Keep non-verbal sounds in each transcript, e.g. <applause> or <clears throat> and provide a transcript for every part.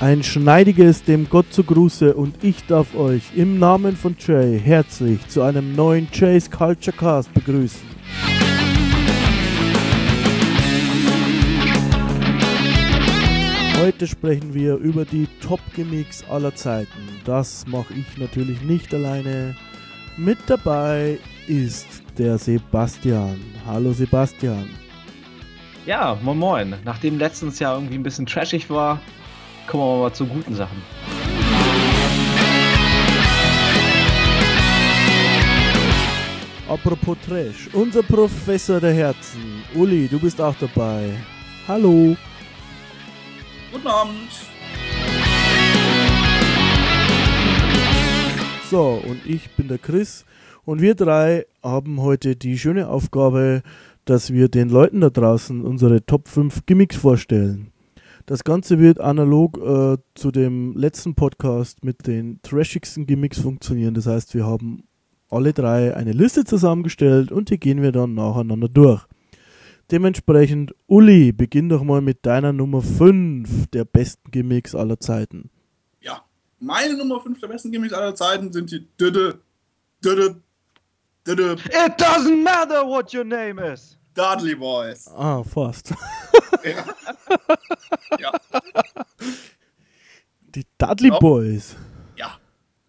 Ein schneidiges dem Gott zu Gruße und ich darf euch im Namen von Jay herzlich zu einem neuen Jay's Culture Cast begrüßen. Heute sprechen wir über die Top-Gimmicks aller Zeiten. Das mache ich natürlich nicht alleine. Mit dabei ist der Sebastian. Hallo Sebastian. Ja, moin moin. Nachdem letztens ja irgendwie ein bisschen trashig war, kommen wir mal zu guten Sachen. Apropos Trash, unser Professor der Herzen, Uli, du bist auch dabei. Hallo. Guten Abend. So, und ich bin der Chris und wir drei haben heute die schöne Aufgabe, dass wir den Leuten da draußen unsere Top 5 Gimmicks vorstellen. Das Ganze wird analog äh, zu dem letzten Podcast mit den trashigsten Gimmicks funktionieren. Das heißt, wir haben alle drei eine Liste zusammengestellt und die gehen wir dann nacheinander durch. Dementsprechend, Uli, beginn doch mal mit deiner Nummer 5 der besten Gimmicks aller Zeiten. Ja, meine Nummer 5 der besten Gimmicks aller Zeiten sind die Düdde, Düdde, Düdde, It doesn't matter what your name is. Dudley Boys. Ah, fast. Ja. <laughs> ja. Die Dudley Ja. Boys. ja.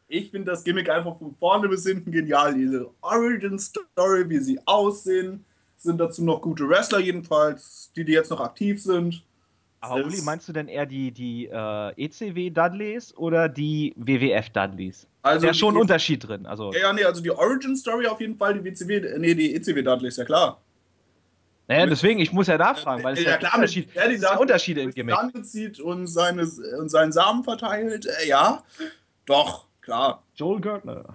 Ich finde das Gimmick einfach von vorne bis hinten genial. Diese Origin Story, wie sie aussehen, sind dazu noch gute Wrestler jedenfalls, die, die jetzt noch aktiv sind. Aber Uli, meinst du denn eher die, die äh, ECW Dudleys oder die WWF Dudleys? Also ja, schon die- ein Unterschied drin. Also, Ja, ja, nee, also die Origin Story auf jeden Fall, die WCW, nee, die ECW Dudleys, ja klar. Naja, deswegen, ich muss ja nachfragen, weil es ja, ja, klar, Unterschied, ja, die Dudleys Unterschiede im Gimmick. Zieht und, seine, und seinen Samen verteilt, äh, ja, doch, klar, Joel Gertner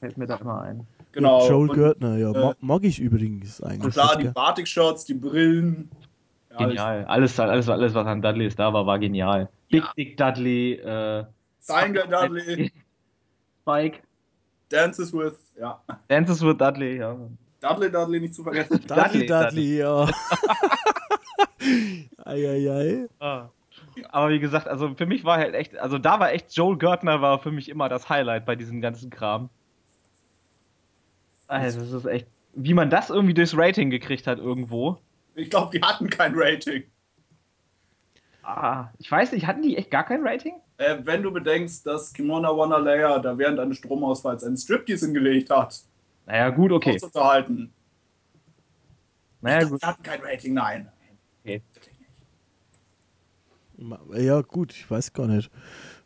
fällt mir da immer ein. genau. Joel und, Gertner, ja, äh, mag, ich übrigens eigentlich. Und klar, die gell? Batik-Shots, die Brillen. Ja, Genial. Alles, alles, alles, was an Dudleys da war, war genial. Big Ja. Dick Dudley, äh, Singer Dudley, Spike, Dances with, ja. Dances with Dudley, ja. Dudley Dudley nicht zu vergessen. <laughs> Dudley, Dudley, Dudley, ja. <laughs> Eieiei. Ah. Aber wie gesagt, also für mich war halt echt, also da war echt Joel Gertner war für mich immer das Highlight bei diesem ganzen Kram. Also das ist echt, wie man das irgendwie durchs Rating gekriegt hat irgendwo. Ich glaube, die hatten kein Rating. Ah, ich weiß nicht, hatten die echt gar kein Rating? Äh, wenn du bedenkst, dass Kimona Wanalea da während eines Stromausfalls einen Striptease hingelegt hat, Naja, gut, okay. uns unterhalten. Naja, gut. Die hatten kein Rating, nein. Okay. Ja, gut, ich weiß gar nicht.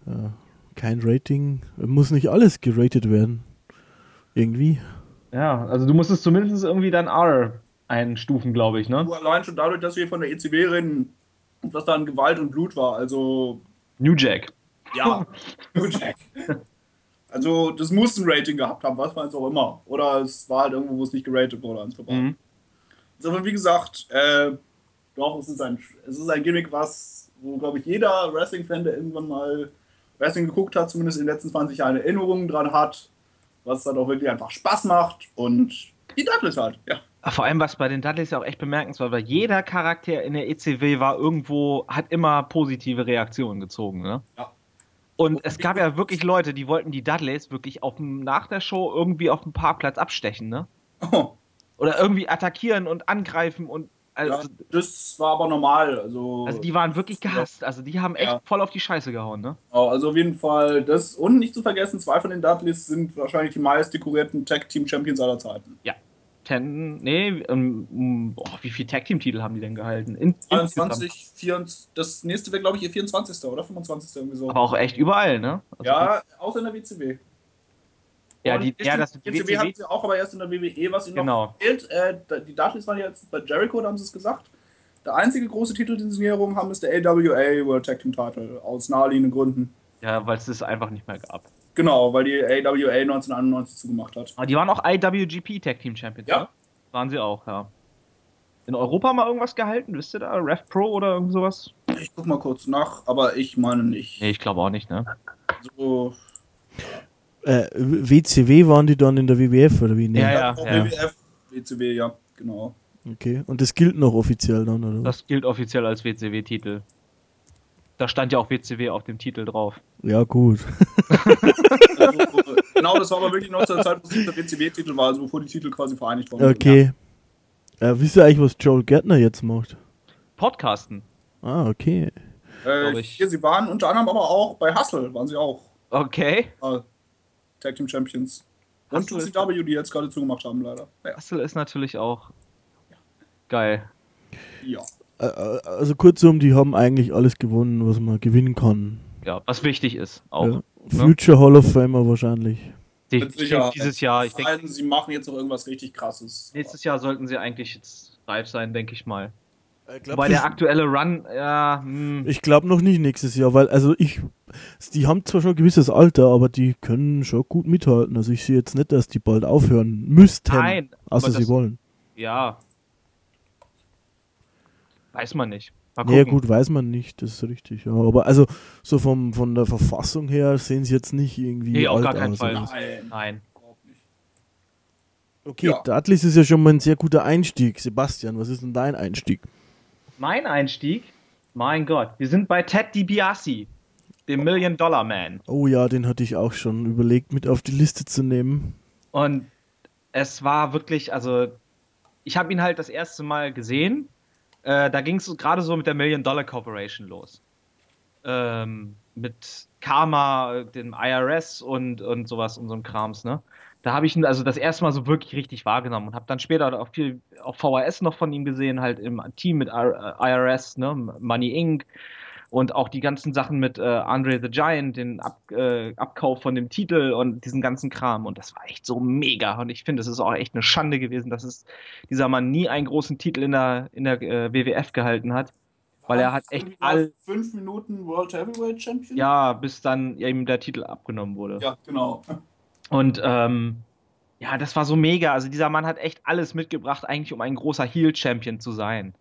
Äh, Kein Rating. Muss nicht alles geratet werden. Irgendwie. Ja, also du musstest zumindest irgendwie dann R einstufen, glaube ich, ne? Nur allein schon dadurch, dass wir von der ECW reden und was da an Gewalt und Blut war. Also, New Jack. ja, <laughs> New Jack. Also, das muss ein Rating gehabt haben, was man es auch immer. Oder es war halt irgendwo, wo es nicht geratet wurde, ans. Mhm. Also, aber wie gesagt, äh, doch, es ist, ein, es ist ein Gimmick, was, wo, glaube ich, jeder Wrestling-Fan, der irgendwann mal Wrestling geguckt hat, zumindest in den letzten 20 Jahren Erinnerungen dran hat, was dann auch wirklich einfach Spaß macht und die Douglas halt, ja. Vor allem, was bei den Dudleys ja auch echt bemerkenswert war, jeder Charakter in der ECW war irgendwo, hat immer positive Reaktionen gezogen, ne? Ja. Und es gab ja wirklich Leute, die wollten die Dudleys wirklich auf dem, nach der Show irgendwie auf dem Parkplatz abstechen, ne? Oh, Oder irgendwie attackieren und angreifen und also, ja, das war aber normal. Also, also die waren wirklich gehasst. Also die haben echt Ja. voll auf die Scheiße gehauen, ne? Oh, also auf jeden Fall das. Und nicht zu vergessen, zwei von den Dudleys sind wahrscheinlich die meist dekorierten Tag-Team-Champions aller Zeiten. Ten, nee, ähm, boah, wie viele Tag-Team-Titel haben die denn gehalten? In, 23, 24, das nächste wäre, glaube ich, ihr 24. oder 25. irgendwie so. Aber auch echt überall, ne? Also, ja, außer in der WCW. Ja, die, ja, das, die WCW hat sie auch, aber erst in der WWE, was ihnen Genau. noch fehlt. Äh, die Dudleys waren jetzt bei Jericho, da haben sie es gesagt. Der einzige große Titel, den sie in Erinnerung haben, ist der AWA World Tag Team Title, aus naheliegenden Gründen. ja, weil es das einfach nicht mehr gab. Genau, weil die AWA 1991 zugemacht hat. Aber die waren auch IWGP Tag Team Champions, Ja. ne? Waren sie auch, ja. In Europa mal irgendwas gehalten, wisst ihr da? Rev Pro oder irgend sowas? Ich guck mal kurz nach, aber ich meine nicht. Nee, ich glaube auch nicht, ne? So, Äh, WCW waren die dann in der WWF oder wie? Nee. Ja, ja. auch WWF, WCW, ja, genau. Okay. Und das gilt noch offiziell dann, oder? Das gilt offiziell als WCW-Titel. Da stand ja auch WCW auf dem Titel drauf. Ja, gut. Also, <laughs> genau, das war aber wirklich noch zur Zeit, wo es der WCW-Titel war, also bevor die Titel quasi vereinigt wurden. Okay. Äh, wisst ihr eigentlich, was Joel Gärtner jetzt macht? Podcasten. Ah, okay. Äh, hier, sie waren unter anderem aber auch bei Hustle, waren sie auch Okay. äh, Tag Team Champions. Und 2CW, die jetzt gerade zugemacht haben, leider. Ja. Hustle ist natürlich auch geil. ja. Äh, äh, also kurzum, die haben eigentlich alles gewonnen, was man gewinnen kann. Ja, was wichtig ist auch. Ja. Future Hall of Famer wahrscheinlich. Denke, dieses Jahr, ich denke, sie machen jetzt noch irgendwas richtig krasses. nächstes Jahr sollten sie eigentlich jetzt reif sein, denke ich mal. Ich Wobei der aktuelle Run, ja, hm, Ich glaube noch nicht nächstes Jahr, weil also ich, die haben zwar schon ein gewisses Alter, aber die können schon gut mithalten. Also ich sehe jetzt nicht, dass die bald aufhören müssten, nein, außer aber sie das- wollen. ja. Weiß man nicht. Mal Ja gut, weiß man nicht, das ist richtig. Ja. Aber also so vom, von der Verfassung her sehen sie jetzt nicht irgendwie Nee, auf gar keinen aus. Fall. Nein, Nein. Okay, Ja. der Atlas ist ja schon mal ein sehr guter Einstieg. Sebastian, was ist denn dein Einstieg? Mein Einstieg, mein Gott, wir sind bei Ted DiBiase, dem Million Dollar Man. Oh ja, den hatte ich auch schon überlegt, mit auf die Liste zu nehmen. Und es war wirklich, also ich habe ihn halt das erste Mal gesehen. Äh, da ging es gerade so mit der Million Dollar Corporation los. Ähm, mit Karma, dem IRS und, und sowas und so Krams, ne? Da habe ich ihn also das erste Mal so wirklich richtig wahrgenommen und habe dann später auch viel auf VHS noch von ihm gesehen, halt im Team mit IRS, ne? Money Inc. Und auch die ganzen Sachen mit äh, Andre the Giant, den Ab, äh, Abkauf von dem Titel und diesen ganzen Kram. Und das war echt so mega. Und ich finde, es ist auch echt eine Schande gewesen, dass es dieser Mann nie einen großen Titel in der, in der äh, WWF gehalten hat. Weil er hat echt all, Fünf Minuten World Heavyweight Champion? ja, bis dann ihm der Titel abgenommen wurde. Ja, genau. Und ähm, ja, das war so mega. Also dieser Mann hat echt alles mitgebracht, eigentlich um ein großer Heel-Champion zu sein.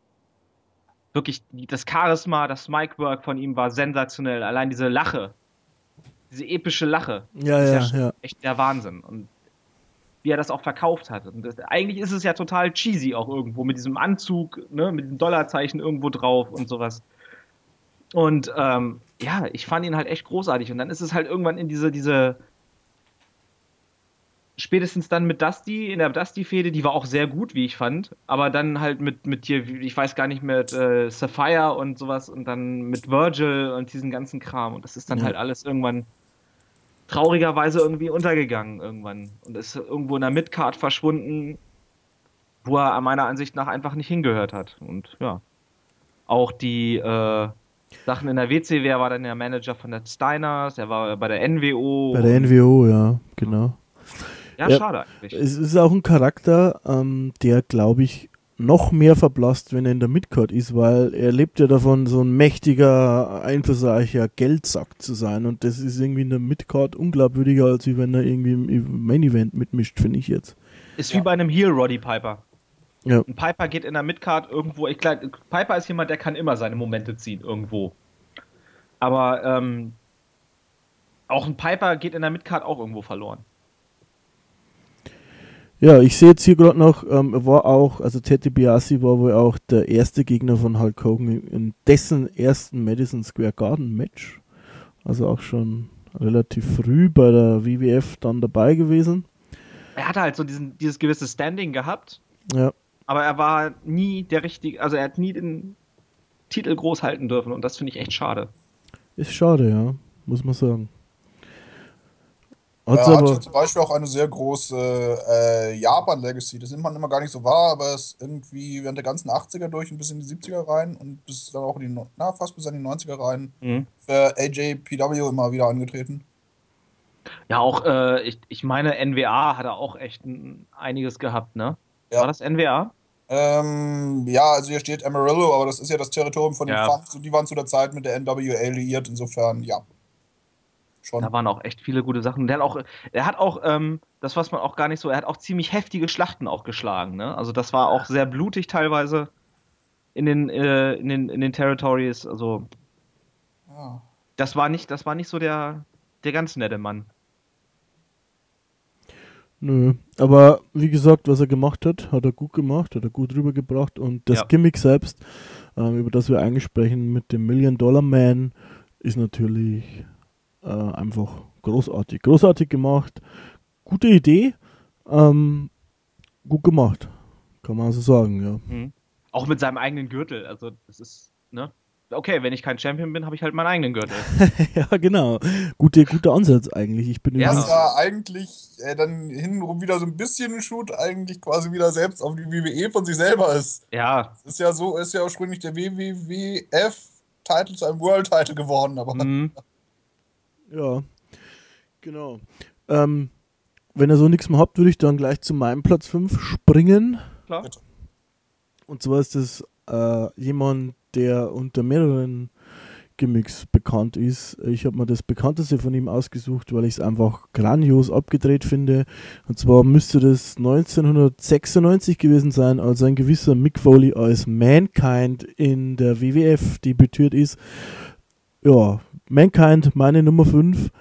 Wirklich, das Charisma, das Micwork von ihm war sensationell. Allein diese Lache, diese epische Lache, Ja, ist ja, schon ja. echt der Wahnsinn. Und wie er das auch verkauft hat. Und das, eigentlich ist es ja total cheesy auch irgendwo, mit diesem Anzug, ne, mit diesem Dollarzeichen irgendwo drauf und sowas. Und ähm, ja, ich fand ihn halt echt großartig. Und dann ist es halt irgendwann in diese, diese spätestens dann mit Dusty, in der Dusty-Fehde, die war auch sehr gut, wie ich fand. Aber dann halt mit, mit hier, ich weiß gar nicht, mit äh, Sapphire und sowas und dann mit Virgil und diesen ganzen Kram. Und das ist dann Ja. halt alles irgendwann traurigerweise irgendwie untergegangen irgendwann. Und ist irgendwo in der Midcard verschwunden, wo er meiner Ansicht nach einfach nicht hingehört hat. Und ja. Auch die äh, Sachen in der WCW, er war dann der Manager von der Steiners, er war bei der NWO. Bei der NWO, ja, genau. Ja, Ja. schade eigentlich. Es ist auch ein Charakter, ähm, der, glaube ich, noch mehr verblasst, wenn er in der Midcard ist, weil er lebt ja davon, so ein mächtiger, einflussreicher Geldsack zu sein. Und das ist irgendwie in der Midcard unglaubwürdiger, als wenn er irgendwie im Main Event mitmischt, finde ich jetzt. Ist Ja. wie bei einem Heel Roddy Piper. Ja. Ein Piper geht in der Midcard irgendwo. Ich glaub, Piper ist jemand, der kann immer seine Momente ziehen irgendwo. Aber ähm, auch ein Piper geht in der Midcard auch irgendwo verloren. Ja, ich sehe jetzt hier gerade noch, ähm, er war auch, also Ted DiBiase war wohl auch der erste Gegner von Hulk Hogan in- in dessen ersten Madison Square Garden Match. Also auch schon relativ früh bei der WWF dann dabei gewesen. Er hatte halt so diesen, dieses gewisse Standing gehabt, Ja. aber er war nie der richtige, also er hat nie den Titel groß halten dürfen und das finde ich echt schade. Ist schade, ja, muss man sagen. Er Hat's hatte zum Beispiel auch eine sehr große äh, Japan-Legacy. Das nimmt man immer gar nicht so wahr, aber es ist irgendwie während der ganzen 80er durch und bis in die 70er rein und bis dann auch in die, na, fast bis in die 90er rein Mhm. für AJPW immer wieder angetreten. Ja, auch, äh, ich, ich meine, NWA hat er auch echt ein, einiges gehabt, ne? Ja. War das NWA? Ähm, ja, also hier steht Amarillo, aber das ist ja das Territorium von den Ja. Funks und die waren zu der Zeit mit der NWA liiert, insofern, ja. Schon. Da waren auch echt viele gute Sachen. Der hat auch, er hat auch, ähm, das was man auch gar nicht so, er hat auch ziemlich heftige Schlachten auch geschlagen, ne? Also das war auch sehr blutig teilweise in den, äh, in den, in den Territories. Also Ja. das war nicht, das war nicht so der, der ganz nette Mann. nö. Aber wie gesagt, was er gemacht hat, hat er gut gemacht, hat er gut rübergebracht und das Ja. Gimmick selbst ähm, über das wir eigentlich sprechen mit dem Million Dollar Man, ist natürlich äh, einfach großartig. Großartig gemacht, gute Idee, ähm, gut gemacht, kann man so sagen, ja. Mhm. Auch mit seinem eigenen Gürtel, also das ist, ne? Okay, wenn ich kein Champion bin, habe ich halt meinen eigenen Gürtel. <laughs> ja, genau. Gute, guter Ansatz eigentlich. Ich bin Ja. Das war eigentlich äh, dann hintenrum wieder so ein bisschen ein Shoot, eigentlich quasi wieder selbst auf die WWE von sich selber ist. Ja, Es ist ja so, ist ja ursprünglich der WWF-Titel zu einem World-Title geworden, aber mhm. Ja, genau. Ähm, wenn ihr so nichts mehr habt, würde ich dann gleich zu meinem Platz 5 springen. klar. Und zwar ist das äh, jemand, der unter mehreren Gimmicks bekannt ist. Ich habe mir das bekannteste von ihm ausgesucht, weil ich es einfach grandios abgedreht finde. Und zwar müsste das 1996 gewesen sein, als ein gewisser Mick Foley als Mankind in der WWF debütiert ist. Ja, Mankind, meine Nummer 5.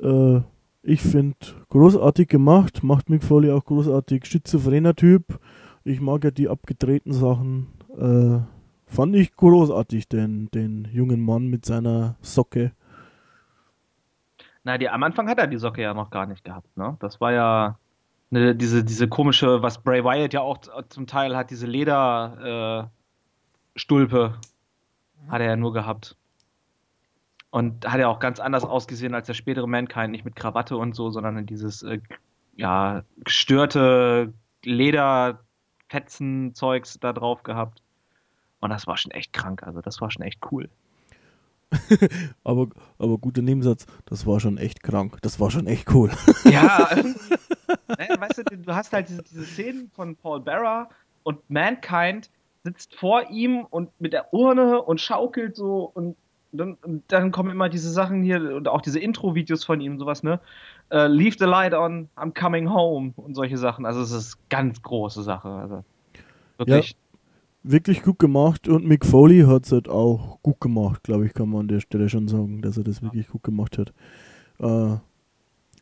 Äh, ich finde großartig gemacht, macht Mick Foley auch großartig. Schizophrener Typ. Ich mag ja die abgedrehten Sachen. Äh, fand ich großartig, den, den jungen Mann mit seiner Socke. Na, die, am Anfang hat er die Socke ja noch gar nicht gehabt, ne? Das war ja ne, diese, diese komische, was Bray Wyatt ja auch zum Teil hat, diese Lederstulpe äh, Stulpe hat er ja nur gehabt. Und hat ja auch ganz anders ausgesehen als der spätere Mankind, nicht mit Krawatte und so, sondern in dieses äh, ja, gestörte Lederfetzen-Zeugs da drauf gehabt. Und das war schon echt krank, also das war schon echt cool. <laughs> Aber, aber guter Nebensatz, das war schon echt krank. Das war schon echt cool. <laughs> Ja, <laughs> naja, weißt du, du hast halt diese, diese Szenen von Paul Bearer und Mankind sitzt vor ihm und mit der Urne und schaukelt so und dann, dann kommen immer diese Sachen hier und auch diese Intro-Videos von ihm, sowas, ne? Äh, Leave the light on, I'm coming home und solche Sachen. Also es ist ganz große Sache. Also wirklich. Wirklich gut gemacht und Mick Foley hat es halt auch gut gemacht, glaube ich, kann man an der Stelle schon sagen, dass er das wirklich gut gemacht hat. Äh,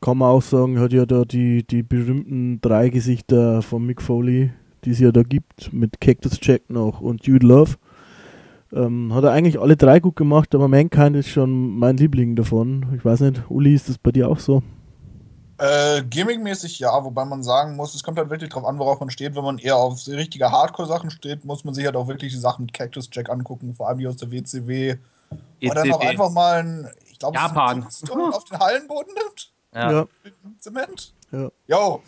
kann man auch sagen, hat ja da die, die berühmten drei Gesichter von Mick Foley, die es ja da gibt, mit Cactus Jack noch und Jude Love. Ähm, hat er eigentlich alle drei gut gemacht, aber Mankind ist schon mein Liebling davon. Ich weiß nicht, Uli, ist das bei dir auch so? Äh, Gimmick-mäßig ja, wobei man sagen muss, es kommt halt wirklich drauf an, worauf man steht. Wenn man eher auf so richtige Hardcore-Sachen steht, muss man sich halt auch wirklich die Sachen mit Cactus Jack angucken, vor allem die aus der WCW. Oder dann auch ECW. einfach mal ein, ich glaube, Japan. auf den Hallenboden nimmt. Ja. Mit dem Zement. Ja. Jo,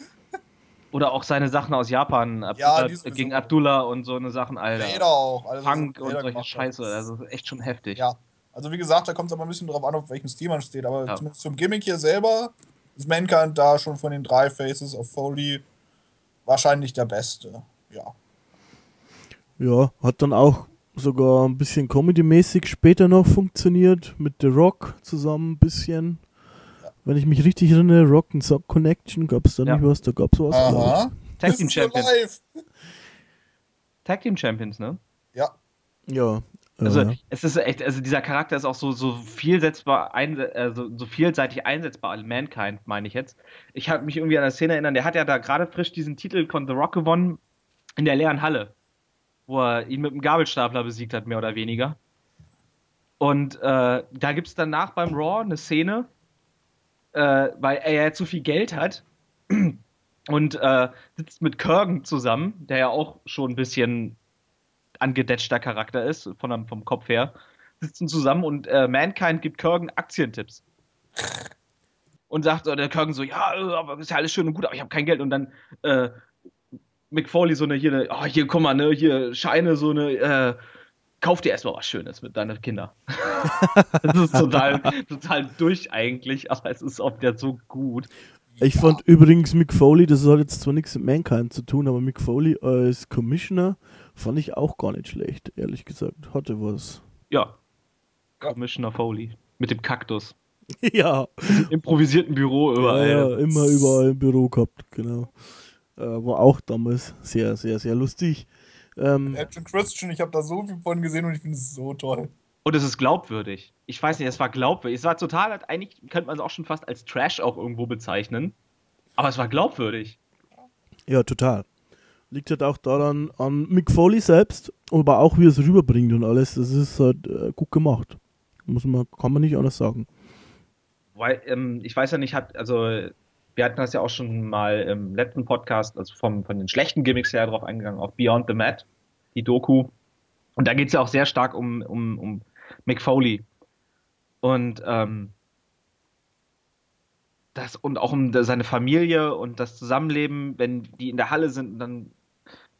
Oder auch seine Sachen aus Japan, Ja, Abdullah, die sowieso. gegen Abdullah und so eine Sachen, Alter. Räder auch. alles, Punk und solche. Scheiße, also echt schon heftig. Ja, also wie gesagt, da kommt es aber ein bisschen drauf an, auf welchem Stil man steht. Aber Ja. zumindest zum Gimmick hier selber ist Mankind da schon von den drei Faces of Foley wahrscheinlich der beste. Ja. Ja, hat dann auch sogar ein bisschen Comedy-mäßig später noch funktioniert, mit The Rock zusammen ein bisschen. Wenn ich mich richtig erinnere, Rock and Sock Connection, gab es da Ja. nicht was? Da gab es was. Aha. Tag Team Champions. Tag Team Champions, ne? Ja. Ja. Also äh, es ist echt, also dieser Charakter ist auch so, so vielsetzbar, ein, also so vielseitig einsetzbar, Mankind meine ich jetzt. Ich habe mich irgendwie an eine Szene erinnern, der hat ja da gerade frisch diesen Titel von The Rock gewonnen in der leeren Halle, wo er ihn mit dem Gabelstapler besiegt hat, mehr oder weniger. Und äh, da gibt es danach beim Raw eine Szene, äh, weil er ja zu viel Geld hat <clears throat> und äh, sitzt mit Kurgan zusammen, der ja auch schon ein bisschen angedetschter Charakter ist, von, vom Kopf her, sitzen zusammen und äh, Mankind gibt Kurgan Aktientipps. Und sagt, äh, der Kurgan so, ja, aber ist ja alles schön und gut, aber ich habe kein Geld. Und dann äh, Mick Foley so eine, hier, eine, oh, hier, guck mal, ne, hier, Scheine, so eine, äh, kauf dir erstmal was Schönes mit deinen Kindern. <laughs> das ist total, total durch eigentlich, aber es ist oft ja so gut. ich fand übrigens Mick Foley, das hat jetzt zwar nichts mit Mankind zu tun, aber Mick Foley als Commissioner fand ich auch gar nicht schlecht, ehrlich gesagt. Hatte was. Ja. Ja. Commissioner Foley. Mit dem Kaktus. <laughs> ja. Improvisierten Büro überall. Ja, ja, immer überall im Büro gehabt, genau. Äh, war auch damals sehr, sehr, sehr lustig. Ähm, Action Christian, ich habe da so viel von gesehen und ich finde es so toll. Und es ist glaubwürdig. Ich weiß nicht, es war glaubwürdig. Es war total, eigentlich könnte man es auch schon fast als Trash auch irgendwo bezeichnen. Aber es war glaubwürdig. Ja, total. Liegt halt auch daran an Mick Foley selbst, aber auch wie er es rüberbringt und alles. Das ist halt äh, gut gemacht. Muss man, kann man nicht anders sagen. Weil, ähm, ich weiß ja nicht, hat, also wir hatten das ja auch schon mal im letzten Podcast, also vom, von den schlechten Gimmicks her drauf eingegangen, auf Beyond the Mat, die Doku. Und da geht es ja auch sehr stark um, um, um Mick Foley. Und ähm, das und auch um seine Familie und das Zusammenleben, wenn die in der Halle sind und dann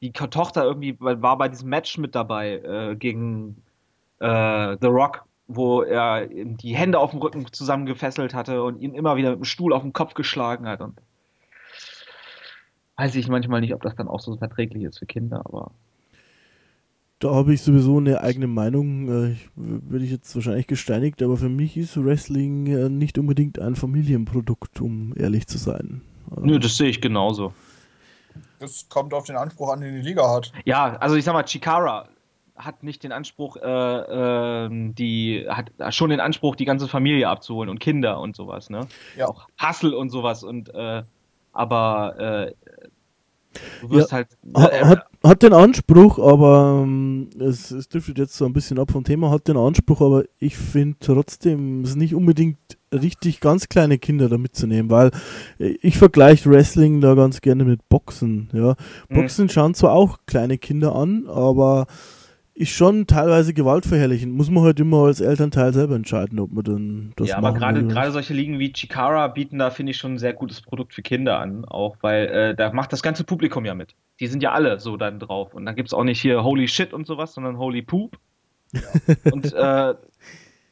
die Tochter irgendwie war bei diesem Match mit dabei äh, gegen äh, The Rock, wo er die Hände auf dem Rücken zusammengefesselt hatte und ihn immer wieder mit dem Stuhl auf den Kopf geschlagen hat und weiß ich manchmal nicht, ob das dann auch so verträglich ist für Kinder, aber da habe ich sowieso eine eigene Meinung. Äh, Würde ich jetzt wahrscheinlich gesteinigt, aber für mich ist Wrestling äh, nicht unbedingt ein Familienprodukt, um ehrlich zu sein. Nö, das sehe ich genauso. Das kommt auf den Anspruch an, den die Liga hat. Ja, also ich sag mal, Chikara hat nicht den Anspruch, äh, äh, die hat schon den Anspruch, die ganze Familie abzuholen und Kinder und sowas, ne? Ja. Auch Hustle und sowas und äh, aber äh, du wirst Ja. halt Ha- hat, hat den Anspruch, aber ähm, es, es driftet jetzt so ein bisschen ab vom Thema, hat den Anspruch, aber ich finde trotzdem, es ist nicht unbedingt richtig ganz kleine Kinder da mitzunehmen, weil äh, ich vergleiche Wrestling da ganz gerne mit Boxen. Ja. Mhm. Boxen schauen zwar auch kleine Kinder an, aber ist schon teilweise gewaltverherrlichend. Muss man halt immer als Elternteil selber entscheiden, ob man dann das ja, aber gerade solche Ligen wie Chikara bieten da, finde ich, schon ein sehr gutes Produkt für Kinder an, auch weil äh, da macht das ganze Publikum ja mit. Die sind ja alle so dann drauf. Und dann gibt es auch nicht hier Holy Shit und sowas, sondern Holy Poop. <laughs> und äh,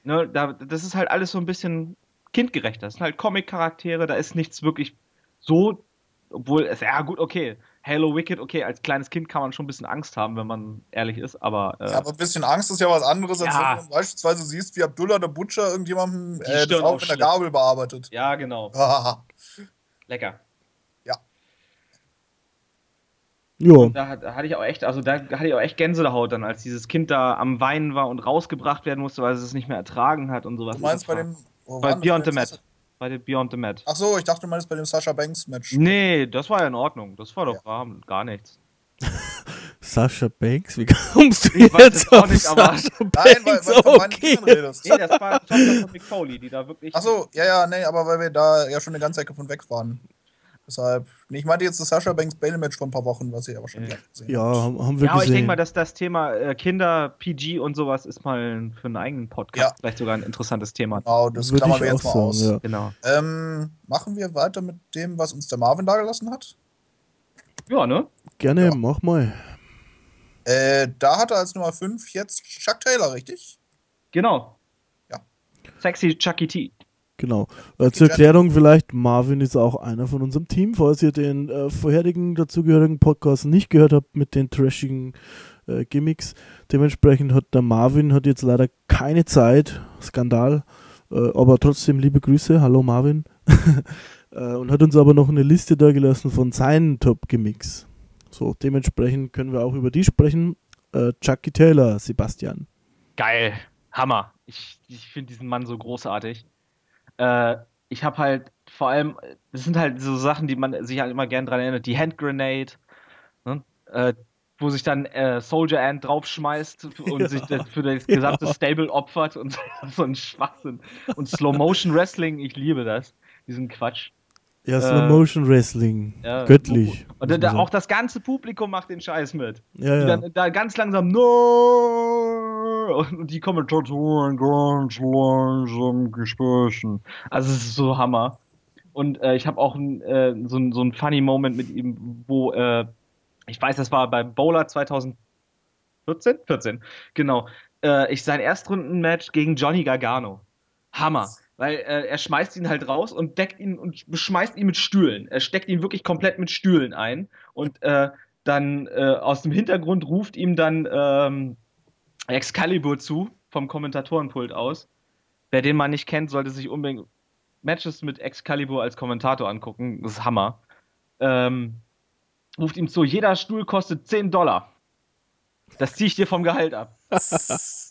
ne, da, das ist halt alles so ein bisschen kindgerechter. Das sind halt Comic-Charaktere, da ist nichts wirklich so, obwohl es, ja gut, okay. Halo Wicked, okay, als kleines Kind kann man schon ein bisschen Angst haben, wenn man ehrlich ist, aber, äh, Ja, aber ein bisschen Angst ist ja was anderes, als Ja. wenn du beispielsweise siehst, wie Abdullah der Butcher irgendjemandem äh, das Auge mit der. Gabel bearbeitet. ja, genau. <laughs> Lecker. Ja, Und da, da hatte ich auch echt, also da hatte ich auch echt Gänsehaut dann, als dieses Kind da am Weinen war und rausgebracht werden musste, weil es es nicht mehr ertragen hat und sowas. du meinst bei war- dem. wo bei? Beyond the dem Mat. Sascha- Bei dem Beyond the Mat. Ach so, ich dachte, du meinst bei dem Sascha Banks Match. Nee, das war ja in Ordnung. Das war doch Ja. gar nichts. <laughs> Sascha Banks, wie kommst du Ich jetzt auf nicht, Sascha Nein, weil, weil du von meinen okay. Kindern redest. Nee, das war Tochter von Mick Foley, die da wirklich. Ach so, ja, ja, nee, aber weil wir da ja schon eine ganze Ecke von weg waren. Deshalb. Ich meinte jetzt das Sascha Banks Bale Match vor ein paar Wochen, was ihr aber schon Ja. gleich gesehen Ja, habt. haben, haben wir Ja, aber ich gesehen. denke mal, dass das Thema äh, Kinder, PG und sowas ist mal für einen eigenen Podcast Ja. vielleicht sogar ein interessantes Thema. Genau, das Würde klammern wir jetzt mal sagen, aus. ja. Genau. Ähm, machen wir weiter mit dem, was uns der Marvin da gelassen hat? Ja, ne? Gerne, Ja. mach mal. Äh, da hat er als Nummer 5 jetzt Chuck Taylor, richtig? Genau. Ja. Sexy Chucky T. Genau. Äh, zur Erklärung vielleicht, Marvin ist auch einer von unserem Team. Falls ihr den äh, vorherigen dazugehörigen Podcast nicht gehört habt mit den trashigen äh, Gimmicks. Dementsprechend hat der Marvin hat jetzt leider keine Zeit. Skandal. Äh, aber trotzdem liebe Grüße. Hallo Marvin. <laughs> äh, und hat uns aber noch eine Liste da gelassen von seinen Top-Gimmicks. So, dementsprechend können wir auch über die sprechen. Äh, Chucky Taylor, Sebastian. Geil. Hammer. Ich, ich finde diesen Mann so großartig. Äh, ich habe halt vor allem, das sind halt so Sachen, die man sich halt immer gern dran erinnert. Die Handgrenade, ne? äh, wo sich dann äh, Soldier Ant draufschmeißt <laughs> und sich das für das gesamte Stable opfert und <laughs> so ein Schwachsinn. Und Slow Motion Wrestling, ich liebe das. Diesen Quatsch. Ja, Äh, Slow Motion Wrestling. Ja, Göttlich. Und da, auch das ganze Publikum macht den Scheiß mit. ja, Die ja. dann da ganz langsam No und die Kommentatoren ganz langsam Gesprächen. Also es ist so Hammer. Und äh, ich habe auch äh, so, ein- so ein funny Moment mit ihm, wo äh, ich weiß, das war beim Bowler 2014, 14, genau. Äh, ich sein Erstrundenmatch gegen Johnny Gargano. Hammer. Weil äh, er schmeißt ihn halt raus und deckt ihn und beschmeißt ihn mit Stühlen. Er steckt ihn wirklich komplett mit Stühlen ein. Und äh, dann äh, aus dem Hintergrund ruft ihm dann ähm, Excalibur zu, vom Kommentatorenpult aus. Wer den mal nicht kennt, sollte sich unbedingt Matches mit Excalibur als Kommentator angucken. Das ist Hammer. Ähm, ruft ihm zu, jeder Stuhl kostet 10 Dollar. Das ziehe ich dir vom Gehalt ab. <laughs>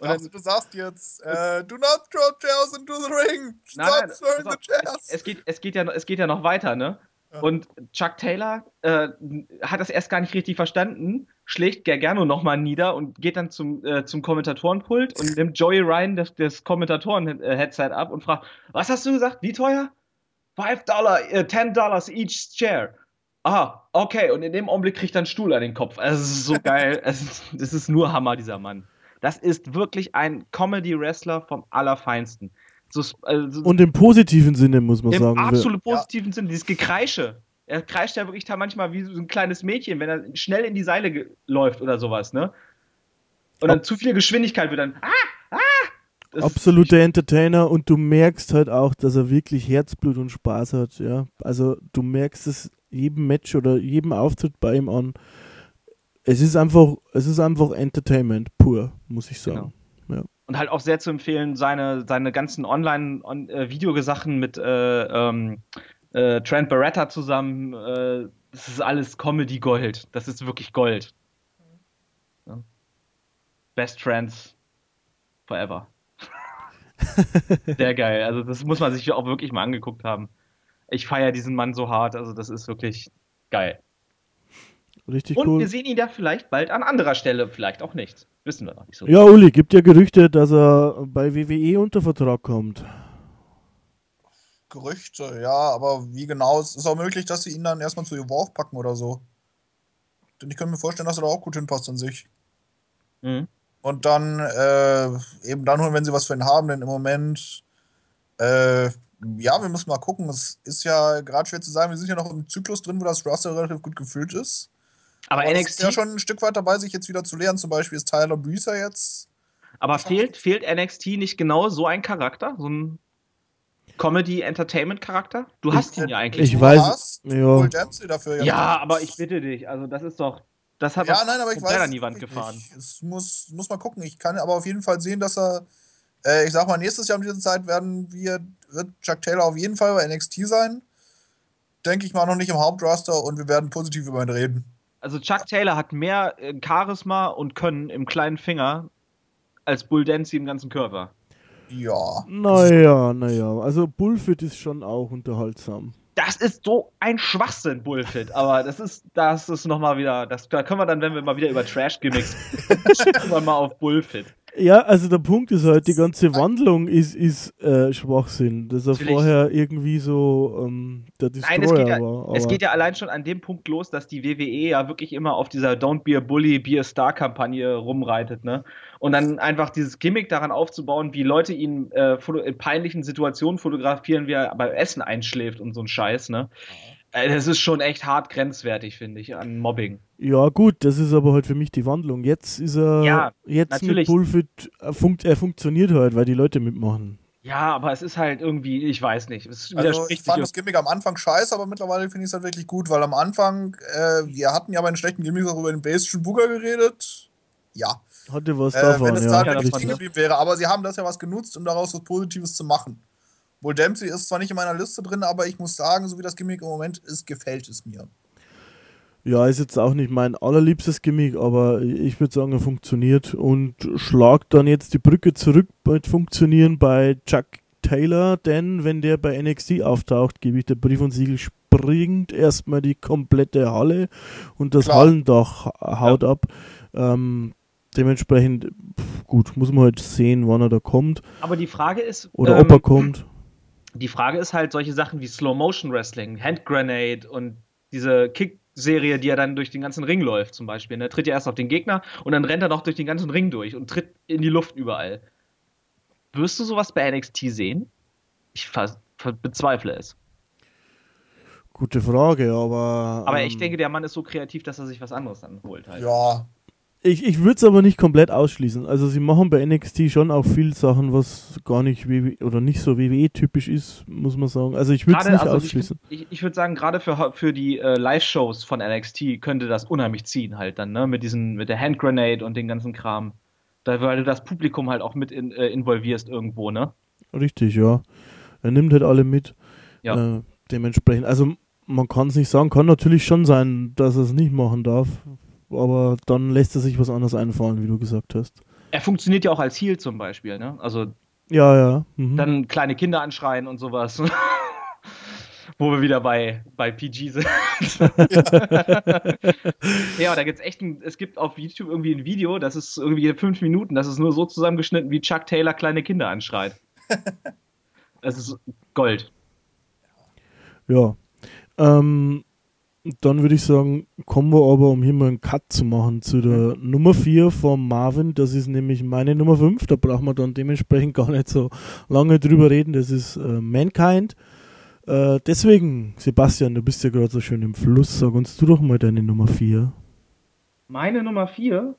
Ich dachte, du sagst jetzt, äh, do not throw chairs into the ring. Nein, Stop nein, throwing pass the chairs. es, es, geht, es, geht ja, noch- es geht ja noch weiter, ne? Und Chuck Taylor äh, hat das erst gar nicht richtig verstanden, schlägt Gargano nochmal nieder und geht dann zum, äh, zum Kommentatorenpult und nimmt Joey Ryan das, das Kommentatoren-Headset ab und fragt, was hast du gesagt? Wie teuer? Five Dollar, äh, ten Dollars each chair. Ah, okay. Und in dem Augenblick kriegt er einen Stuhl an den Kopf. Also, es ist so geil. es ist, das ist nur Hammer, dieser Mann. Das ist wirklich ein Comedy-Wrestler vom Allerfeinsten. So, also, Und im positiven Sinne, muss man Im sagen. absolut positiven Sinn, dieses Gekreische. Er kreischt ja wirklich da manchmal wie so ein kleines Mädchen, wenn er schnell in die Seile läuft oder sowas, ne? Und dann zu viel Geschwindigkeit wird dann. Ah! Ah! Das- Absoluter Entertainer und du merkst halt auch, dass er wirklich Herzblut und Spaß hat, ja. Also du merkst es jedem Match oder jedem Auftritt bei ihm an. Es ist einfach, es ist einfach Entertainment pur, muss ich sagen. Und halt auch sehr zu empfehlen, seine, seine ganzen Online-Videosachen mit äh, ähm, äh, Trent Barretta zusammen. Äh, das ist alles Comedy-Gold. Das ist wirklich Gold. Ja. Best Friends Forever. Sehr geil. Also, das muss man sich auch wirklich mal angeguckt haben. Ich feiere diesen Mann so hart. Also, das ist wirklich geil. Richtig Und cool. wir sehen ihn ja vielleicht bald an anderer Stelle. Vielleicht auch nicht. Wissen wir noch nicht so. Ja, Uli, gibt ja Gerüchte, dass er bei WWE unter Vertrag kommt. Gerüchte, ja, aber wie genau? Es ist auch möglich, dass sie ihn dann erstmal zu Evolve packen oder so. Denn ich könnte mir vorstellen, dass er da auch gut hinpasst an sich. Mhm. Und dann äh, eben dann holen, wenn sie was für ihn haben, denn im Moment, äh, ja, wir müssen mal gucken. Es ist ja gerade schwer zu sagen, wir sind ja noch im Zyklus drin, wo das Roster relativ gut gefüllt ist. Aber es NXT, ist ja schon ein Stück weit dabei, sich jetzt wieder zu lernen. Zum Beispiel ist Tyler Breezer jetzt. Aber fehlt, fehlt NXT nicht genau so ein Charakter? So ein Comedy-Entertainment-Charakter? Du hast ihn ja eigentlich. Ich weiß- hast ja. Dafür ja, aber ich bitte dich. Also, das ist doch. Das hat Ja, nein, aber ich weiß. an die Wand gefahren. nicht. Es muss, muss mal gucken. Ich kann aber auf jeden Fall sehen, dass er, äh, ich sag mal, nächstes Jahr um diese Zeit werden wir, wird Chuck Taylor auf jeden Fall bei NXT sein. Denke ich mal noch nicht im Hauptroster und wir werden positiv über ihn reden. Also, Chuck Taylor hat mehr äh, Charisma und Können im kleinen Finger als Bull Dempsey im ganzen Körper. Ja. Naja, naja. Also Bullfit ist schon auch unterhaltsam. Das ist so ein Schwachsinn, Bullfit. Aber das ist, das ist nochmal wieder. Das, da können wir dann, wenn wir mal wieder über Trash-Gimmicks <laughs> schicken wir mal auf Bullfit. Ja, also der Punkt ist halt, die ganze Wandlung ist, ist äh, Schwachsinn. Dass er Natürlich. vorher irgendwie so ähm, der Destroyer Nein, es geht, ja, war. es geht ja allein schon an dem Punkt los, dass die WWE ja wirklich immer auf dieser Don't be a Bully, be a Star-Kampagne rumreitet, ne? Und dann einfach dieses Gimmick daran aufzubauen, wie Leute ihn äh, in peinlichen Situationen fotografieren, wie er beim Essen einschläft und so ein Scheiß, ne? Äh, Das ist schon echt hart grenzwertig, finde ich, an Mobbing. Ja, gut, das ist aber halt für mich die Wandlung. Jetzt ist er, Ja, jetzt natürlich. mit Bullfit, er, funkt, er funktioniert halt, weil die Leute mitmachen. Ja, aber es ist halt irgendwie, ich weiß nicht. Es Also ich fand das Gimmick am Anfang scheiße, aber mittlerweile finde ich es halt wirklich gut, weil am Anfang, äh, wir hatten ja bei den schlechten Gimmicks auch über den Bastion Booger geredet. Ja. Hatte was Äh, davon, wenn es ja. da Ja, wirklich geblieben wäre. Aber sie haben das ja was genutzt, um daraus was Positives zu machen. Wohl Dempsey ist zwar nicht in meiner Liste drin, aber ich muss sagen, so wie das Gimmick im Moment ist, gefällt es mir. Ja, ist jetzt auch nicht mein allerliebstes Gimmick, aber ich würde sagen, er funktioniert und schlagt dann jetzt die Brücke zurück mit Funktionieren bei Chuck Taylor, denn wenn der bei NXT auftaucht, gebe ich der Brief und Siegel, springt erstmal die komplette Halle und das Klar. Hallendach haut ab. Ähm, dementsprechend, pf, gut, muss man halt sehen, wann er da kommt Aber die Frage ist, oder ähm, ob er kommt. Die Frage ist halt solche Sachen wie Slow Motion Wrestling, Hand Grenade und diese Kick-Serie, die er dann durch den ganzen Ring läuft, zum Beispiel. Er tritt ja erst auf den Gegner und dann rennt er noch durch den ganzen Ring durch und tritt in die Luft überall. Wirst du sowas bei NXT sehen? Ich bezweifle es. Gute Frage, aber. Aber ähm, ich denke, der Mann ist so kreativ, dass er sich was anderes dann holt. Halt. Ja, Ich, ich würde es aber nicht komplett ausschließen. Also sie machen bei NXT schon auch viel Sachen, was gar nicht WWE oder nicht so WWE-typisch ist, muss man sagen. Also ich würde es nicht also ausschließen. ich, ich würde sagen, gerade für, für die äh, Live-Shows von NXT könnte das unheimlich ziehen, halt dann, ne? Mit diesen, mit der Hand Grenade und den ganzen Kram. Da, weil du das Publikum halt auch mit in, äh, involvierst irgendwo, ne? Richtig, ja. Er nimmt halt alle mit. Ja. Äh, dementsprechend. Also man kann es nicht sagen, kann natürlich schon sein, dass er es nicht machen darf. Aber dann lässt er sich was anderes einfallen, wie du gesagt hast. Er funktioniert ja auch als Heal zum Beispiel, ne? Also Ja, ja. Mhm. dann kleine Kinder anschreien und sowas. <laughs> Wo wir wieder bei, bei PG sind. <laughs> ja, da gibt's echt ein, es gibt auf YouTube irgendwie ein Video, das ist irgendwie fünf Minuten, das ist nur so zusammengeschnitten, wie Chuck Taylor kleine Kinder anschreit. <laughs> Das ist Gold. Ja. Ähm, dann würde ich sagen, kommen wir aber, um hier mal einen Cut zu machen, zu der Nummer 4 von Marvin. Das ist nämlich meine Nummer 5. Da brauchen wir dann dementsprechend gar nicht so lange drüber reden. Das ist äh, Mankind. Äh, deswegen, Sebastian, du bist ja gerade so schön im Fluss. Sag uns du doch mal deine Nummer 4. Meine Nummer 4?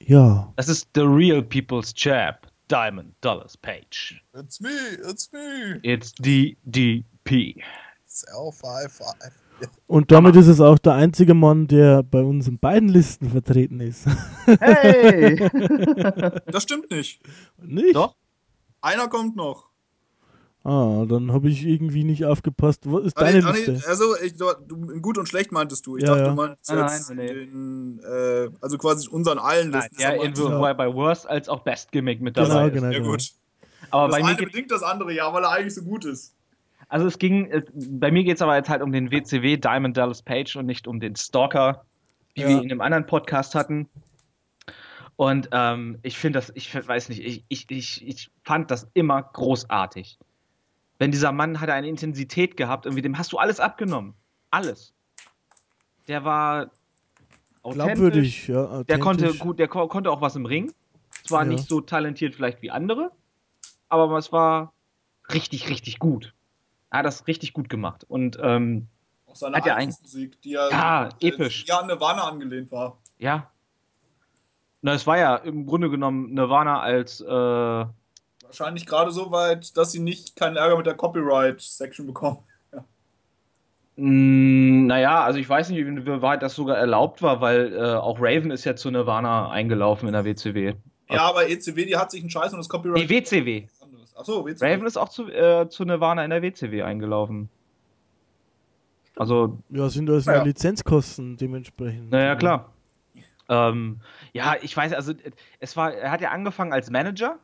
Ja. Das ist The Real People's Champ, Diamond Dollars Page. It's me, it's me. It's DDP. It's L55. Und damit ist es auch der einzige Mann, der bei uns in beiden Listen vertreten ist. Hey! <laughs> Das stimmt nicht. nicht? Doch. Einer kommt noch. Ah, dann habe ich irgendwie nicht aufgepasst. Was ist deine nee, ah, nee, Liste? also, ich, du, gut und schlecht meintest du. Ich Ja, dachte, ja. du meinst Nein, jetzt nein, nee. den, äh, also quasi unseren allen Nein, Listen. ja, du. Ja. bei, Worst als auch Best Gimmick mit Genau, dabei. genau. Ja, gut. Aber Das bei mir eine bedingt das andere, ja, weil er eigentlich so gut ist. Also es ging, es, bei mir geht es aber jetzt halt um den WCW Diamond Dallas Page und nicht um den Stalker, wie Ja. wir ihn im anderen Podcast hatten. Und ähm, ich finde das, ich weiß nicht, ich, ich, ich, ich fand das immer großartig. Wenn dieser Mann hatte eine Intensität gehabt, irgendwie dem hast du alles abgenommen. Alles. Der war authentisch. Glaubwürdig, ja. Der konnte authentisch. gut, der ko konnte auch was im Ring. Zwar Ja. nicht so talentiert vielleicht wie andere, aber es war richtig, richtig gut. Er hat das richtig gut gemacht. Und ähm, Auch seine Hat ja Einflussmusik, die ja, Ja, episch. Ja, an Nirvana angelehnt war. ja. Na, es war ja im Grunde genommen Nirvana als äh, Wahrscheinlich gerade so weit, dass sie nicht keinen Ärger mit der Copyright-Section bekommen. mh, naja, also ich weiß nicht, wie weit das sogar erlaubt war, weil äh, auch Raven ist ja zu Nirvana eingelaufen in der WCW. Ja, aber ECW, die hat sich einen Scheiß und das Copyright. Die WCW. Anderes. Achso, WCW. Raven ist auch zu, äh, zu Nirvana in der WCW eingelaufen. Also Ja, sind also Ja. Lizenzkosten dementsprechend. Naja, klar. Ähm, ja, ich weiß, also es war, er hat ja angefangen als Manager,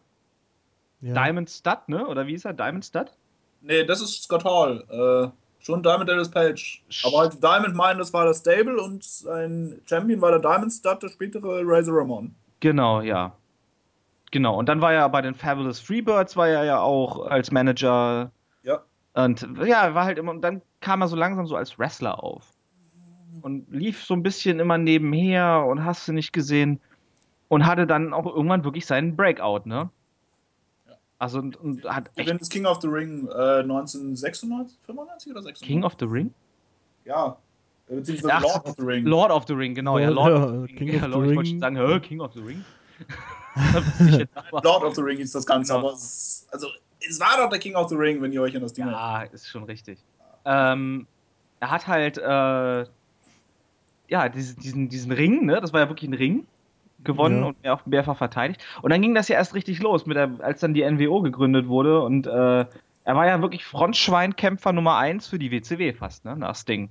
Ja. Diamond Stud, ne? Oder wie ist er? Diamond Stud? Nee, das ist Scott Hall. Äh, schon Diamond Dallas Page. Aber halt Diamond meinen, das war das Stable und sein Champion war der Diamond Stud, der spätere Razor Ramon. Genau, ja. Genau. Und dann war er bei den Fabulous Freebirds, war er ja auch als Manager. Ja. Und ja, er war halt immer, und dann kam er so langsam so als Wrestler auf. Und lief so ein bisschen immer nebenher und hast du nicht gesehen. Und hatte dann auch irgendwann wirklich seinen Breakout, ne? Also und, und hat echt das King of the Ring äh, 1996, 95 oder 96? King of the Ring? Ja. Äh, Beziehungsweise Ach, Lord of the Ring. Lord of the Ring, genau, ja. Lord- Lord ja, of the Ring. King <laughs> ja, of the Lord, ich wollte Ring. schon sagen, King of the Ring? <laughs> Lord of the Ring hieß das Ganze, Genau. aber es, also, es war doch der King of the Ring, wenn ihr euch an das Ding erinnert. Ja, ist schon richtig. Ähm, er hat halt, äh, ja, diesen, diesen, diesen Ring, ne? Das war ja wirklich ein Ring. Gewonnen Ja. und mehr- auch mehrfach verteidigt. Und dann ging das ja erst richtig los, mit der, als dann die NWO gegründet wurde. Und äh, er war ja wirklich Frontschweinkämpfer Nummer 1 für die WCW fast, ne? Nach Sting.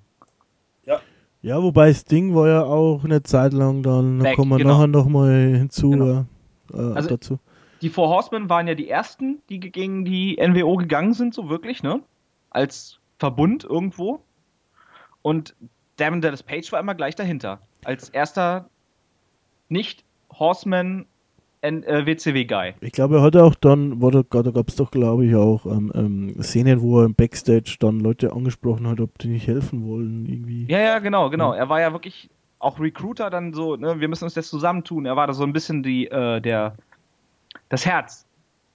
Ja, wobei Sting war ja auch eine Zeit lang dann, da kommen wir genau. nachher nochmal hinzu Genau. Äh, Also- dazu. Die Four Horsemen waren ja die ersten, die ge- gegen die NWO gegangen sind, so wirklich, ne? Als Verbund irgendwo. Und Damon Dallas Page war immer gleich dahinter. Als erster nicht Horseman äh, WCW-Guy. Ich glaube, er hatte auch dann, war da, da gab es doch, glaube ich, auch ähm, ähm, Szenen, wo er im Backstage dann Leute angesprochen hat, ob die nicht helfen wollen, irgendwie. Ja, ja, genau, genau. Er war ja wirklich auch Recruiter dann so, ne? Wir müssen uns das zusammentun. Er war da so ein bisschen die, äh, der, das Herz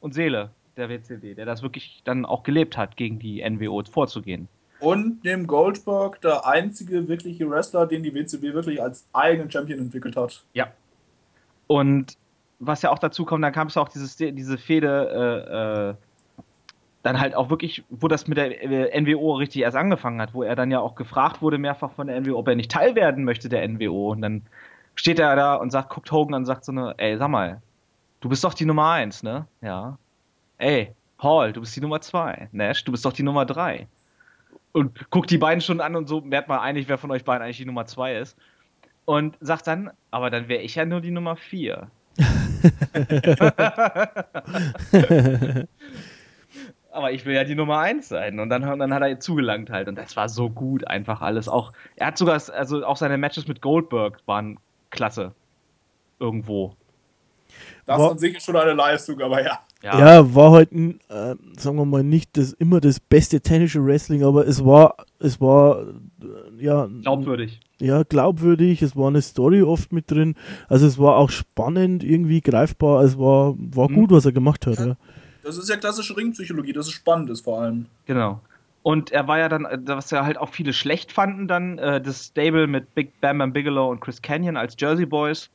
und Seele der WCW, der das wirklich dann auch gelebt hat, gegen die NWO vorzugehen. Und neben Goldberg der einzige wirkliche Wrestler, den die WCW wirklich als eigenen Champion entwickelt hat. Ja. Und was ja auch dazu kommt, dann kam es ja auch dieses, diese Fehde, äh, äh, dann halt auch wirklich, wo das mit der äh, NWO richtig erst angefangen hat, wo er dann ja auch gefragt wurde mehrfach von der NWO, ob er nicht Teil werden möchte der NWO. Und dann steht er da und sagt, guckt Hogan und sagt so eine, ey, sag mal, du bist doch die Nummer eins, ne? Ja. Ey, Paul, du bist die Nummer zwei. Nash, du bist doch die Nummer drei. Und guckt die beiden schon an und so, merkt mal einig, wer von euch beiden eigentlich die Nummer zwei ist. Und sagt dann, aber dann wäre ich ja nur die Nummer vier. <laughs> <laughs> <laughs> aber ich will ja die Nummer 1 sein. Und dann, dann hat er zugelangt halt. Und das war so gut, einfach alles. Auch, er hat sogar, also auch seine Matches mit Goldberg waren klasse. Irgendwo. Das war, an sich ist schon eine Leistung, aber ja. Ja, ja war halt, äh, sagen wir mal, nicht das, immer das beste technische Wrestling, aber es war, es war, äh, ja. Glaubwürdig. Ja, glaubwürdig, es war eine Story oft mit drin. Also es war auch spannend, irgendwie greifbar, es war, war mhm. gut, was er gemacht hat. Ja. ja. Das ist ja klassische Ringpsychologie, das ist spannend ist vor allem. Genau. Und er war ja dann, äh, was ja halt auch viele schlecht fanden, dann äh, das Stable mit Big Bam Bam Bigelow und Chris Canyon als Jersey Boys.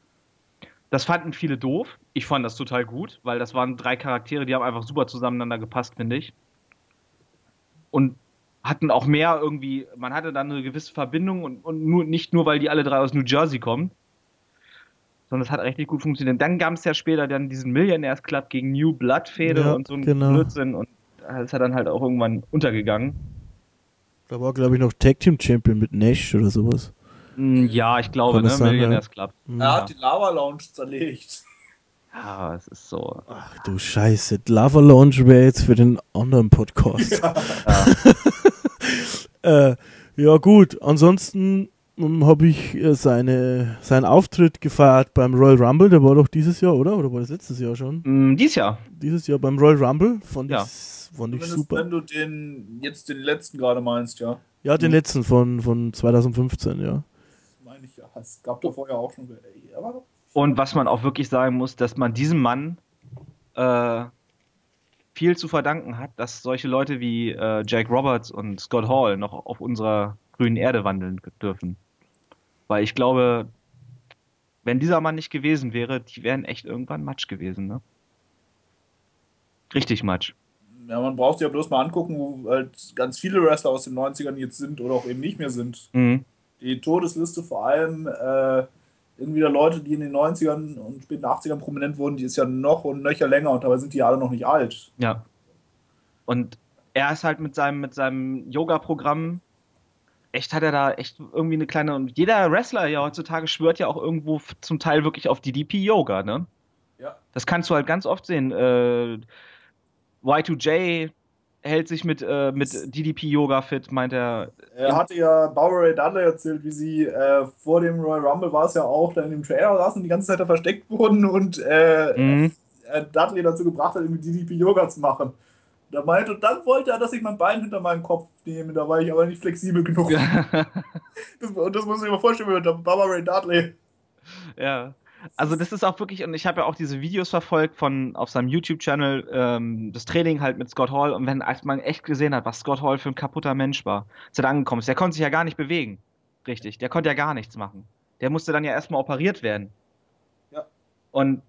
Das fanden viele doof. Ich fand das total gut, weil das waren drei Charaktere, die haben einfach super zusammeneinander gepasst, finde ich. Und hatten auch mehr irgendwie, man hatte dann eine gewisse Verbindung und, und nur, nicht nur, weil die alle drei aus New Jersey kommen, sondern es hat richtig gut funktioniert. Dann gab es ja später dann diesen Millionaires Club gegen New Blood Fehde ja, und so ein genau. Blödsinn und das ist ja dann halt auch irgendwann untergegangen. Da war, glaube ich, noch Tag Team Champion mit Nash oder sowas. Hm, ja, ich glaube, ne? Sein, Millionaires Club. Er ja. hat die Lava Lounge zerlegt. Ja, es ist so. Ach du Scheiße. Lava Lounge wäre jetzt für den anderen Podcast. <laughs> Ja, ja. <laughs> äh, ja gut. Ansonsten hm, habe ich äh, seine, seinen Auftritt gefeiert beim Royal Rumble. Der war doch dieses Jahr, oder? Oder war das letztes Jahr schon? Mm, dieses Jahr. Dieses Jahr beim Royal Rumble. Fand ja. ich, fand ich super. Wenn du den, jetzt den letzten gerade meinst, ja. Ja, den mhm. letzten von, von 2015, ja. Meine ich ja. Es gab doch vorher auch schon. Aber und was man auch wirklich sagen muss, dass man diesem Mann äh, viel zu verdanken hat, dass solche Leute wie äh, Jake Roberts und Scott Hall noch auf unserer grünen Erde wandeln dürfen. Weil ich glaube, wenn dieser Mann nicht gewesen wäre, die wären echt irgendwann Matsch gewesen, ne? Richtig Matsch. Ja, man braucht sich ja bloß mal angucken, wo halt ganz viele Wrestler aus den 90ern jetzt sind oder auch eben nicht mehr sind. Mhm. Die Todesliste vor allem äh, irgendwie der Leute, die in den 90ern und späten 80ern prominent wurden, die ist ja noch und nöcher länger und dabei sind die alle noch nicht alt. Ja. Und er ist halt mit seinem, mit seinem Yoga-Programm, echt hat er da echt irgendwie eine kleine. Und jeder Wrestler ja heutzutage schwört ja auch irgendwo zum Teil wirklich auf DDP-Yoga, ne? Ja. Das kannst du halt ganz oft sehen. Äh, Y2J hält sich mit, äh, mit DDP-Yoga fit, meint er. Er hatte ja Barbara Ray Dudley erzählt, wie sie äh, vor dem Royal Rumble war es ja auch, da in dem Trailer saßen, die ganze Zeit da versteckt wurden und äh, mhm. Dudley dazu gebracht hat, irgendwie DDP-Yoga zu machen. Da meinte, und dann wollte er, dass ich mein Bein hinter meinen Kopf nehme, da war ich aber nicht flexibel genug. <laughs> das, und das muss ich mir vorstellen mit Barbara Ray Dudley. Ja. Also das ist auch wirklich, und ich habe ja auch diese Videos verfolgt von auf seinem YouTube-Channel, ähm, das Training halt mit Scott Hall und wenn als man echt gesehen hat, was Scott Hall für ein kaputter Mensch war, als er da angekommen ist, der konnte sich ja gar nicht bewegen. Richtig, der konnte ja gar nichts machen. Der musste dann ja erstmal operiert werden. Ja. Und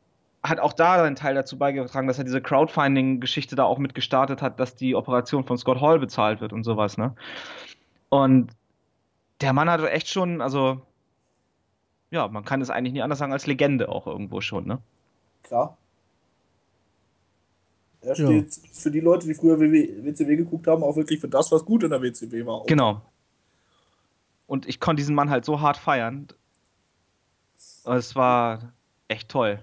hat auch da einen Teil dazu beigetragen, dass er diese Crowdfunding-Geschichte da auch mit gestartet hat, dass die Operation von Scott Hall bezahlt wird und sowas, ne? Und der Mann hat echt schon, also ja, man kann es eigentlich nie anders sagen als Legende auch irgendwo schon, ne? Klar. Er steht ja. für die Leute, die früher WCW geguckt haben, auch wirklich für das, was gut in der WCW war. Genau. Und ich konnte diesen Mann halt so hart feiern. Es war echt toll.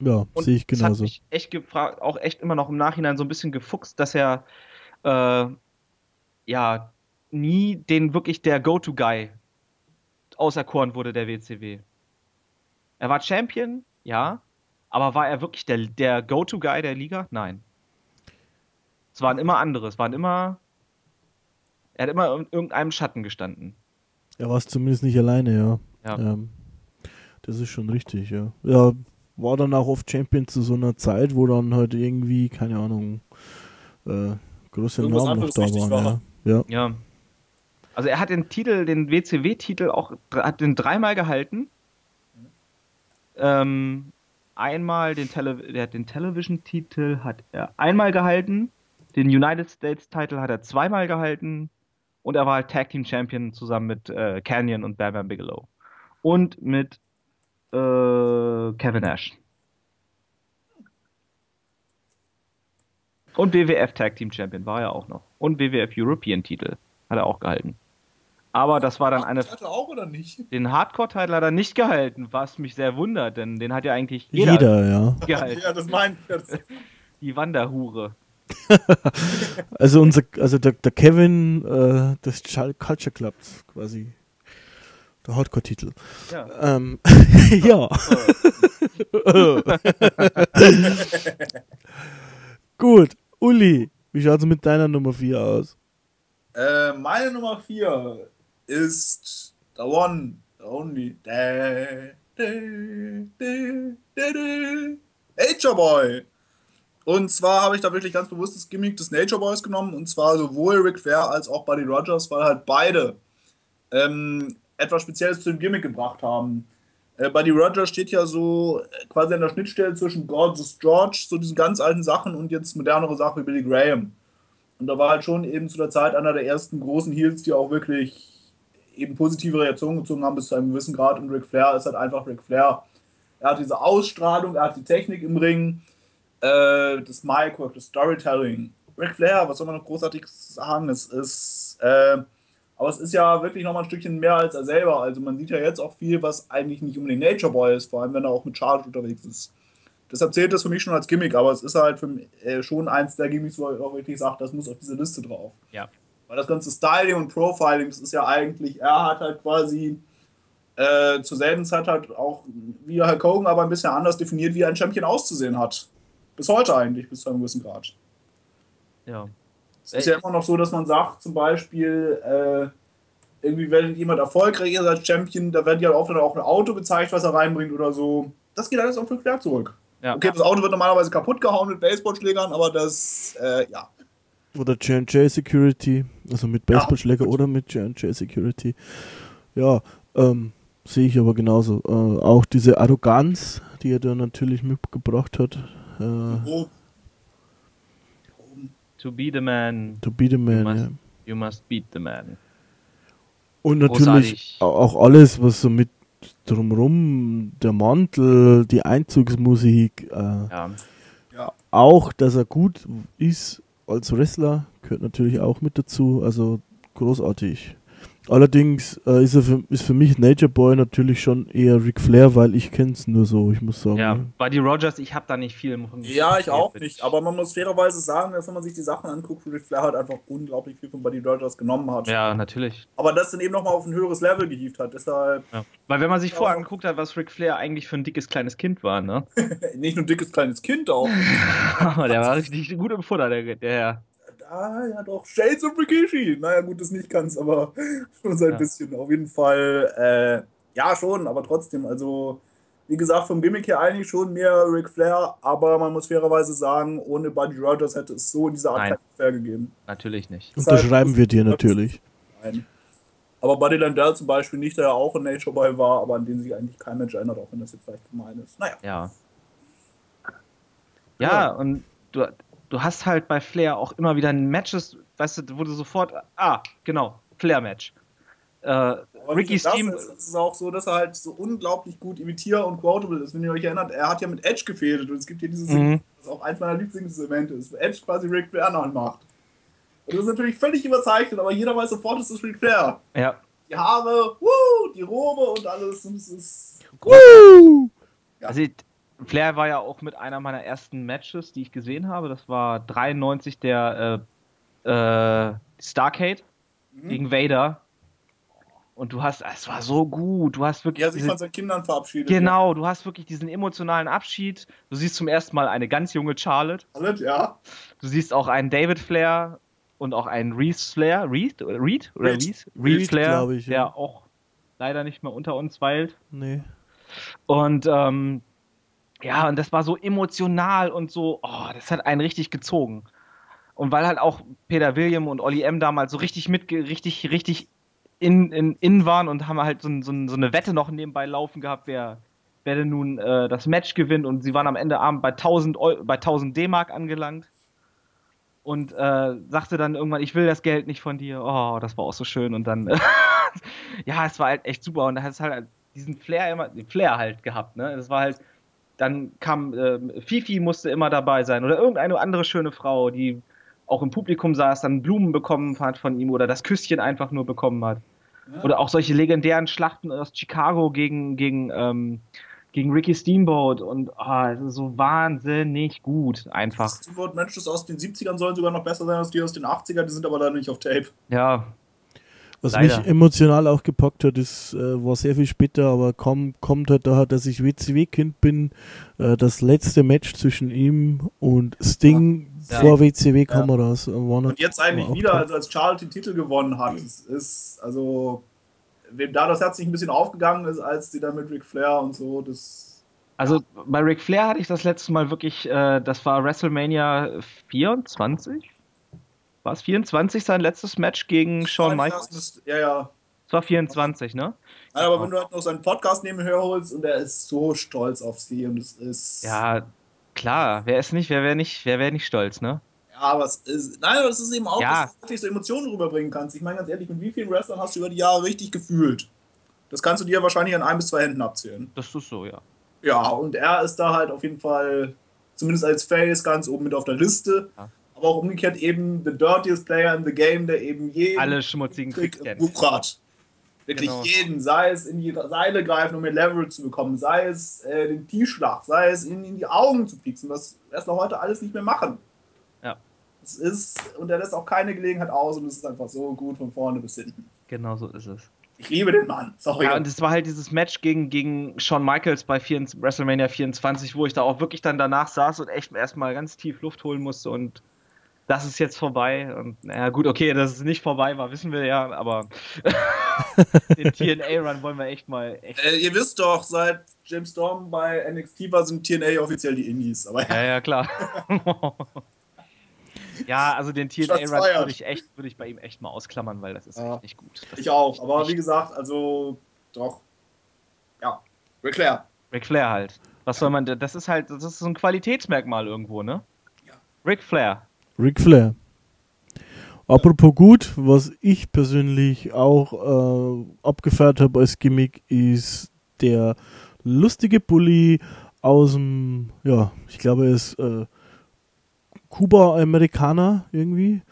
Ja, sehe ich genauso. Es hat mich echt gefragt, auch echt immer noch im Nachhinein so ein bisschen gefuchst, dass er äh, ja nie den wirklich der Go-To-Guy auserkoren wurde, der WCW. Er war Champion, ja, aber war er wirklich der, der Go-To-Guy der Liga? Nein. Es waren immer andere, es waren immer. Er hat immer in irgendeinem Schatten gestanden. Er war es zumindest nicht alleine, ja. Ja. Ähm, das ist schon richtig, ja. Ja, war dann auch oft Champion zu so einer Zeit, wo dann halt irgendwie, keine Ahnung, äh, große Irgendwas Namen noch da waren. War. Ja. ja. ja. Also er hat den Titel, den WCW-Titel auch, hat den dreimal gehalten. Ähm, einmal den, Tele der den Television-Titel hat er einmal gehalten, den United States-Titel hat er zweimal gehalten und er war halt Tag Team Champion zusammen mit äh, Canyon und Bam Bam Bigelow. Und mit äh, Kevin Nash. Und WWF Tag Team Champion war er auch noch. Und WWF European Titel hat er auch gehalten. Aber das war dann eine. Auch, oder nicht? Den Hardcore-Teil hat er nicht gehalten, was mich sehr wundert, denn den hat ja eigentlich jeder, jeder ja. gehalten. ja, das meint Die Wanderhure. <laughs> also unser, also der, der Kevin äh, des Culture Clubs quasi. Der Hardcore-Titel. Ja. Ähm, <laughs> ja. <laughs> <laughs> Gut, Uli, wie schaut es mit deiner Nummer 4 aus? Äh, meine Nummer 4 ist The One, The Only, da, da, da, da, da, Nature Boy. Und zwar habe ich da wirklich ganz bewusst das Gimmick des Nature Boys genommen, und zwar sowohl Ric Flair als auch Buddy Rogers, weil halt beide ähm, etwas Spezielles zu dem Gimmick gebracht haben. Äh, Buddy Rogers steht ja so äh, quasi an der Schnittstelle zwischen Gorgeous George, so diesen ganz alten Sachen, und jetzt modernere Sachen wie Billy Graham. Und da war halt schon eben zu der Zeit einer der ersten großen Heels, die auch wirklich eben positive Reaktionen gezogen haben bis zu einem gewissen Grad. Und Ric Flair ist halt einfach Ric Flair. Er hat diese Ausstrahlung, er hat die Technik im Ring, äh, das Micwork, das Storytelling. Ric Flair, was soll man noch großartig sagen? Es ist, äh, aber es ist ja wirklich nochmal ein Stückchen mehr als er selber. Also man sieht ja jetzt auch viel, was eigentlich nicht unbedingt Nature Boy ist, vor allem wenn er auch mit Charge unterwegs ist. Deshalb zählt das für mich schon als Gimmick, aber es ist halt mich, äh, schon eins der Gimmicks, wo ich auch wirklich sage, das muss auf diese Liste drauf. Ja. Weil das ganze Styling und Profiling, das ist ja eigentlich, er hat halt quasi äh, zur selben Zeit halt auch wie Hulk Hogan, aber ein bisschen anders definiert, wie ein Champion auszusehen hat. Bis heute eigentlich, bis zu einem gewissen Grad. Ja. Es ist ja immer noch so, dass man sagt, zum Beispiel, äh, irgendwie, wenn jemand erfolgreich ist als Champion, da wird ja oft dann auch ein Auto gezeigt, was er reinbringt oder so. Das geht alles auf Ric Flair zurück. Ja. Okay, das Auto wird normalerweise kaputt gehauen mit Baseballschlägern, aber das, äh, ja. Oder J&J Security, also mit Baseballschläger Ja. oder mit J&J Security. Ja, ähm, sehe ich aber genauso. Äh, auch diese Arroganz, die er da natürlich mitgebracht hat, äh, Wo, To be the man, to be the man. must- Ja. you must beat the man. Und natürlich Großartig. auch alles, was so mit drumrum, der Mantel, die Einzugsmusik, äh, Ja. ja. auch, dass er gut ist als Wrestler, gehört natürlich auch mit dazu. Also großartig. Allerdings äh, ist, er für, ist für mich Nature Boy natürlich schon eher Ric Flair, weil ich kenne es nur so, ich muss sagen. ja, Buddy Rogers, ich habe da nicht viel Ja, ich auch nicht. Aber man muss fairerweise sagen, dass wenn man sich die Sachen anguckt, Ric Flair halt einfach unglaublich viel von Buddy Rogers genommen hat. Ja, natürlich. Aber das dann eben nochmal auf ein höheres Level gehievt hat. Deshalb Ja. Weil wenn man sich Ja. vorher angeguckt hat, was Ric Flair eigentlich für ein dickes kleines Kind war, ne? <laughs> nicht nur ein dickes kleines Kind auch. <laughs> der war richtig gut im Futter, der, der Herr. Ah, ja doch, Shades of Rikishi. Naja, gut, das nicht ganz, aber <laughs> schon so ein Ja. bisschen. Auf jeden Fall, äh, ja schon, aber trotzdem, also, wie gesagt, vom Gimmick her eigentlich schon mehr Ric Flair, aber man muss fairerweise sagen, ohne Buddy Rogers hätte es so in dieser Art Nein. keinen Flair gegeben. Natürlich nicht. Unterschreiben wir dir natürlich. Nein. Aber Buddy Landell zum Beispiel nicht, der ja auch ein Nature Boy war, aber an den sich eigentlich kein Mensch erinnert, auch wenn das jetzt vielleicht gemein ist. Naja. Ja. Ja, und du, du hast halt bei Flair auch immer wieder Matches, weißt du, wo du sofort, ah, genau, Flair-Match. Äh, Aber Ricky Steam, Das, es ist auch so, dass er halt so unglaublich gut imitier- und quotable ist. Wenn ihr euch erinnert, er hat ja mit Edge gefädelt und es gibt hier dieses Mhm. Das auch eins meiner Lieblingselemente ist, wo Edge quasi Ric Flair nachmacht. Und das ist natürlich völlig überzeichnet, aber jeder weiß sofort, es ist Ric Flair. ja, Die Haare, wuh, die Robe und alles. Und es ist Woo! Ja. Also Flair war ja auch mit einer meiner ersten Matches, die ich gesehen habe. Das war 93 der äh, äh, Starcade Mhm. gegen Vader. Und du hast, es war so gut. Du hast wirklich er sich diese- von seinen Kindern verabschiedet. genau, du hast wirklich diesen emotionalen Abschied. Du siehst zum ersten Mal eine ganz junge Charlotte. Ja. Alles, ja. Du siehst auch einen David Flair und auch einen Reese Flair. Reed? Oder Reed? Oder Reed. Reese? Reed Reed, Flair, ich, ja. der auch leider nicht mehr unter uns weilt. Nee. Und ähm, ja, und das war so emotional und so, oh, das hat einen richtig gezogen. Und weil halt auch Peter William und Olli M. damals so richtig mit, richtig, richtig in, in, in waren und haben halt so, so, so eine Wette noch nebenbei laufen gehabt, wer, wer denn nun äh, das Match gewinnt. Und sie waren am Ende Abend bei 1000, Eu bei 1000 D-Mark angelangt. Und äh, sagte dann irgendwann, ich will das Geld nicht von dir. Oh, das war auch so schön. Und dann, <laughs> ja, es war halt echt super. Und da hat es halt diesen Flair immer, den Flair halt gehabt, ne? Das war halt, dann kam, ähm, Fifi musste immer dabei sein oder irgendeine andere schöne Frau, die auch im Publikum saß, dann Blumen bekommen hat von ihm oder das Küsschen einfach nur bekommen hat. Ja. Oder auch solche legendären Schlachten aus Chicago gegen, gegen, ähm, gegen Ricky Steamboat und es ist so wahnsinnig gut einfach. Steamboat Matches aus den 70ern sollen sogar noch besser sein als die aus den 80ern, die sind aber da nicht auf Tape. Ja, Was Leider. mich emotional auch gepackt hat, ist, äh, war sehr viel später, aber kaum kommt halt daher, dass ich WCW-Kind bin, äh, das letzte Match zwischen ihm und Sting Ja. vor WCW-Kameras. äh, war noch- Und jetzt eigentlich wieder, also als Charles den Titel gewonnen hat, es ist, also, wem da das Herz nicht ein bisschen aufgegangen ist, als die da mit Ric Flair und so, das. also bei Ric Flair hatte ich das letzte Mal wirklich, äh, das war WrestleMania 24? War es 24 sein letztes Match gegen Shawn Michaels? Ja, ja. Es war 24, ne? Nein, aber wenn du halt noch seinen Podcast nebenher holst und er ist so stolz auf sie und es ist. Ja, klar. Wer ist nicht, wer wäre nicht, wer wäre nicht stolz, ne? Ja, aber es ist. Nein, aber es ist eben auch, Ja. dass du wirklich so Emotionen rüberbringen kannst. Ich meine ganz ehrlich, mit wie vielen Wrestlern hast du über die Jahre richtig gefühlt? Das kannst du dir wahrscheinlich an ein bis zwei Händen abzählen. Das ist so, ja. Ja, und er ist da halt auf jeden Fall, zumindest als Face, ganz oben mit auf der Liste. Ja. Aber auch umgekehrt eben the dirtiest player in the game, der eben jeden Alle schmutzigen Trick Tricks im. Buch hat. Wirklich Genau. jeden, sei es in die Seile greifen, um mehr Leverage zu bekommen, sei es äh, den T-Schlag, sei es ihn in die Augen zu pieksen, was Wrestler heute alles nicht mehr machen. Ja. Es ist, und er lässt auch keine Gelegenheit aus und es ist einfach so gut von vorne bis hinten. Genau so ist es. Ich liebe den Mann. Sorry. Ja, und es war halt dieses Match gegen, gegen Shawn Michaels bei 24, WrestleMania 24, wo ich da auch wirklich dann danach saß und echt erstmal ganz tief Luft holen musste und das ist jetzt vorbei. Und naja, gut, okay, dass es nicht vorbei war, wissen wir ja, aber <laughs> den TNA-Run wollen wir echt mal echt. Äh, ihr wisst doch, seit James Storm bei NXT war, sind TNA offiziell die Indies. Aber ja, Ja, ja, klar. <laughs> ja, also den TNA-Run würde ich echt, würde ich bei ihm echt mal ausklammern, weil das ist Ja. echt nicht gut. Das ich auch. Aber nicht- wie gesagt, also doch. Ja, Ric Flair. Ric Flair halt. Was soll man, das ist halt, das ist so ein Qualitätsmerkmal irgendwo, ne? Ja. Ric Flair. Ric Flair. Apropos gut, was ich persönlich auch äh, abgefeiert habe als Gimmick, ist der lustige Bully aus dem, ja, ich glaube, er ist äh, Kuba-Amerikaner irgendwie,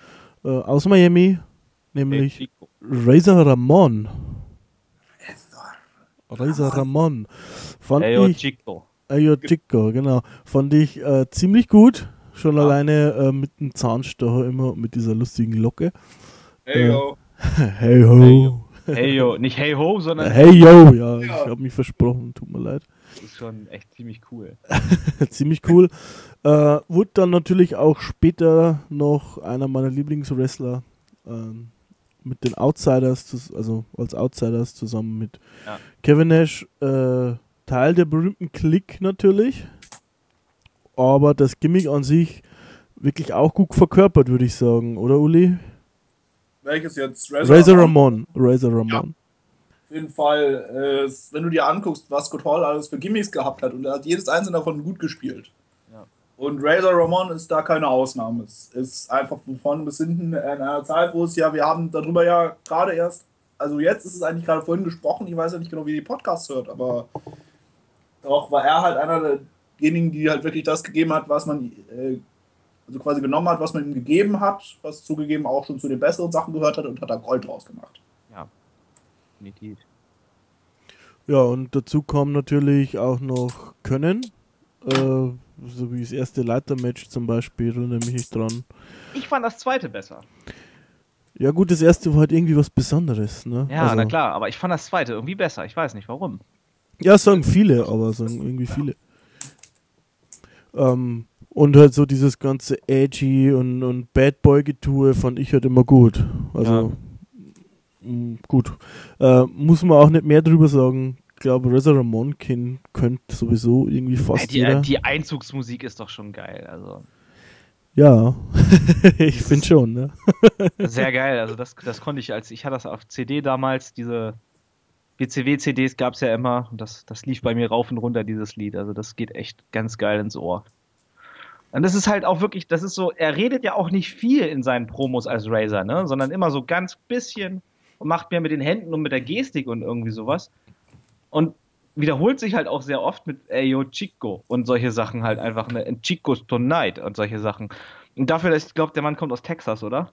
äh, aus Miami, nämlich. Razor Ramon. Razor Ramon. Fand Ey, yo, ich, Chico. Ayo Chico, genau. Fand ich äh, ziemlich gut. Schon Ja. alleine äh, mit dem Zahnstocher immer mit dieser lustigen Locke. Hey, yo. <laughs> hey ho. Hey, yo. Hey yo, nicht hey ho, sondern Hey yo, ja, ich Ja. habe mich versprochen, tut mir leid. das ist schon echt ziemlich cool. <laughs> Ziemlich cool. Äh, wurde dann natürlich auch später noch einer meiner Lieblingswrestler ähm, mit den Outsiders, also als Outsiders zusammen mit Ja. Kevin Nash, äh, Teil der berühmten Click natürlich. Aber das Gimmick an sich wirklich auch gut verkörpert, würde ich sagen, oder Uli? Welches jetzt? Razor Ramon. Razor Ramon. Auf jeden Fall, äh, wenn du dir anguckst, was Scott Hall alles für Gimmicks gehabt hat, und er hat jedes einzelne davon gut gespielt. Ja. Und Razor Ramon ist da keine Ausnahme. Es ist einfach von vorne bis hinten in einer Zeit, wo es ja, wir haben darüber ja gerade erst, also jetzt ist es eigentlich gerade vorhin gesprochen, ich weiß ja nicht genau, wie die Podcast hört, aber doch war er halt einer derjenigen, die halt wirklich das gegeben hat, was man, äh, also quasi genommen hat, was man ihm gegeben hat, was zugegeben auch schon zu den besseren Sachen gehört hat und hat da Gold draus gemacht. Ja. Definitiv. Ja, und dazu kam natürlich auch noch Können. Äh, so wie das erste Leitermatch zum Beispiel, erinnere mich nicht dran. Ich fand das zweite besser. Ja gut, das erste war halt irgendwie was Besonderes, ne? Ja, Also- na klar, aber ich fand das zweite irgendwie besser. Ich weiß nicht warum. Ja, sagen viele, aber sagen irgendwie viele. Ähm, und halt so dieses ganze Edgy und, und Bad Boy-Getue fand ich halt immer gut. Also, mh, gut. Äh, muss man auch nicht mehr drüber sagen. Ich glaube, Ramon kennt, könnte sowieso irgendwie fast Ja, die, jeder. die Einzugsmusik ist doch schon geil. Also ja, <laughs> ich finde schon, ne? sehr geil. Also das, das konnte ich als ich hatte das auf CD damals. Diese BCW-CDs gab es ja immer und das, das lief bei mir rauf und runter dieses Lied. Also das geht echt ganz geil ins Ohr. Und das ist halt auch wirklich, das ist so, er redet ja auch nicht viel in seinen Promos als Razor, ne? Sondern immer so ganz bisschen und macht mehr mit den Händen und mit der Gestik und irgendwie sowas. Und wiederholt sich halt auch sehr oft mit Ayo Chico und solche Sachen halt einfach, ne? And Chico's Tonight und solche Sachen. Und dafür, ich glaube, der Mann kommt aus Texas, oder?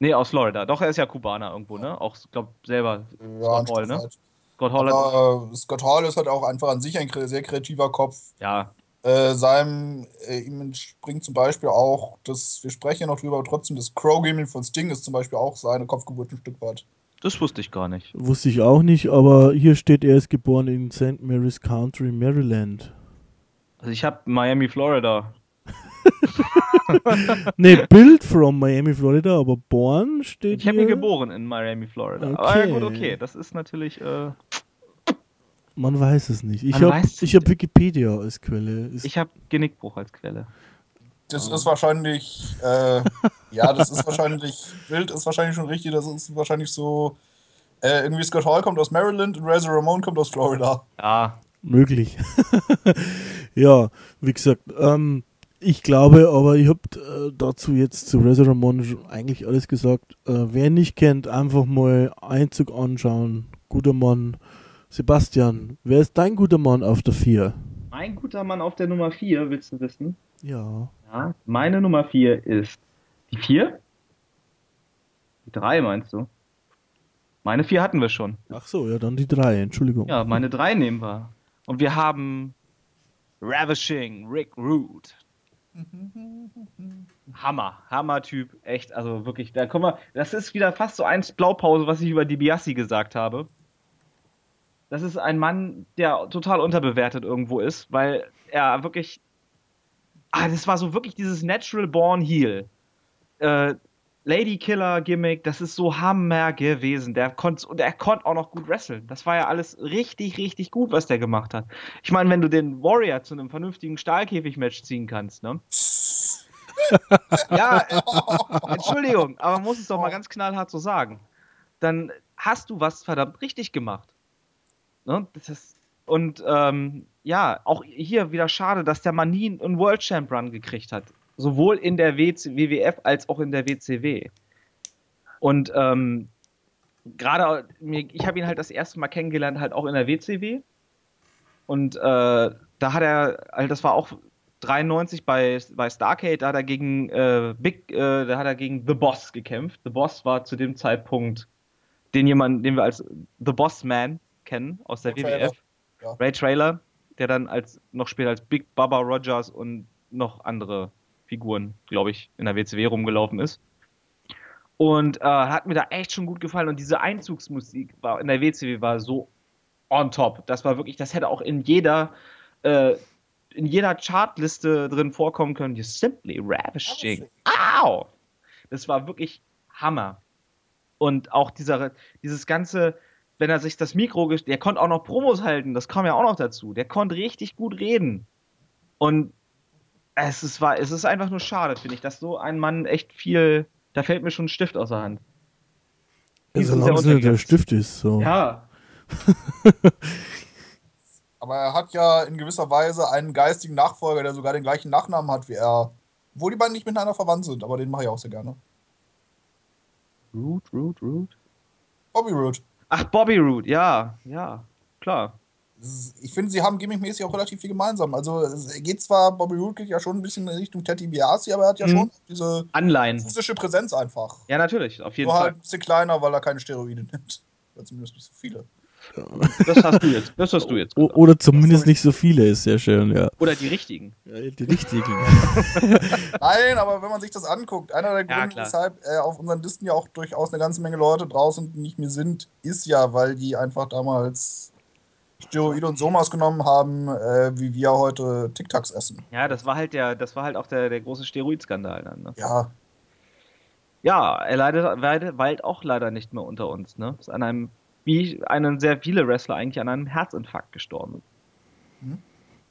Nee, aus Florida. Doch, er ist ja Kubaner irgendwo, ne? Auch, glaub, selber Ja, Stück ne? weit. Scott Hall hat, Aber äh, Scott Hall ist halt auch einfach an sich ein sehr kreativer Kopf. ja, Äh, seinem, äh, ihm entspringt zum Beispiel auch, das, wir sprechen ja noch drüber, aber trotzdem, das Crow Gaming von Sting ist zum Beispiel auch seine Kopfgeburt ein Stück weit. das wusste ich gar nicht. Wusste ich auch nicht, aber hier steht, er ist geboren in St. Mary's Country, Maryland. Also ich habe Miami, Florida. <laughs> Ne, Bild from Miami, Florida, aber born steht Ich habe ihn geboren in Miami, Florida. Aber ja, gut, okay, das ist natürlich. Äh, Man weiß es nicht. Ich habe hab Wikipedia als Quelle. Ist, ich habe Genickbruch als Quelle. Das ist wahrscheinlich, äh, <laughs> ja, das ist wahrscheinlich, Bild ist wahrscheinlich schon richtig, das ist wahrscheinlich so, äh, irgendwie Scott Hall kommt aus Maryland und Razor Ramon kommt aus Florida. Ja, möglich. <laughs> ja, wie gesagt, ähm, ich glaube, aber ich habe äh, dazu jetzt zu Razor Ramon eigentlich alles gesagt. Äh, wer nicht kennt, einfach mal Einzug anschauen. Guter Mann. Sebastian, wer ist dein guter Mann auf der 4? mein guter Mann auf der Nummer 4, willst du wissen? Ja. Ja, meine Nummer 4 ist die 4? Die 3 meinst du? Meine 4 hatten wir schon. Ach so, ja, dann die 3, Entschuldigung. Ja, meine 3 nehmen wir. Und wir haben Ravishing Rick Root. Hammer, Hammer-Typ, echt, also wirklich, da kommen wir, das ist wieder fast so eins Blaupause, was ich über DiBiase gesagt habe. Das ist ein Mann, der total unterbewertet irgendwo ist, weil er wirklich, ah, das war so wirklich dieses Natural Born Heel. Äh, Lady Killer Gimmick, das ist so Hammer gewesen. Der konnte und er konnte auch noch gut wresteln. Das war ja alles richtig, richtig gut, was der gemacht hat. Ich meine, wenn du den Warrior zu einem vernünftigen Stahlkäfig-Match ziehen kannst, ne? ja, äh, Entschuldigung, aber man muss es doch mal ganz knallhart so sagen. Dann hast du was verdammt richtig gemacht. Ne? Das ist, und ähm, ja, auch hier wieder schade, dass der Mann nie einen World Champ Run gekriegt hat. Sowohl in der WC WWF als auch in der WCW. Und ähm, gerade, ich habe ihn halt das erste Mal kennengelernt, halt auch in der WCW. Und äh, da hat er, also das war auch 93 bei, bei Starcade, da hat er gegen äh, Big, äh, da hat er gegen The Boss gekämpft. The Boss war zu dem Zeitpunkt den jemand, den wir als The Boss Man kennen aus der Ray Trailer, WWF. ja. Ray Trailer, der dann als noch später als Big Baba Rogers und noch andere Figuren, glaube ich, in der WCW rumgelaufen ist. Und äh, hat mir da echt schon gut gefallen. Und diese Einzugsmusik war in der WCW war so on top. Das war wirklich, das hätte auch in jeder, äh, in jeder Chartliste drin vorkommen können. You're simply ravishing. Au! Das war wirklich Hammer. Und auch dieser, dieses ganze, wenn er sich das Mikro, gest- der konnte auch noch Promos halten, das kam ja auch noch dazu. Der konnte richtig gut reden. Und es ist, war, es ist einfach nur schade, finde ich, dass so ein Mann echt viel, da fällt mir schon ein Stift aus der Hand. Sehr es nicht der. Stift ist. So. Ja, <laughs> Aber er hat ja in gewisser Weise einen geistigen Nachfolger, der sogar den gleichen Nachnamen hat wie er. Obwohl die beiden nicht miteinander verwandt sind, aber den mache ich auch sehr gerne. Root, Root, Root. Bobby Roode. Ach, Bobby Root, ja, ja, klar. Ich finde, sie haben gimmickmäßig auch relativ viel gemeinsam. Also es geht zwar, Bobby Roode geht ja schon ein bisschen in Richtung Teddy Biasi, aber er hat ja Mhm. schon diese Anleihen. physische Präsenz einfach. Ja, natürlich, auf jeden Nur Fall. halt ein bisschen kleiner, weil er keine Steroide nimmt. Oder zumindest nicht so viele. Das hast du jetzt. Das hast du jetzt. Gesagt. oder zumindest nicht so viele, ist sehr schön, ja. Oder die richtigen. ja die richtigen. <laughs> <laughs> Nein, aber wenn man sich das anguckt, einer der Ja, Gründe, klar. weshalb äh, auf unseren Listen ja auch durchaus eine ganze Menge Leute draußen nicht mehr sind, ist ja, weil die einfach damals Steroide und Somas genommen haben, äh, wie wir heute Tic-Tacs essen. Ja, das war halt der, das war halt auch der, der große Steroidskandal dann. Ne? Ja, Ja, er leidet, weilt, weilt auch leider nicht mehr unter uns. Ne? Ist an einem, wie einen sehr viele Wrestler eigentlich an einem Herzinfarkt gestorben.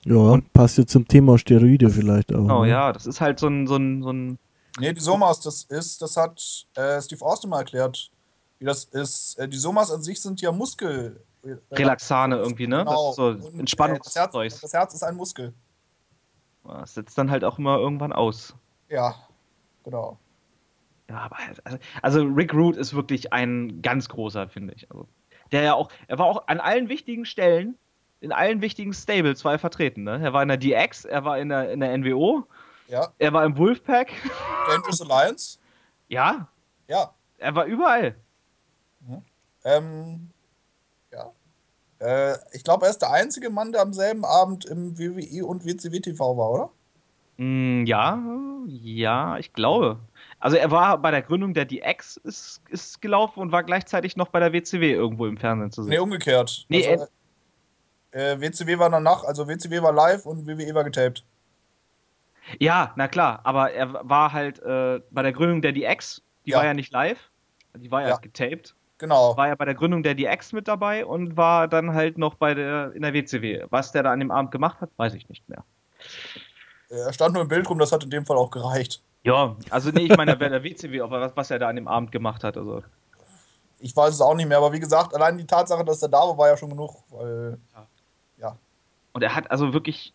Ja, passt ja zum Thema Steroide vielleicht auch. Oh ne? ja, das ist halt so ein, so ein, so ein nee, die Somas, das ist, das hat äh, Steve Austin mal erklärt, wie das ist. Äh, die Somas an sich sind ja Muskel. äh, Relaxane irgendwie, ne? Genau. Das ist so Und, äh, das, Herz, das Herz ist ein Muskel. Das setzt dann halt auch immer irgendwann aus. Ja, genau. Ja, aber also, also Rick Root ist wirklich ein ganz großer, finde ich. Also, der ja auch, er war auch an allen wichtigen Stellen, in allen wichtigen Stables war er vertreten. Ne? Er war in der DX, er war in der, in der NWO, Ja, er war im Wolfpack. Dangerous Alliance. <laughs> ja, Ja, er war überall. ähm, ja. Äh, ich glaube, er ist der einzige Mann, der am selben Abend im WWE und WCW TV war, oder? Mm, ja, ja, ich glaube. Also er war bei der Gründung der DX ist, ist gelaufen und war gleichzeitig noch bei der WCW irgendwo im Fernsehen zu sehen. Nee, umgekehrt. Nee, also, äh, WCW war danach, also WCW war live und WWE war getaped. Ja, na klar, aber er war halt äh, bei der Gründung der DX, die Ja. war ja nicht live, die war ja, Ja. getaped. Genau. War ja bei der Gründung der DX mit dabei und war dann halt noch bei der in der WCW. Was der da an dem Abend gemacht hat, weiß ich nicht mehr. Er stand nur im Bild rum, das hat in dem Fall auch gereicht. Ja, also nee, ich meine bei der WCW, was, was er da an dem Abend gemacht hat, also Ich weiß es auch nicht mehr, aber wie gesagt, allein die Tatsache, dass er da war, war ja schon genug. Weil, Und er hat also wirklich,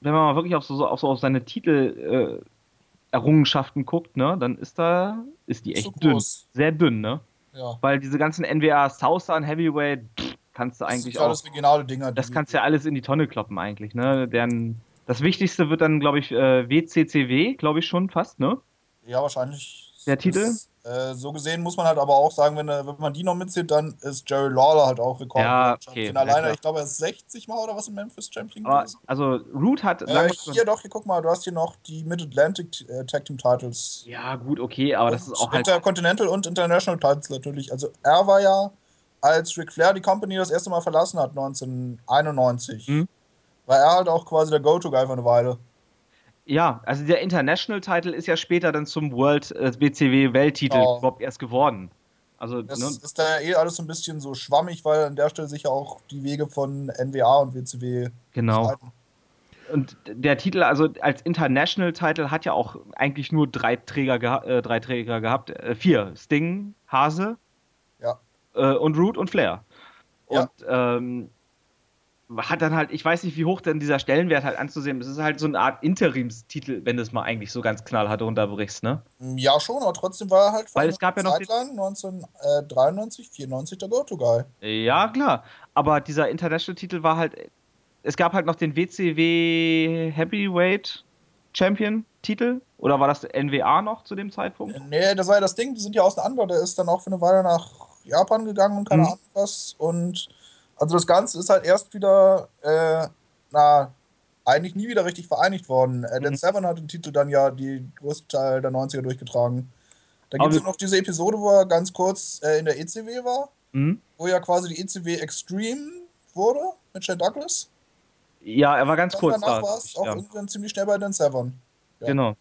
wenn man mal wirklich auf so, auf, so auf seine Titel äh, Errungenschaften guckt, ne, dann ist da ist die echt so dünn, sehr dünn, ne? ja. Weil diese ganzen NWA Southern Heavyweight pff, kannst du Das eigentlich sind alles auch, regionale Dinger. das kannst du ja alles in die Tonne kloppen eigentlich, ne? Deren, das Wichtigste wird dann, glaube ich, äh, WCCW, glaube ich schon fast, ne? Ja, wahrscheinlich. Der Titel? Ist, äh, so gesehen muss man halt aber auch sagen, wenn, er- wenn man die noch mitzählt, dann ist Jerry Lawler halt auch Rekord. Ja, okay, ja, Alleine, ich glaube, er ist 60 Mal oder was im Memphis Champion Aber gewesen. also Root hat Äh, hier doch, hier guck mal, du hast hier noch die Mid-Atlantic äh, Tag Team Titles. ja gut, okay, aber das ist auch halt Intercontinental und International Titles natürlich. Also er war ja, als Ric Flair die Company das erste Mal verlassen hat, 1991, Mhm. War er halt auch quasi der Go-To-Guy für eine Weile. Ja, also der International Title ist ja später dann zum World äh, WCW Welttitel Genau. überhaupt erst geworden. Also Das ne, ist da eh alles so ein bisschen so schwammig, weil an der Stelle sich ja auch die Wege von NWA und WCW genau. streiten. Und der Titel, also als International Title hat ja auch eigentlich nur drei Träger, äh, drei Träger gehabt, äh, vier: Sting, Hase Ja. äh, und Root und Flair. Ja. Und ähm, hat dann halt, ich weiß nicht, wie hoch denn dieser Stellenwert halt anzusehen ist. Es ist halt so eine Art Interimstitel, wenn du es mal eigentlich so ganz knallhart runterbrichst, ne? Ja, schon, aber trotzdem war er halt Weil es gab ja noch Zeit lang, 1993, 94 der Go-To-Guy. Ja, klar. Aber dieser International-Titel war halt. Es gab halt noch den WCW Heavyweight Champion-Titel. Oder war das NWA noch zu dem Zeitpunkt? Nee, das war ja das Ding, die sind ja auseinander. Der ist dann auch für eine Weile nach Japan gegangen und keine Mhm. Ahnung was. Und also das Ganze ist halt erst wieder, äh, na, eigentlich nie wieder richtig vereinigt worden. Äh, Mhm. Severn hat den Titel dann ja die größte Teil der 90er durchgetragen. Da gibt es noch diese Episode, wo er ganz kurz äh, in der ECW war, Mhm. wo ja quasi die ECW Extreme wurde mit Shane Douglas. Ja, er war ganz Dann kurz danach da. war es auch Ja. irgendwann ziemlich schnell bei Dan Severn. ja. Genau.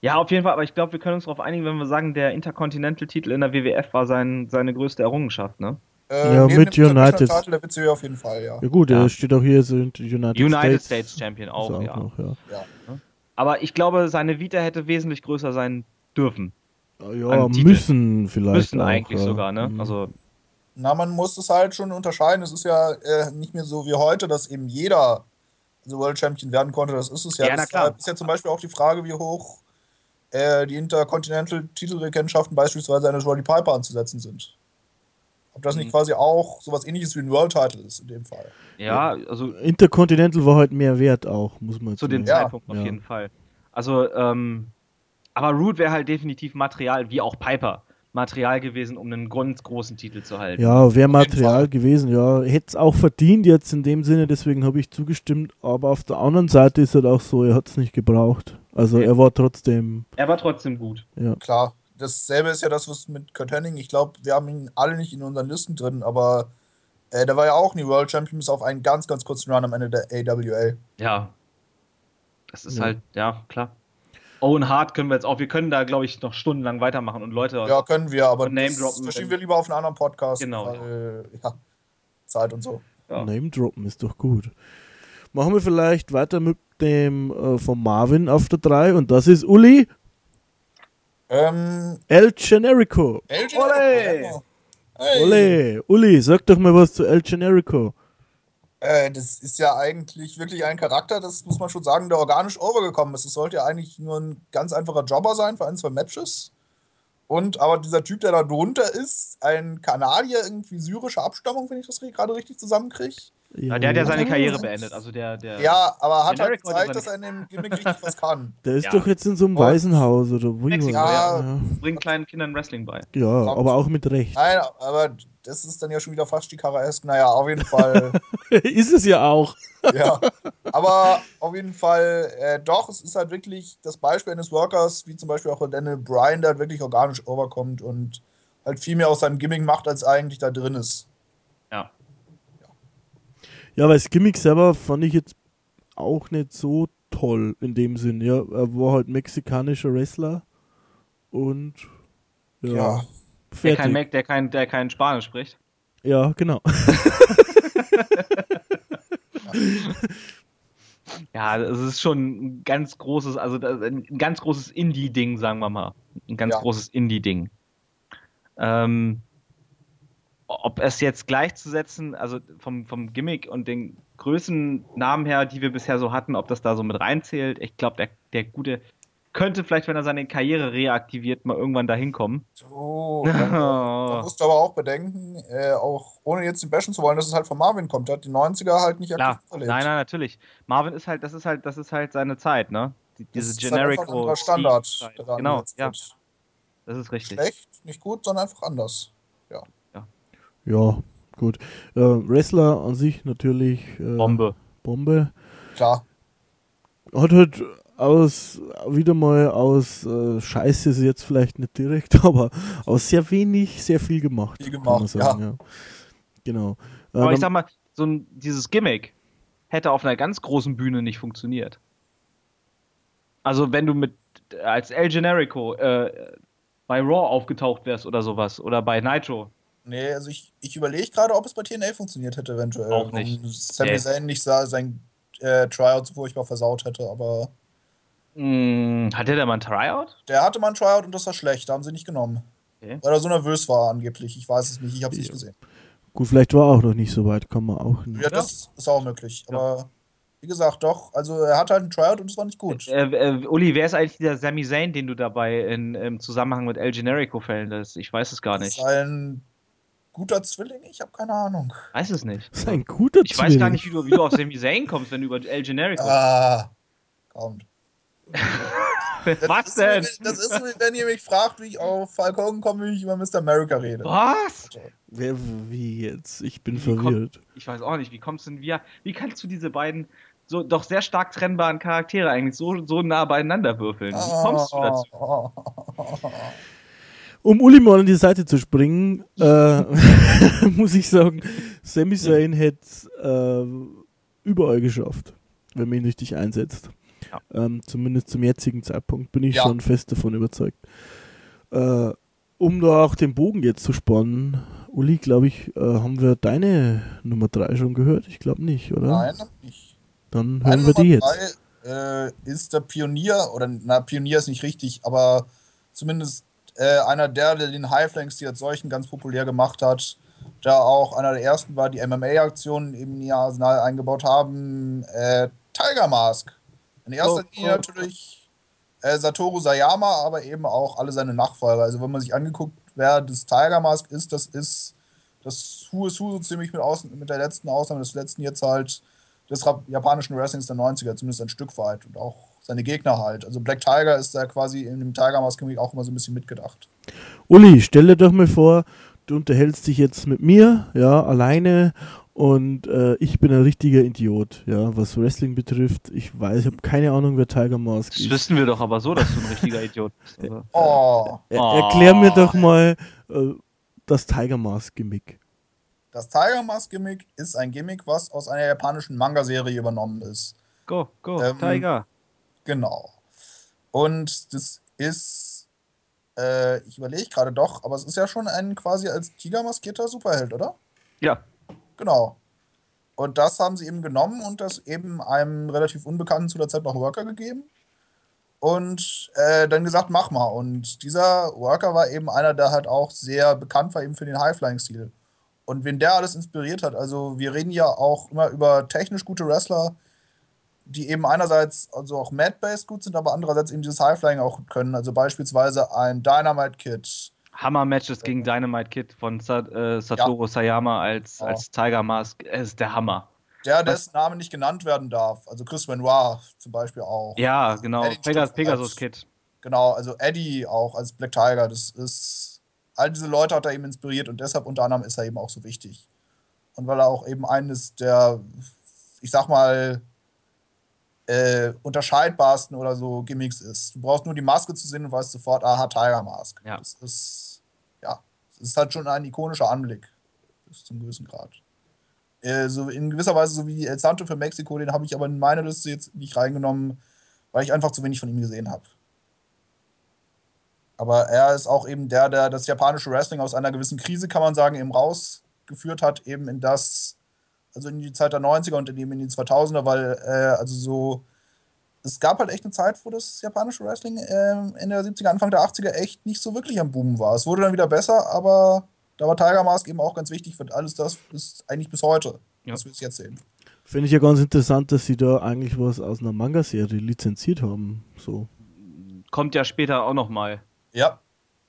Ja, auf jeden Fall, aber ich glaube, wir können uns darauf einigen, wenn wir sagen, der Intercontinental-Titel in der WWF war sein, seine größte Errungenschaft, ne? Äh, Ja, mit United. Titel der WCW auf jeden Fall, ja. Ja gut, Ja. er steht auch hier so in United, United States. States, Champion auch, er ja. noch, ja. Aber ich glaube, seine Vita hätte wesentlich größer sein dürfen. Ja, An Titel. müssen vielleicht. Müssen auch, eigentlich ja. sogar, ne? Mhm. Also, Na, man muss es halt schon unterscheiden. Es ist ja äh, nicht mehr so wie heute, dass eben jeder so World Champion werden konnte. Das ist es ja. Ja, na klar. Deshalb ist ja zum Beispiel auch die Frage, wie hoch äh, die Intercontinental-Titelrekennschaften beispielsweise eines Roddy Piper anzusetzen sind. Ob das nicht Mhm. quasi auch sowas ähnliches wie ein World Title ist in dem Fall. ja, also Intercontinental war halt mehr wert auch, muss man zu dem sagen. Ja. Zeitpunkt auf jeden Fall. Also, ähm, aber Root wäre halt definitiv Material, wie auch Piper, Material gewesen, um einen ganz großen Titel zu halten. Ja, wäre Material gewesen, ja. Hätte es auch verdient jetzt in dem Sinne, deswegen habe ich zugestimmt. Aber auf der anderen Seite ist halt auch so, er hat es nicht gebraucht. Also Okay. er war trotzdem, Er war trotzdem gut. ja. Klar, dasselbe ist ja das, was mit Kurt Hennig. Ich glaube, wir haben ihn alle nicht in unseren Listen drin, aber äh, der war ja auch nie World Champion bis auf einen ganz, ganz kurzen Run am Ende der AWA. Ja. Das ist Ja. halt, ja, klar. Owen Hart können wir jetzt auch, wir können da, glaube ich, noch stundenlang weitermachen und Leute. Ja, können wir, aber Name das droppen verschieben wir lieber auf einen anderen Podcast. Genau, Weil, ja. Zeit und so. Ja. Name droppen ist doch gut. Machen wir vielleicht weiter mit dem äh, von Marvin auf der 3 und das ist Uli Ähm, El Generico. El Ole! Generico. Hey. Ole, Uli, sag doch mal was zu El Generico. Äh, das ist ja eigentlich wirklich ein Charakter, das muss man schon sagen, der organisch overgekommen ist. Es sollte ja eigentlich nur ein ganz einfacher Jobber sein für ein, zwei Matches. Und aber dieser Typ, der da drunter ist, ein Kanadier, irgendwie syrischer Abstammung, wenn ich das gerade richtig zusammenkriege. Ja, der hat ja seine Karriere beendet. Also der, der Ja, aber hat halt Generic wollte gezeigt, dass er in dem Gimmick richtig was kann. <laughs> Der ist Ja. doch jetzt in so einem Und- Waisenhaus oder wo Mexiko, ja. ja. bringt kleinen Kindern Wrestling bei. ja, aber auch mit Recht. Nein, aber das ist dann ja schon wieder fast die Karaesk. Naja, auf jeden Fall. <laughs> ist es ja auch. <laughs> ja. Aber auf jeden Fall, äh, doch, es ist halt wirklich das Beispiel eines Workers, wie zum Beispiel auch Daniel Bryan, der halt wirklich organisch overkommt und halt viel mehr aus seinem Gimmick macht, als eigentlich da drin ist. Ja. Ja, weil das Gimmick selber fand ich jetzt auch nicht so toll in dem Sinn. Ja, er war halt mexikanischer Wrestler und ja, Ja. Der kein Mac, der kein, der kein Spanisch spricht. ja, genau. <laughs> Ja, es ist schon ein ganz großes, also ein ganz großes Indie-Ding, sagen wir mal. Ein ganz Ja. großes Indie-Ding. Ähm, ob es jetzt gleichzusetzen, also vom, vom Gimmick und den Größennamen her, die wir bisher so hatten, ob das da so mit reinzählt, ich glaube, der, der Gute könnte vielleicht, wenn er seine Karriere reaktiviert, mal irgendwann dahin kommen. So, <laughs> da musst du aber auch bedenken, äh, auch ohne jetzt den bashen zu wollen, dass es halt von Marvin kommt. Der hat die 90er halt nicht Klar, aktiv nein, verlebt. nein, natürlich. Marvin ist halt, das ist halt, das ist halt seine Zeit, ne? Die, Das diese ist halt ein anderer Standard. Da Genau, ja, das ist richtig. Schlecht, nicht gut, sondern einfach anders. Ja, gut. Äh, Wrestler an sich natürlich äh, Bombe. Bombe. Klar. Hat halt aus, wieder mal aus äh, Scheiße ist jetzt vielleicht nicht direkt, <laughs> aber aus sehr wenig sehr viel gemacht. Viel kann man gemacht, sagen, ja. Genau. Äh, Aber ich dann- sag mal, so ein, dieses Gimmick hätte auf einer ganz großen Bühne nicht funktioniert. Also wenn du mit als El Generico äh, bei Raw aufgetaucht wärst oder sowas oder bei Nitro. Nee, also ich, ich überlege gerade, ob es bei TNA funktioniert hätte, eventuell. Auch nicht. Wenn Sami. Zayn nicht sa- sein äh, Tryout so furchtbar versaut hätte, aber Hm, hatte der mal ein Tryout? der hatte mal ein Tryout und das war schlecht, da haben sie nicht genommen. Okay. Weil er so nervös war angeblich. Ich weiß es nicht, ich habe es nicht Ja. gesehen. Gut, vielleicht war er auch noch nicht so weit, kann man auch nicht. Ja, das ist auch möglich. Aber wie gesagt, doch, also er hatte halt ein Tryout und es war nicht gut. Äh, äh, Uli, wer ist eigentlich dieser Sami Zayn, den du dabei in, im Zusammenhang mit El Generico fällen lässt? Ich weiß es gar Das ist nicht. ein guter Zwilling, ich habe keine Ahnung. Weiß es nicht. Das ist ein guter Ich weiß gar Zwilling. nicht, wie du, wie du auf Sami Zayn kommst, wenn du über El Generico. <laughs> Ah, kommt. <laughs> Was denn? Das ist so, wie wenn ihr mich fragt, wie ich auf Falk Hogan komme, wie ich über Mr. America rede. Was? Wer, wie jetzt? Ich bin Wie verwirrt. Ich weiß auch nicht, wie kommst du denn wie, wie kannst du diese beiden so doch sehr stark trennbaren Charaktere eigentlich so, so nah beieinander würfeln? Wie kommst du dazu? <laughs> Um Uli mal an die Seite zu springen, äh, <laughs> muss ich sagen, Sami Zayn hätte äh, überall geschafft, wenn man ihn richtig einsetzt. Ähm, zumindest zum jetzigen Zeitpunkt bin ich Ja. schon fest davon überzeugt. Äh, um da auch den Bogen jetzt zu spannen, Uli, glaube ich, äh, haben wir deine Nummer 3 schon gehört? Ich glaube nicht, oder? Nein, nicht. Dann Meine hören wir die Nummer jetzt. drei, äh, ist der Pionier, oder na, Pionier ist nicht richtig, aber zumindest äh, einer der, der den Highflanks, die als solchen ganz populär gemacht hat, da auch einer der ersten war, die MMA-Aktionen eben in ihr Arsenal eingebaut haben, äh, Tiger Mask. In erster Oh, Linie oh. natürlich äh, Satoru Sayama, aber eben auch alle seine Nachfolger. Also wenn man sich angeguckt, wer das Tiger Mask ist, das ist das Who is Who so ziemlich mit, Außen, mit der letzten Ausnahme des letzten jetzt halt des japanischen Wrestlings der 90er, zumindest ein Stück weit und auch seine Gegner halt. Also Black Tiger ist da quasi in dem Tiger Mask Gimmick auch immer so ein bisschen mitgedacht. Uli, stell dir doch mal vor, du unterhältst dich jetzt mit mir, ja, alleine und äh, ich bin ein richtiger Idiot, ja, was Wrestling betrifft. Ich weiß, ich habe keine Ahnung, wer Tiger Mask Das ist. wissen wir doch aber so, dass du ein richtiger Idiot bist. Also. <laughs> Oh, Er, Oh. Erklär mir doch mal äh, das Tiger Mask Gimmick. das Tiger Mask Gimmick ist ein Gimmick, was aus einer japanischen Manga-Serie übernommen ist. Go, go, Ähm, Tiger. Genau. Und das ist, äh, ich überlege gerade doch, aber es ist ja schon ein quasi als Tiger maskierter Superheld, oder? Ja. Genau. Und das haben sie eben genommen und das eben einem relativ unbekannten zu der Zeit noch Worker gegeben. Und äh, dann gesagt, mach mal. Und dieser Worker war eben einer, der halt auch sehr bekannt war eben für den High-Flying-Stil. Und wen der alles inspiriert hat, also wir reden ja auch immer über technisch gute Wrestler, die eben einerseits also auch Mad-Based gut sind, aber andererseits eben dieses High-Flying auch können. Also beispielsweise ein Dynamite Kid. Hammer-Matches gegen Dynamite Kid von Sa äh, Satoru Sayama als, Ja. als Tiger Mask. Es ist der Hammer. der, dessen Name nicht genannt werden darf. Also Chris Benoit zum Beispiel auch. Ja, genau. Pegas Pegasus Kid. Genau, also Eddie auch als Black Tiger. Das ist. All diese Leute hat er eben inspiriert und deshalb unter anderem ist er eben auch so wichtig. Und weil er auch eben eines der, ich sag mal, äh, unterscheidbarsten oder so Gimmicks ist. Du brauchst nur die Maske zu sehen und weißt sofort, aha, Tiger Mask. Ja. Das ist, ja, das ist halt schon ein ikonischer Anblick. Bis zum gewissen Grad. Äh, so in gewisser Weise so wie El Santo für Mexiko, den habe ich aber in meine Liste jetzt nicht reingenommen, weil ich einfach zu wenig von ihm gesehen habe. Aber er ist auch eben der, der das japanische Wrestling aus einer gewissen Krise, kann man sagen, eben rausgeführt hat, eben in das, also in die Zeit der 90er und eben in die 2000er, weil, äh, also so, es gab halt echt eine Zeit, wo das japanische Wrestling ähm, in der 70er, Anfang der 80er echt nicht so wirklich am Boom war. Es wurde dann wieder besser, aber da war Tiger Mask eben auch ganz wichtig für alles das, ist eigentlich bis heute, Ja. was wir es jetzt sehen. Finde ich ja ganz interessant, dass sie da eigentlich was aus einer Manga-Serie lizenziert haben. So. Kommt ja später auch noch mal. Ja,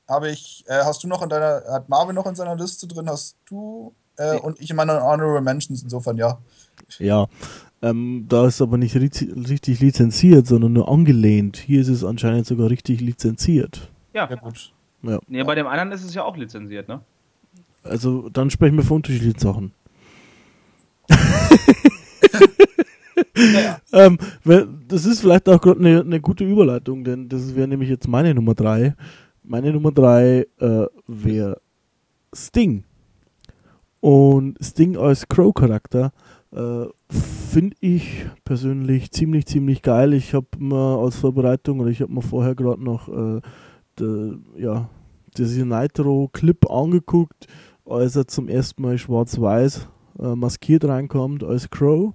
habe ich, äh, hast du noch in deiner, hat Marvin noch in seiner Liste drin, hast du, äh, und ich in meiner Honorable Mentions, insofern ja. Ja. Ähm, da ist aber nicht richtig lizenziert, sondern nur angelehnt. Hier ist es anscheinend sogar richtig lizenziert. Ja. Ja, gut. Ja. Nee, bei dem anderen ist es ja auch lizenziert, ne? Also dann sprechen wir von unterschiedlichen Sachen. <laughs> ähm, weil- das ist vielleicht auch gerade eine eine gute Überleitung, denn das wäre nämlich jetzt meine Nummer 3. Meine Nummer 3 äh, wäre Sting. Und Sting als Crow-Charakter äh, finde ich persönlich ziemlich, ziemlich geil. Ich habe mir als Vorbereitung, oder ich habe mir vorher gerade noch äh, de, ja, diesen Nitro-Clip angeguckt, als er zum ersten Mal schwarz-weiß äh, maskiert reinkommt als Crow.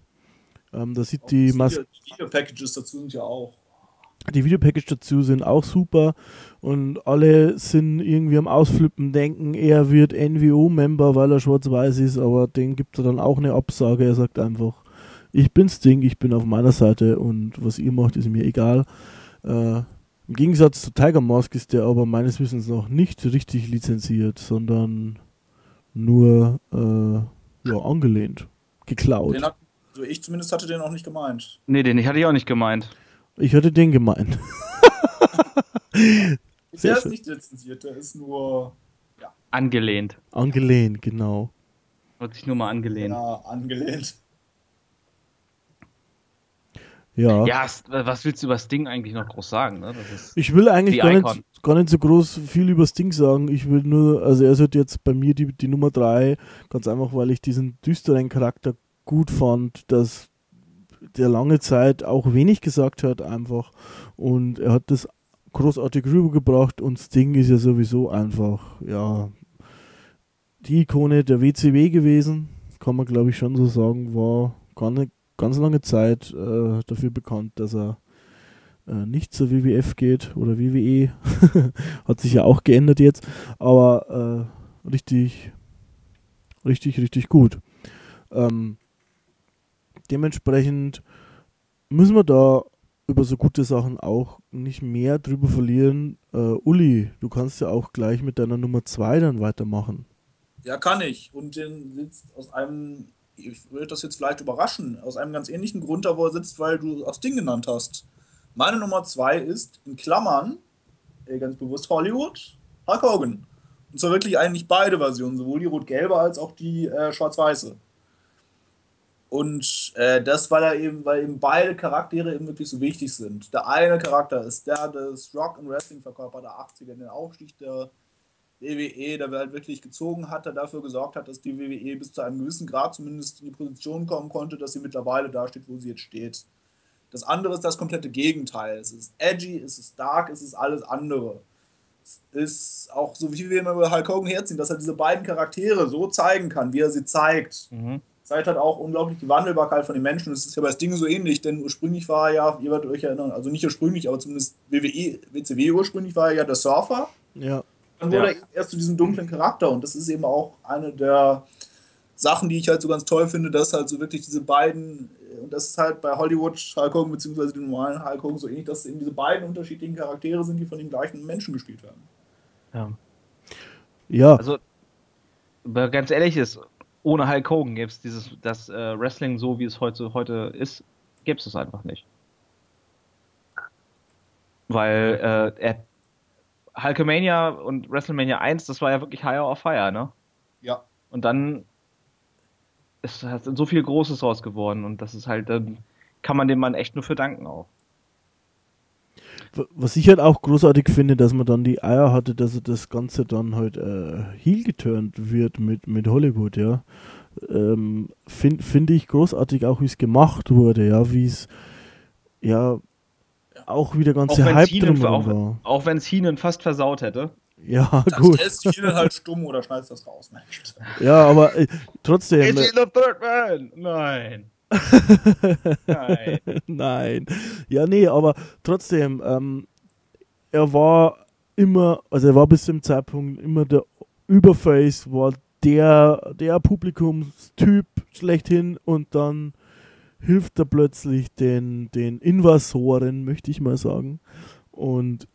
Ähm, da sieht die, Mas Video- Video-Packages dazu sind ja auch. Die Videopackage dazu sind auch super und alle sind irgendwie am Ausflippen, denken, er wird NWO-Member, weil er schwarz-weiß ist, aber den gibt er dann auch eine Absage. Er sagt einfach, ich bin Sting, ich bin auf meiner Seite und was ihr macht, ist mir egal. Äh, Im Gegensatz zu Tiger Mask ist der aber meines Wissens noch nicht richtig lizenziert, sondern nur äh, ja, angelehnt, geklaut. Den hat, also ich zumindest hatte den auch nicht gemeint. Nee, den hatte ich auch nicht gemeint. Ich hatte den gemeint. <laughs> Der ist schön. nicht lizenziert, der ist nur Angelehnt. angelehnt, genau. Hat sich nur mal angelehnt. ja, angelehnt. Ja. Ja, was willst du über Sting eigentlich noch groß sagen? Ne? Das ist, Ich will eigentlich gar nicht, gar nicht so groß viel über Sting sagen. Ich will nur, also er ist halt jetzt bei mir die, die Nummer 3, ganz einfach, weil ich diesen düsteren Charakter gut fand, dass der lange Zeit auch wenig gesagt hat einfach und er hat das großartig rübergebracht und Sting ist ja sowieso einfach, ja, die Ikone der WCW gewesen, kann man glaube ich schon so sagen, war gar nicht, ganz lange Zeit äh, dafür bekannt, dass er äh, nicht zur WWF geht oder WWE. <laughs> Hat sich ja auch geändert jetzt, aber äh, richtig, richtig, richtig gut. Ähm, dementsprechend müssen wir da über so gute Sachen auch nicht mehr drüber verlieren. Äh, Uli, du kannst ja auch gleich mit deiner Nummer 2 dann weitermachen. Ja, kann ich. Und den sitzt aus einem, ich würde das jetzt vielleicht überraschen, aus einem ganz ähnlichen Grund da, wo er sitzt, weil du das Ding genannt hast. Meine Nummer zwei ist in Klammern, ganz bewusst Hollywood, Hulk Hogan. Und zwar wirklich eigentlich beide Versionen, sowohl die rot-gelbe als auch die äh, schwarz-weiße. Und äh, das, weil er eben, weil eben beide Charaktere eben wirklich so wichtig sind. Der eine Charakter ist der des Rock und Wrestling verkörper der 80er, den Aufstieg der WWE, der halt wirklich gezogen hat, der dafür gesorgt hat, dass die WWE bis zu einem gewissen Grad zumindest in die Position kommen konnte, dass sie mittlerweile da steht, wo sie jetzt steht. Das andere ist das komplette Gegenteil. Es ist edgy, es ist dark, es ist alles andere. Es ist auch so, wie wir immer über Hulk Hogan herziehen, dass er diese beiden Charaktere so zeigen kann, wie er sie zeigt. mhm. Zeigt halt auch unglaublich die Wandelbarkeit von den Menschen. Das ist ja bei Sting so ähnlich, denn ursprünglich war er ja, ihr werdet euch erinnern, also nicht ursprünglich, aber zumindest WWE, WCW ursprünglich war er ja der Surfer. Ja. Dann wurde Ja. er erst zu diesem dunklen Charakter und das ist eben auch eine der Sachen, die ich halt so ganz toll finde, dass halt so wirklich diese beiden, und das ist halt bei Hollywood Hulk Hogan beziehungsweise dem normalen Hulk Hogan so ähnlich, dass eben diese beiden unterschiedlichen Charaktere sind, die von den gleichen Menschen gespielt werden. ja. Ja, Also, ganz ehrlich ist, ohne Hulk Hogan gäbe es dieses, das äh, Wrestling so, wie es heute, heute ist, gäbe es es einfach nicht. Weil äh, er, Hulkamania und WrestleMania 1, das war ja wirklich Higher of Fire, ne? Ja. Und dann ist halt so viel Großes raus geworden und das ist halt, dann kann man dem Mann echt nur für danken auch. Was ich halt auch großartig finde, dass man dann die Eier hatte, dass das Ganze dann halt äh, heel geturnt wird mit, mit Hollywood, ja. Ähm, Finde find ich großartig auch, wie es gemacht wurde, ja, wie es, ja, auch wie der ganze Auch Hype wenn's Heenan, drum auch, war. auch wenn es Heenan fast versaut hätte. Ja, <laughs> Das gut. lässt Chile halt stumm oder schneidest das raus. Mensch. Ja, aber äh, trotzdem. Is äh, he the third man? Nein. Nein. <laughs> Nein. Ja, nee, aber trotzdem, ähm, er war immer, also er war bis zum Zeitpunkt immer der Überface, war der, der Publikumstyp schlechthin und dann hilft er plötzlich den, den Invasoren, möchte ich mal sagen. Und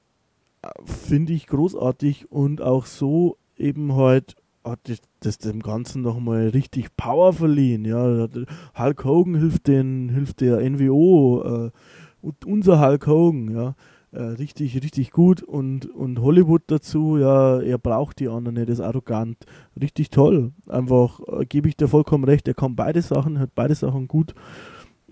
äh, finde ich großartig und auch so eben halt hat das, das dem Ganzen nochmal richtig Power verliehen. Ja, Hulk Hogan hilft den, hilft der NWO äh, unser Hulk Hogan, ja. Äh, richtig, richtig gut und, und Hollywood dazu, ja, er braucht die anderen nicht, ist arrogant. Richtig toll. Einfach äh, gebe ich dir vollkommen recht, er kann beide Sachen, hat beide Sachen gut,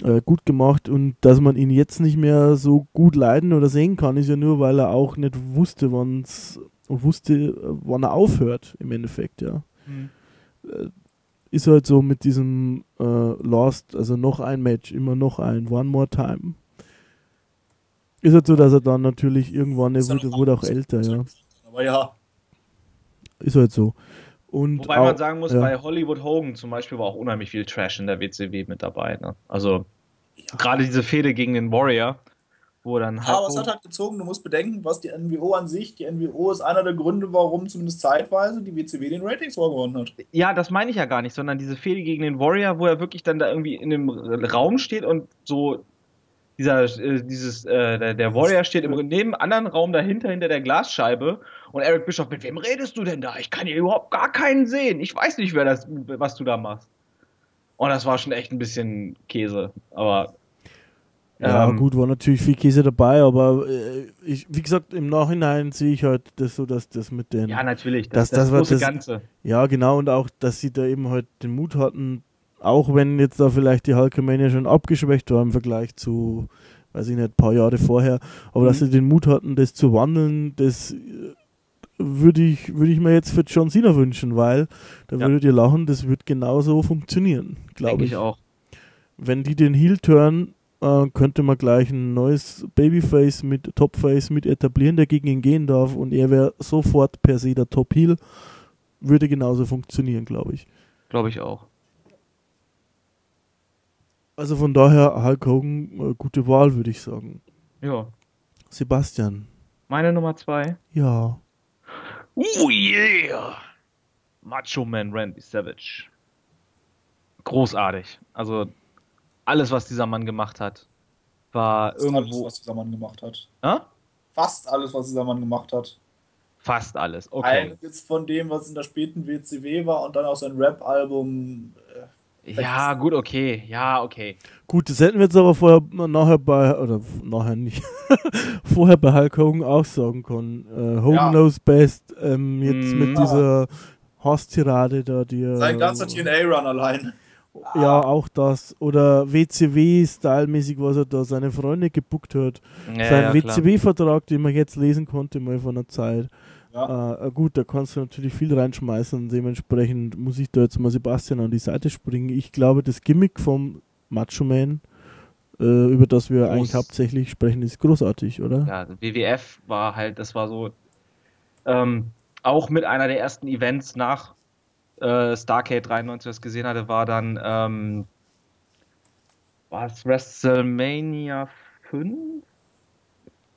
äh, gut gemacht und dass man ihn jetzt nicht mehr so gut leiden oder sehen kann, ist ja nur, weil er auch nicht wusste, wann's und wusste, äh, wann er aufhört, im Endeffekt, ja. Hm. Äh, Ist halt so mit diesem äh, Lost, also noch ein Match, immer noch ein, one more time. Ist halt so, dass er dann natürlich irgendwann, er ja wurde, wurde auch älter, ja. Aber ja, Ist halt so. Und Wobei auch, man sagen muss, ja. bei Hollywood Hogan zum Beispiel war auch unheimlich viel Trash in der WCW mit dabei. Ne? Also gerade diese Fehde gegen den Warrior, wo dann Ja, Hulk aber es hat halt gezogen, du musst bedenken, was die NWO an sich, die NWO ist einer der Gründe, warum zumindest zeitweise die WCW den Ratings vorgewonnen hat. Ja, das meine ich ja gar nicht, sondern diese Fehde gegen den Warrior, wo er wirklich dann da irgendwie in dem Raum steht und so dieser, äh, dieses, äh, der, der Warrior steht im neben anderen Raum dahinter, hinter der Glasscheibe und Eric Bischoff, mit wem redest du denn da? Ich kann hier überhaupt gar keinen sehen. Ich weiß nicht, wer das, was du da machst. Und das war schon echt ein bisschen Käse, aber Ja, ähm, gut, war natürlich viel Käse dabei, aber äh, ich, wie gesagt, im Nachhinein sehe ich halt das so, dass das mit den. Ja, natürlich. Das- Das, das, das war große das- Ganze. Ja, genau, und auch, dass sie da eben halt den Mut hatten, auch wenn jetzt da vielleicht die Hulkamania schon abgeschwächt war im Vergleich zu, weiß ich nicht, ein paar Jahre vorher, aber dass Mhm. sie den Mut hatten, das zu wandeln, das äh, würde ich, würde ich mir jetzt für John Cena wünschen, weil da Ja. würdet ihr lachen, das wird genauso funktionieren, glaube ich. ich auch. Wenn die den Heel turn, äh, könnte man gleich ein neues Babyface mit Topface mit etablieren, der gegen ihn gehen darf und er wäre sofort per se der Top Heel. Würde genauso funktionieren, glaube ich. Glaube ich auch. Also von daher Hulk Hogan, äh, gute Wahl, würde ich sagen. Ja. Sebastian. Meine Nummer zwei. Ja. Oh yeah! Macho Man Randy Savage. Großartig. Also alles, was dieser Mann gemacht hat, war Fast alles, irgendwo. was dieser Mann gemacht hat. Hä? Fast alles, was dieser Mann gemacht hat. Fast alles. Okay. Einiges von dem, was in der späten WCW war und dann auch sein Rap-Album. äh, Ja, gut, okay. Ja, okay. Gut, das hätten wir jetzt aber vorher, nachher bei, oder nachher nicht, <laughs> vorher bei Hulk Hogan auch sagen können. Äh, Hogan Ja. knows best. Ähm, jetzt Mm. mit dieser Hasstirade da, die Sein ganzer TNA-Run allein. Ja, auch das. Oder WCW-Style-mäßig, was er da seine Freunde gebuckt hat. Ja, Sein ja. WCW-Vertrag, den man jetzt lesen konnte, mal von der Zeit. Ja. Äh, gut, da kannst du natürlich viel reinschmeißen. Dementsprechend muss ich da jetzt mal Sebastian an die Seite springen. Ich glaube, das Gimmick vom Macho Man, äh, über das wir Groß. eigentlich hauptsächlich sprechen, ist großartig, oder? Ja, WWF war halt, das war so ähm, auch mit einer der ersten Events nach äh, Starcade 93, was ich gesehen hatte, war dann ähm, was WrestleMania 5?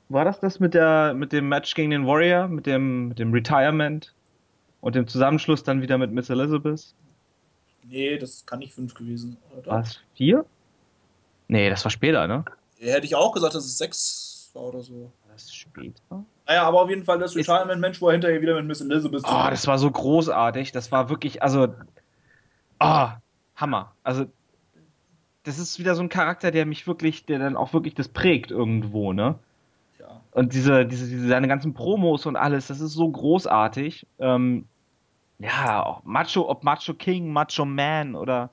War das das mit der mit dem Match gegen den Warrior, mit dem mit dem Retirement und dem Zusammenschluss dann wieder mit Miss Elizabeth? Nee, das kann nicht fünf gewesen. Oder? War es vier? Nee, das war später, ne? Hätte ich auch gesagt, dass es sechs war oder so. Das später? Naja, aber auf jeden Fall das Retirement-Mensch, wo er hinterher wieder mit Miss Elizabeth Oh, das war so großartig. Das war wirklich, also Ah, Hammer. Also, das ist wieder so ein Charakter, der mich wirklich, der dann auch wirklich das prägt irgendwo, ne? Ja. Und diese, diese, diese, seine ganzen Promos und alles, das ist so großartig. Ähm, ja, auch Macho, ob Macho King, Macho Man oder.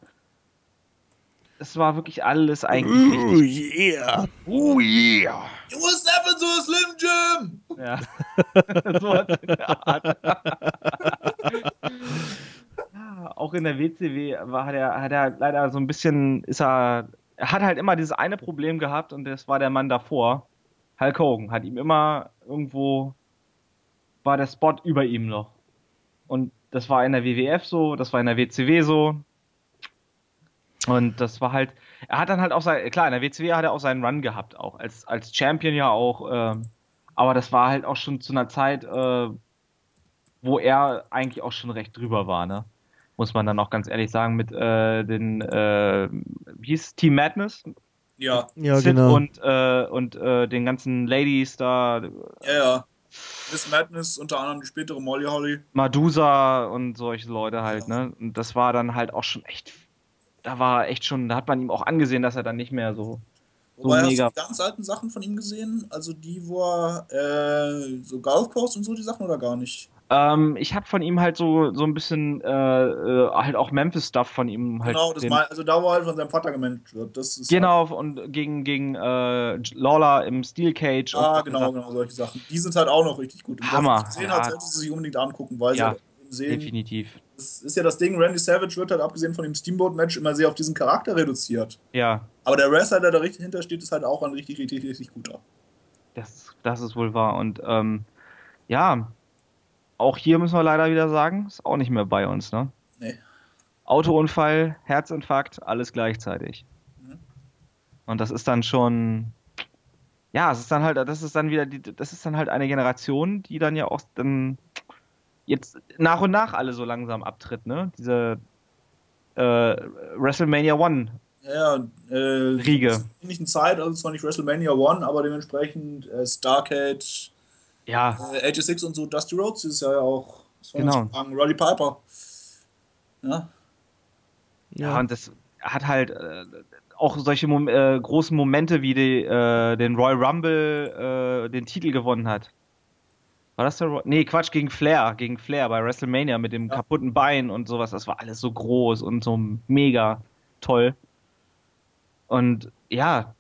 Es war wirklich alles eigentlich Oh yeah. Oh yeah! You was <laughs> never so Slim Jim! Ja. so was in der Art. ja, auch in der WCW war, hat, er, hat er leider so ein bisschen, ist er, er hat halt immer dieses eine Problem gehabt und das war der Mann davor. Hulk Hogan hat ihm immer irgendwo, war der Spot über ihm noch. Und das war in der WWF so, das war in der WCW so. Und das war halt, er hat dann halt auch sein, klar, in der WCW hat er auch seinen Run gehabt, auch als, als Champion ja auch. ähm, aber das war halt auch schon zu einer Zeit, äh, wo er eigentlich auch schon recht drüber war, ne? Muss man dann auch ganz ehrlich sagen, mit äh, den, äh, wie hieß es, Team Madness? Ja, Ja, Sid genau. Und, äh, und äh, den ganzen Ladies da, ja, ja. Miss Madness, unter anderem die spätere Molly Holly. Madusa und solche Leute halt, ne? Und das war dann halt auch schon echt, da war echt schon, da hat man ihm auch angesehen, dass er dann nicht mehr so, so Wobei, hast mega. du die ganz alten Sachen von ihm gesehen? Also die, wo er äh, so Gulf Coast und so die Sachen oder gar nicht? Ähm, ich habe von ihm halt so, so ein bisschen, äh, äh, halt auch Memphis-Stuff von ihm halt. genau, das mein, also da, wo er halt von seinem Vater gemanagt wird. Das ist Genau, und gegen, gegen äh, Lawler im Steel Cage. Halt, ah, genau, genau, solche Sachen. Die sind halt auch noch richtig gut. Und Hammer, wer es gesehen hat, ja. sollte sie sich unbedingt angucken, weil Ja, sie sehen, Definitiv. Das ist ja das Ding, Randy Savage wird halt abgesehen von dem Steamboat-Match immer sehr auf diesen Charakter reduziert. Ja, Aber der Wrestler, der da richtig hintersteht, ist halt auch ein richtig, richtig, richtig guter. das, das ist wohl wahr. Und ähm, ja, auch hier müssen wir leider wieder sagen, ist auch nicht mehr bei uns, ne? Nee. Autounfall, Herzinfarkt, alles gleichzeitig. Mhm. Und das ist dann schon. Ja, es ist dann halt, das ist dann wieder, die, das ist dann halt eine Generation, die dann ja auch dann jetzt nach und nach alle so langsam abtritt, ne? Diese äh, WrestleMania One. Ja, äh, Riege. ähnlichen Zeit, also zwar nicht WrestleMania One, aber dementsprechend äh, Starcade, Ja, äh, 86 und so, Dusty Rhodes Jahr ja auch. Das war Genau. sagen, Roddy Piper. Ja, Ja, und das hat halt äh, auch solche Mom äh, großen Momente wie die, äh, den Royal Rumble äh, den Titel gewonnen hat. War das der Roy Nee, Quatsch, gegen Flair, gegen Flair bei WrestleMania mit dem Ja. kaputten Bein und sowas. Das war alles so groß und so mega toll. Und ja,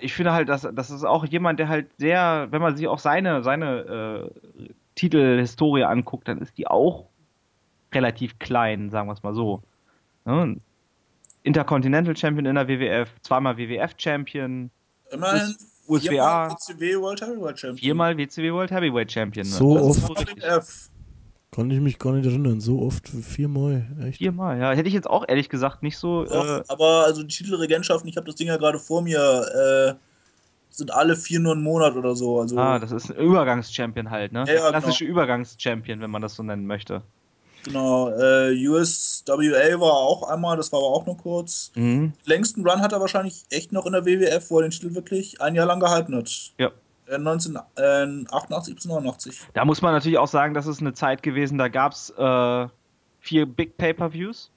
ich finde halt, dass das ist auch jemand, der halt sehr, wenn man sich auch seine, seine äh, Titelhistorie anguckt, dann ist die auch relativ klein, sagen wir es mal so. Ne? Intercontinental Champion in der WWF, zweimal WWF Champion, immerhin USWA. viermal WCW World Heavyweight Champion. viermal WCW World Heavyweight Champion. Ne? So Das oft. WWF. Kann ich mich gar nicht erinnern. So oft, viermal. Echt? Viermal, ja. Hätte ich jetzt auch ehrlich gesagt nicht so. Doch, Äh, aber also die Titelregentschaften, ich habe das Ding ja gerade vor mir, äh, sind alle vier nur einen Monat oder so. Also ah, das ist ein Übergangs-Champion halt, ne? Ja, ja, Klassische Übergangs-Champion, wenn man das so nennen möchte. Genau. Äh, USWA war auch einmal, das war aber auch nur kurz. Mhm. Längsten Run hat er wahrscheinlich echt noch in der WWF, wo er den Titel wirklich ein Jahr lang gehalten hat. Ja. Äh, 1988 bis 89. Da muss man natürlich auch sagen, das ist eine Zeit gewesen, da gab es äh, vier Big Pay-Per-Views.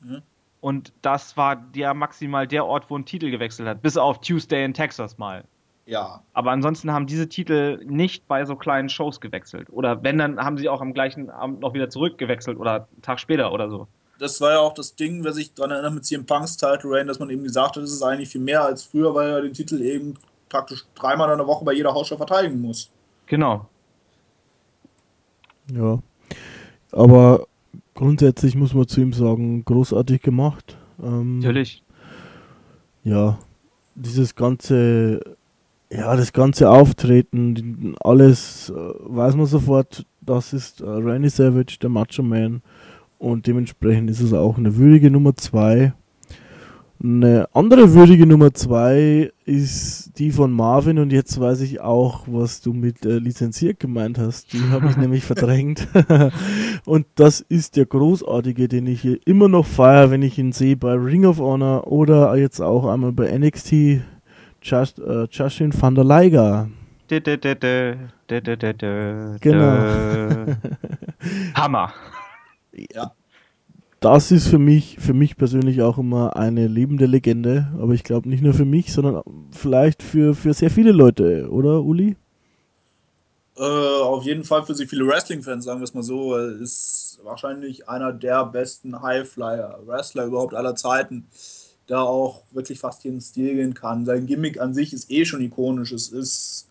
Mhm. Und das war der maximal der Ort, wo ein Titel gewechselt hat. Bis auf Tuesday in Texas mal. Ja. Aber ansonsten haben diese Titel nicht bei so kleinen Shows gewechselt. Oder wenn, dann haben sie auch am gleichen Abend noch wieder zurückgewechselt oder einen Tag später oder so. Das war ja auch das Ding, wer sich daran erinnert mit CM Punks Title Reign, dass man eben gesagt hat, es ist eigentlich viel mehr als früher, weil er den Titel eben praktisch dreimal in der Woche bei jeder Hausshow verteidigen muss. Genau. Ja. Aber grundsätzlich muss man zu ihm sagen, großartig gemacht. Ähm, Natürlich. Ja, dieses ganze, ja, das ganze Auftreten, alles äh, weiß man sofort, das ist äh, Randy Savage, der Macho Man. Und dementsprechend ist es auch eine würdige Nummer 2. Eine andere würdige Nummer 2 ist die von Marvin und jetzt weiß ich auch, was du mit äh, lizenziert gemeint hast. Die habe ich <laughs> nämlich verdrängt. <laughs> und das ist der großartige, den ich hier immer noch feiere, wenn ich ihn sehe bei Ring of Honor oder jetzt auch einmal bei NXT. Just, äh, Justin van der dö, Genau. <laughs> Hammer. Ja. das ist für mich, für mich persönlich auch immer eine lebende Legende. Aber ich glaube nicht nur für mich, sondern vielleicht für, für sehr viele Leute, oder Uli? Äh, auf jeden Fall für sehr viele Wrestling-Fans, sagen wir es mal so, ist wahrscheinlich einer der besten Highflyer-Wrestler überhaupt aller Zeiten, der auch wirklich fast jeden Stil gehen kann. Sein Gimmick an sich ist eh schon ikonisch. Es ist,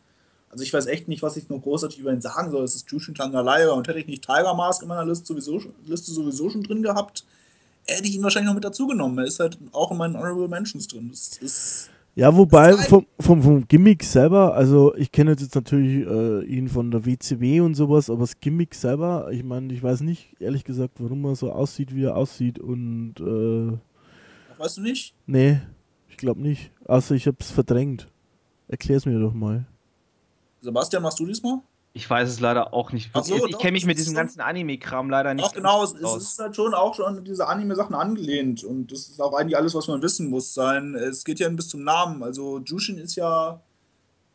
also ich weiß echt nicht, was ich noch großartig über ihn sagen soll. Es ist Jushin Tangalaya und hätte ich nicht Tiger Mask in meiner Liste sowieso, Liste sowieso schon drin gehabt, hätte ich ihn wahrscheinlich noch mit dazu genommen. Er ist halt auch in meinen Honorable Mentions drin. Das ist ja, wobei vom, vom, vom Gimmick selber, also ich kenne jetzt natürlich äh, ihn von der WCW und sowas, aber das Gimmick selber, ich meine, ich weiß nicht, ehrlich gesagt, warum er so aussieht, wie er aussieht und äh, Weißt du nicht? Nee, ich glaube nicht. Außer ich habe es verdrängt. Erklär's mir doch mal. Sebastian, machst du diesmal? Ich weiß es leider auch nicht. Ach so, ich ich kenne mich mit diesem ganzen Anime-Kram leider nicht Ach genau, es, es ist halt schon auch schon an diese Anime-Sachen angelehnt und das ist auch eigentlich alles, was man wissen muss sein. Es geht ja bis zum Namen. Also Jushin ist ja,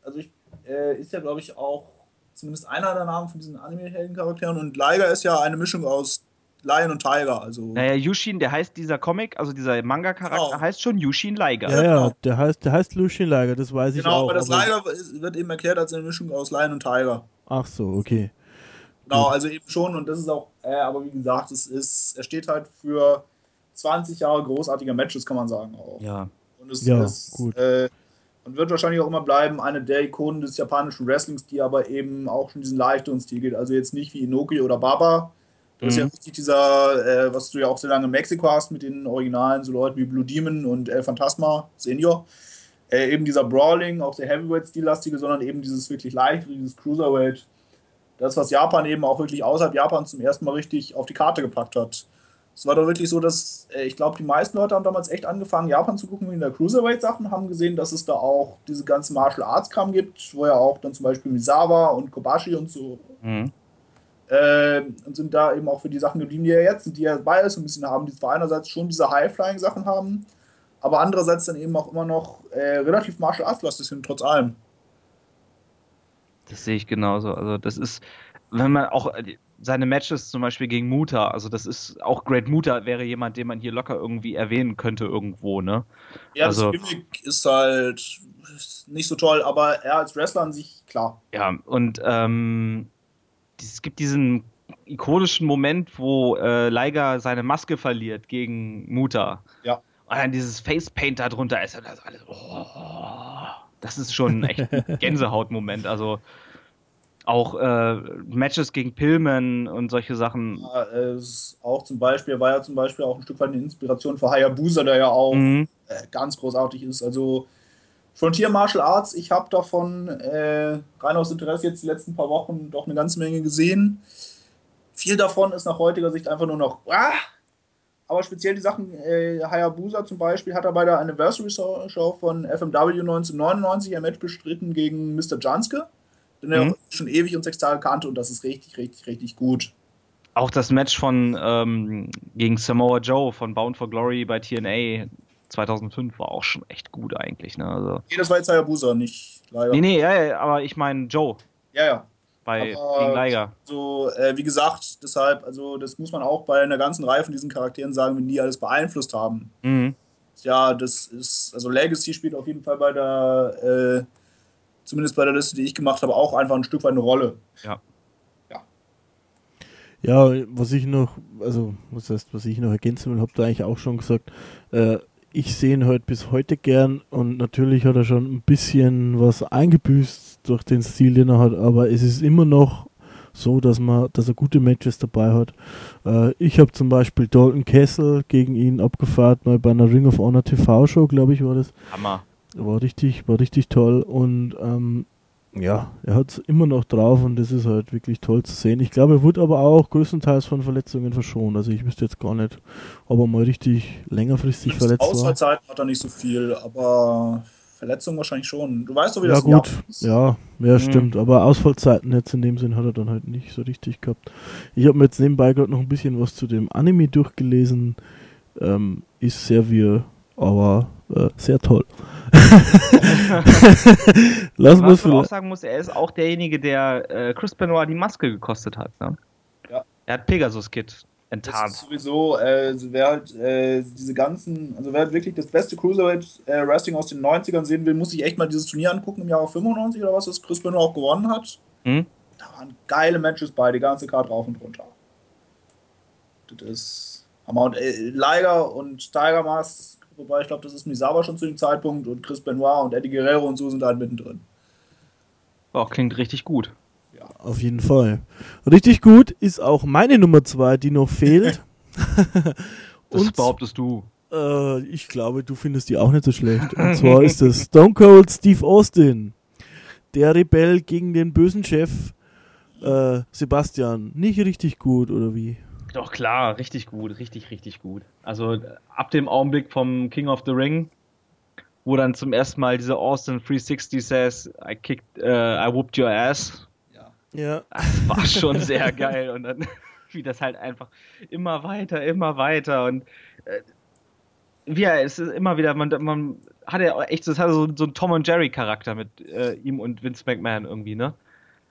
also ich, äh, ist ja glaube ich auch zumindest einer der Namen von diesen Anime-Helden-Charakteren und Liger ist ja eine Mischung aus Lion und Tiger. Also Naja, Yushin, der heißt dieser Comic, also dieser Manga-Charakter, Genau. heißt schon Yushin Liger. Ja, ja, genau. der heißt, der heißt Lucien Lager, das weiß ich genau, auch. aber das aber- Liger wird eben erklärt als eine Mischung aus Lion und Tiger. Ach so, okay. Genau, also eben schon und das ist auch, äh, aber wie gesagt, es ist, er steht halt für 20 Jahre großartiger Matches, kann man sagen auch. Ja. Und es Ja, ist, gut. Äh, und wird wahrscheinlich auch immer bleiben, eine der Ikonen des japanischen Wrestlings, die aber eben auch schon diesen leichteren Stil geht. Also jetzt nicht wie Inoki oder Baba. Das ist ja Mhm. richtig dieser, äh, was du ja auch so lange in Mexiko hast mit den Originalen, so Leuten wie Blue Demon und El Phantasma Senior. Äh, eben dieser Brawling, auch der Heavyweight-Stillastige, sondern eben dieses wirklich leichte, dieses Cruiserweight. Das, was Japan eben auch wirklich außerhalb Japans zum ersten Mal richtig auf die Karte gepackt hat. Es war doch wirklich so, dass äh, ich glaube, die meisten Leute haben damals echt angefangen, Japan zu gucken wegen der Cruiserweight-Sachen, haben gesehen, dass es da auch diese ganzen Martial Arts-Kram gibt, wo ja auch dann zum Beispiel Misawa und Kobashi und so Mhm. Äh, und sind da eben auch für die Sachen geblieben, die er jetzt sind, die er bei ist, ein bisschen haben, die zwar einerseits schon diese High-Flying-Sachen haben, aber andererseits dann eben auch immer noch äh, relativ Martial Arts-lastig sind, trotz allem. Das sehe ich genauso. Also das ist, wenn man auch äh, seine Matches zum Beispiel gegen Muta, also das ist auch Great Muta wäre jemand, den man hier locker irgendwie erwähnen könnte irgendwo, ne? Ja, Also- das Gimmick ist halt nicht so toll, aber er als Wrestler an sich, klar. Ja, und ähm, es gibt diesen ikonischen Moment, wo äh, Liger seine Maske verliert gegen Muta. Ja. Und dann dieses Facepaint da drunter ist. Und das, alles, oh, das ist schon echt ein <laughs> Gänsehautmoment. Also auch äh, Matches gegen Pillman und solche Sachen. Ja, es auch zum Beispiel, war ja zum Beispiel auch ein Stück weit eine Inspiration für Hayabusa, der ja auch Mhm. äh, ganz großartig ist. Also Frontier Martial Arts, ich habe davon äh, rein aus Interesse jetzt die letzten paar Wochen doch eine ganze Menge gesehen. Viel davon ist nach heutiger Sicht einfach nur noch. Ah! Aber speziell die Sachen, äh, Hayabusa zum Beispiel hat er bei der Anniversary Show von FMW 1999 ein Match bestritten gegen Mr. Janske, den er Mhm. schon ewig und sechs Tage kannte und das ist richtig, richtig, richtig gut. Auch das Match von ähm, gegen Samoa Joe von Bound for Glory bei TNA 2005 war auch schon echt gut eigentlich. Ne? Also, Nee, das war jetzt Hayabusa, nicht leider. nee, nee, ja, ja, aber ich meine Joe Ja, ja. bei Aber- gegen Liger. So, äh, wie gesagt, deshalb, also das muss man auch bei einer ganzen Reihe von diesen Charakteren sagen, wenn die alles beeinflusst haben. Mhm. Ja, das ist, also Legacy spielt auf jeden Fall bei der, äh, zumindest bei der Liste, die ich gemacht habe, auch einfach ein Stück weit eine Rolle. Ja, was ich noch, also was heißt, was ich noch ergänzen will, habt ihr eigentlich auch schon gesagt. Äh, ich sehe ihn halt bis heute gern und natürlich hat er schon ein bisschen was eingebüßt durch den Stil, den er hat, aber es ist immer noch so, dass man, dass er gute Matches dabei hat. Äh, ich habe zum Beispiel Dalton Castle gegen ihn abgefahrt, mal bei einer Ring of Honor TV Show, glaube ich, war das. Hammer. War richtig, war richtig toll und ähm, ja, er hat es immer noch drauf und das ist halt wirklich toll zu sehen. Ich glaube, er wurde aber auch größtenteils von Verletzungen verschont. Also ich wüsste jetzt gar nicht, ob er mal richtig längerfristig Zumindest verletzt war. Ausfallzeiten hat er nicht so viel, aber Verletzungen wahrscheinlich schon. Du weißt doch, wie Ja das gut, ist. ja, ja Mhm. stimmt. Aber Ausfallzeiten jetzt in dem Sinn hat er dann halt nicht so richtig gehabt. Ich habe mir jetzt nebenbei gerade noch ein bisschen was zu dem Anime durchgelesen. Ähm, ist sehr wir, aber äh, sehr toll. Lassen wir es Was man auch sagen muss, er ist auch derjenige, der äh, Chris Benoit die Maske gekostet hat. Ne? Ja. Er hat Pegasus Kid enttarnt. Das ist sowieso, äh, wer halt äh, diese ganzen, also wer halt wirklich das beste Cruiserweight äh, Wrestling aus den 90ern sehen will, muss sich echt mal dieses Turnier angucken im Jahre 95 oder was, das Chris Benoit auch gewonnen hat. Hm? Da waren geile Matches bei, die ganze Karte rauf und runter. Das ist Hammer. Und äh, Liger und Tiger Mask, wobei ich glaube, das ist Misawa schon zu dem Zeitpunkt und Chris Benoit und Eddie Guerrero und so sind halt mittendrin. Oh, klingt richtig gut. Auf jeden Fall. Richtig gut ist auch meine Nummer zwei, die noch fehlt. <laughs> Das Und- behauptest du. Äh, ich glaube, du findest die auch nicht so schlecht. Und zwar ist das Stone Cold Steve Austin. Der Rebell gegen den bösen Chef äh, Sebastian. Nicht richtig gut, oder wie? Doch klar, richtig gut, richtig, richtig gut. Also ab dem Augenblick vom King of the Ring, wo dann zum ersten Mal dieser Austin 360 says, I kicked, äh, I whooped your ass. Ja. Das war schon sehr geil. Und dann, <laughs> wie das halt einfach immer weiter, immer weiter. Und äh, wie er, es ist immer wieder, man, man hat ja auch echt, das hat so, so einen Tom und Jerry Charakter mit äh, ihm und Vince McMahon irgendwie, ne?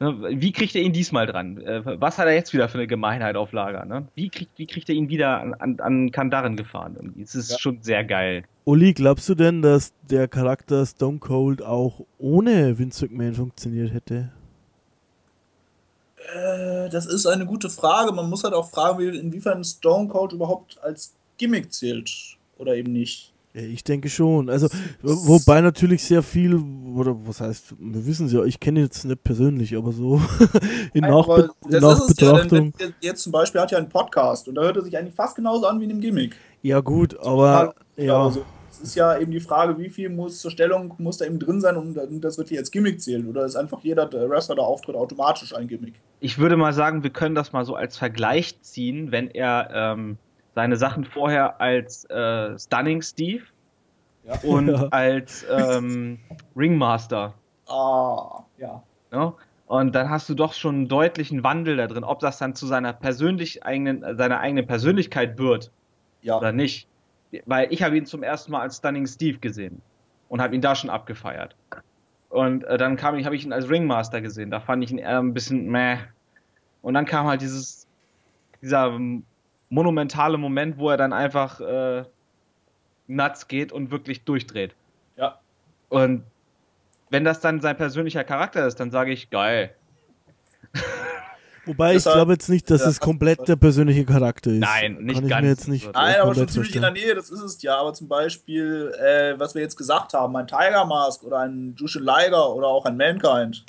Ne, Wie kriegt er ihn diesmal dran? Äh, Was hat er jetzt wieder für eine Gemeinheit auf Lager? Ne? Wie, kriegt, wie kriegt er ihn wieder an, an, an Kandaren gefahren? Irgendwie? Es ist Ja. schon sehr geil. Uli, glaubst du denn, dass der Charakter Stone Cold auch ohne Vince McMahon funktioniert hätte? Äh, das ist eine gute Frage. Man muss halt auch fragen, wie- inwiefern Stone Cold überhaupt als Gimmick zählt oder eben nicht. Ja, ich denke schon. Also, wo- wobei natürlich sehr viel, oder was heißt, wir wissen es ja, ich kenne ihn jetzt nicht persönlich, aber so <laughs> in, Nein, Nachbe aber in ja, Nachbetrachtung. denn der- jetzt zum Beispiel hat er einen Podcast und da hört er sich eigentlich fast genauso an wie in dem Gimmick. Ja, gut, aber ja. Also, es ist ja eben die Frage, wie viel muss zur Stellung muss da eben drin sein, um da- das wirklich als Gimmick zählt. Oder ist einfach jeder der Wrestler, der auftritt, automatisch ein Gimmick? Ich würde mal sagen, wir können das mal so als Vergleich ziehen, wenn er ähm, seine Sachen vorher als äh, Stunning Steve Ja. und Ja. als ähm, Ringmaster. Ah, ja. Ne? Und dann hast du doch schon einen deutlichen Wandel da drin, ob das dann zu seiner persönlich eigenen, seiner eigenen Persönlichkeit wird Ja. oder nicht. Weil ich habe ihn zum ersten Mal als Stunning Steve gesehen und habe ihn da schon abgefeiert. Und äh, dann kam ich, habe ich ihn als Ringmaster gesehen. Da fand ich ihn eher ein bisschen meh. Und dann kam halt dieses, dieser monumentale Moment, wo er dann einfach äh, nuts geht und wirklich durchdreht. Ja. Und wenn das dann sein persönlicher Charakter ist, dann sage ich geil. Wobei ich glaube jetzt nicht, dass Ja, es komplett der persönliche Charakter ist. Nein, nicht Kann ich ganz. mir jetzt nicht Nein, aber schon ziemlich in der. Nähe, das ist es ja. Aber zum Beispiel, äh, was wir jetzt gesagt haben, ein Tiger Mask oder ein Jushin Liger oder auch ein Mankind.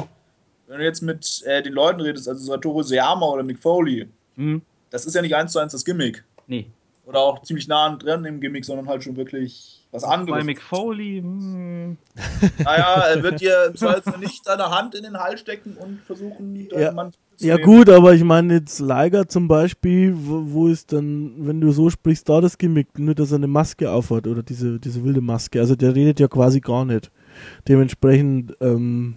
Wenn du jetzt mit äh, den Leuten redest, also Satoru Seyama oder Mick Foley, Hm? Das ist ja nicht eins zu eins das Gimmick. Nee. Oder auch ziemlich nah dran im Gimmick, sondern halt schon wirklich was Bei anderes. Mick Foley, hm, <laughs> Naja, er wird dir im Zweifel nicht seine Hand in den Hals stecken und versuchen, Ja. Mann zu Ja nehmen. gut, aber ich meine jetzt Liger zum Beispiel, wo, wo ist dann, wenn du so sprichst, da das Gimmick, nur dass er eine Maske aufhat oder diese, diese wilde Maske. Also der redet ja quasi gar nicht. Dementsprechend ähm,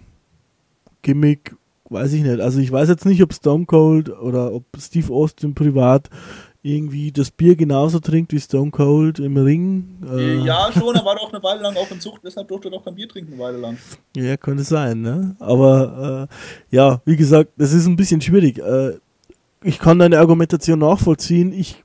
Gimmick, weiß ich nicht. Also ich weiß jetzt nicht, ob Stone Cold oder ob Steve Austin privat irgendwie das Bier genauso trinkt wie Stone Cold im Ring. Äh, Ja, schon, er <laughs> war doch eine Weile lang auf in Zucht, deshalb durfte er doch kein Bier trinken eine Weile lang. Ja, könnte sein, ne? Aber äh, ja, wie gesagt, das ist ein bisschen schwierig. Äh, ich kann deine Argumentation nachvollziehen. Ich,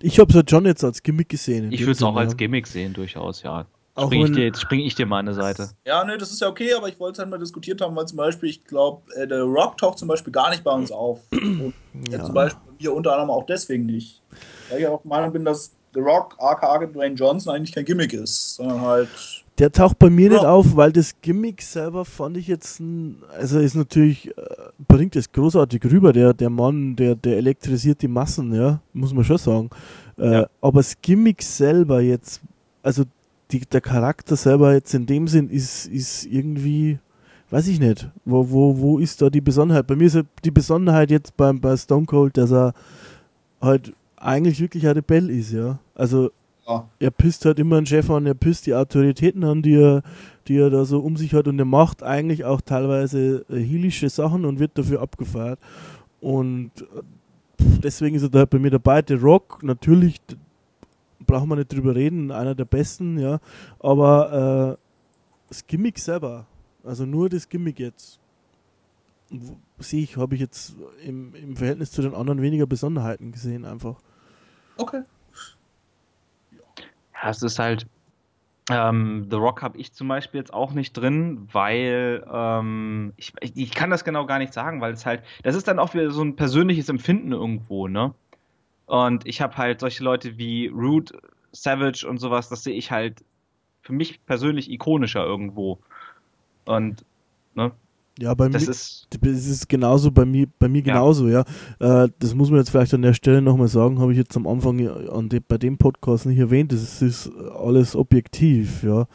ich habe es halt schon jetzt als Gimmick gesehen. ich würde es auch als ja. Gimmick sehen, durchaus, ja. Auch Spring ich, dir, jetzt spring ich dir mal eine Seite. Ja, ne, das ist ja okay, aber ich wollte es halt mal diskutiert haben, weil zum Beispiel, ich glaube, äh, der Rock taucht zum Beispiel gar nicht bei uns auf. <clears throat> Und ja. Zum Beispiel wir unter anderem auch deswegen nicht. Weil ich auch der Meinung bin, dass The Rock, aka Dwayne Johnson, eigentlich kein Gimmick ist, sondern halt. Der taucht bei mir nicht Ja. auf, weil das Gimmick selber fand ich jetzt, ein, also ist natürlich, äh, bringt es großartig rüber. Der, der Mann, der, der elektrisiert die Massen, ja, muss man schon sagen. Äh, Ja. Aber das Gimmick selber jetzt, also die, der Charakter selber jetzt in dem Sinn ist, ist irgendwie, weiß ich nicht, wo, wo, wo ist da die Besonderheit? Bei mir ist die Besonderheit jetzt beim, bei Stone Cold, dass er halt eigentlich wirklich ein Rebell ist, ja. Also Ja. er pisst halt immer einen Chef an, er pisst die Autoritäten an, die er, die er da so um sich hat und er macht eigentlich auch teilweise äh, heelische Sachen und wird dafür abgefeiert. Und äh, deswegen ist er da halt bei mir dabei. Der Rock, natürlich, brauchen wir nicht drüber reden, einer der besten, ja. Aber äh, das Gimmick selber, also nur das Gimmick jetzt. sehe ich, habe ich jetzt im, im Verhältnis zu den anderen weniger Besonderheiten gesehen einfach. Okay. Ja, es ist halt. Ähm, The Rock habe ich zum Beispiel jetzt auch nicht drin, weil ähm, ich, ich, ich kann das genau gar nicht sagen, weil es halt, das ist dann auch wieder so ein persönliches Empfinden irgendwo, ne? Und ich habe halt solche Leute wie Root, Savage und sowas, das sehe ich halt für mich persönlich ikonischer irgendwo. Und, ne, Ja, bei das mir, ist, es ist genauso bei mir, bei mir Ja. genauso, ja. Äh, das muss man jetzt vielleicht an der Stelle nochmal sagen, habe ich jetzt am Anfang ja an de, bei dem Podcast nicht erwähnt. Das ist, ist alles objektiv, ja.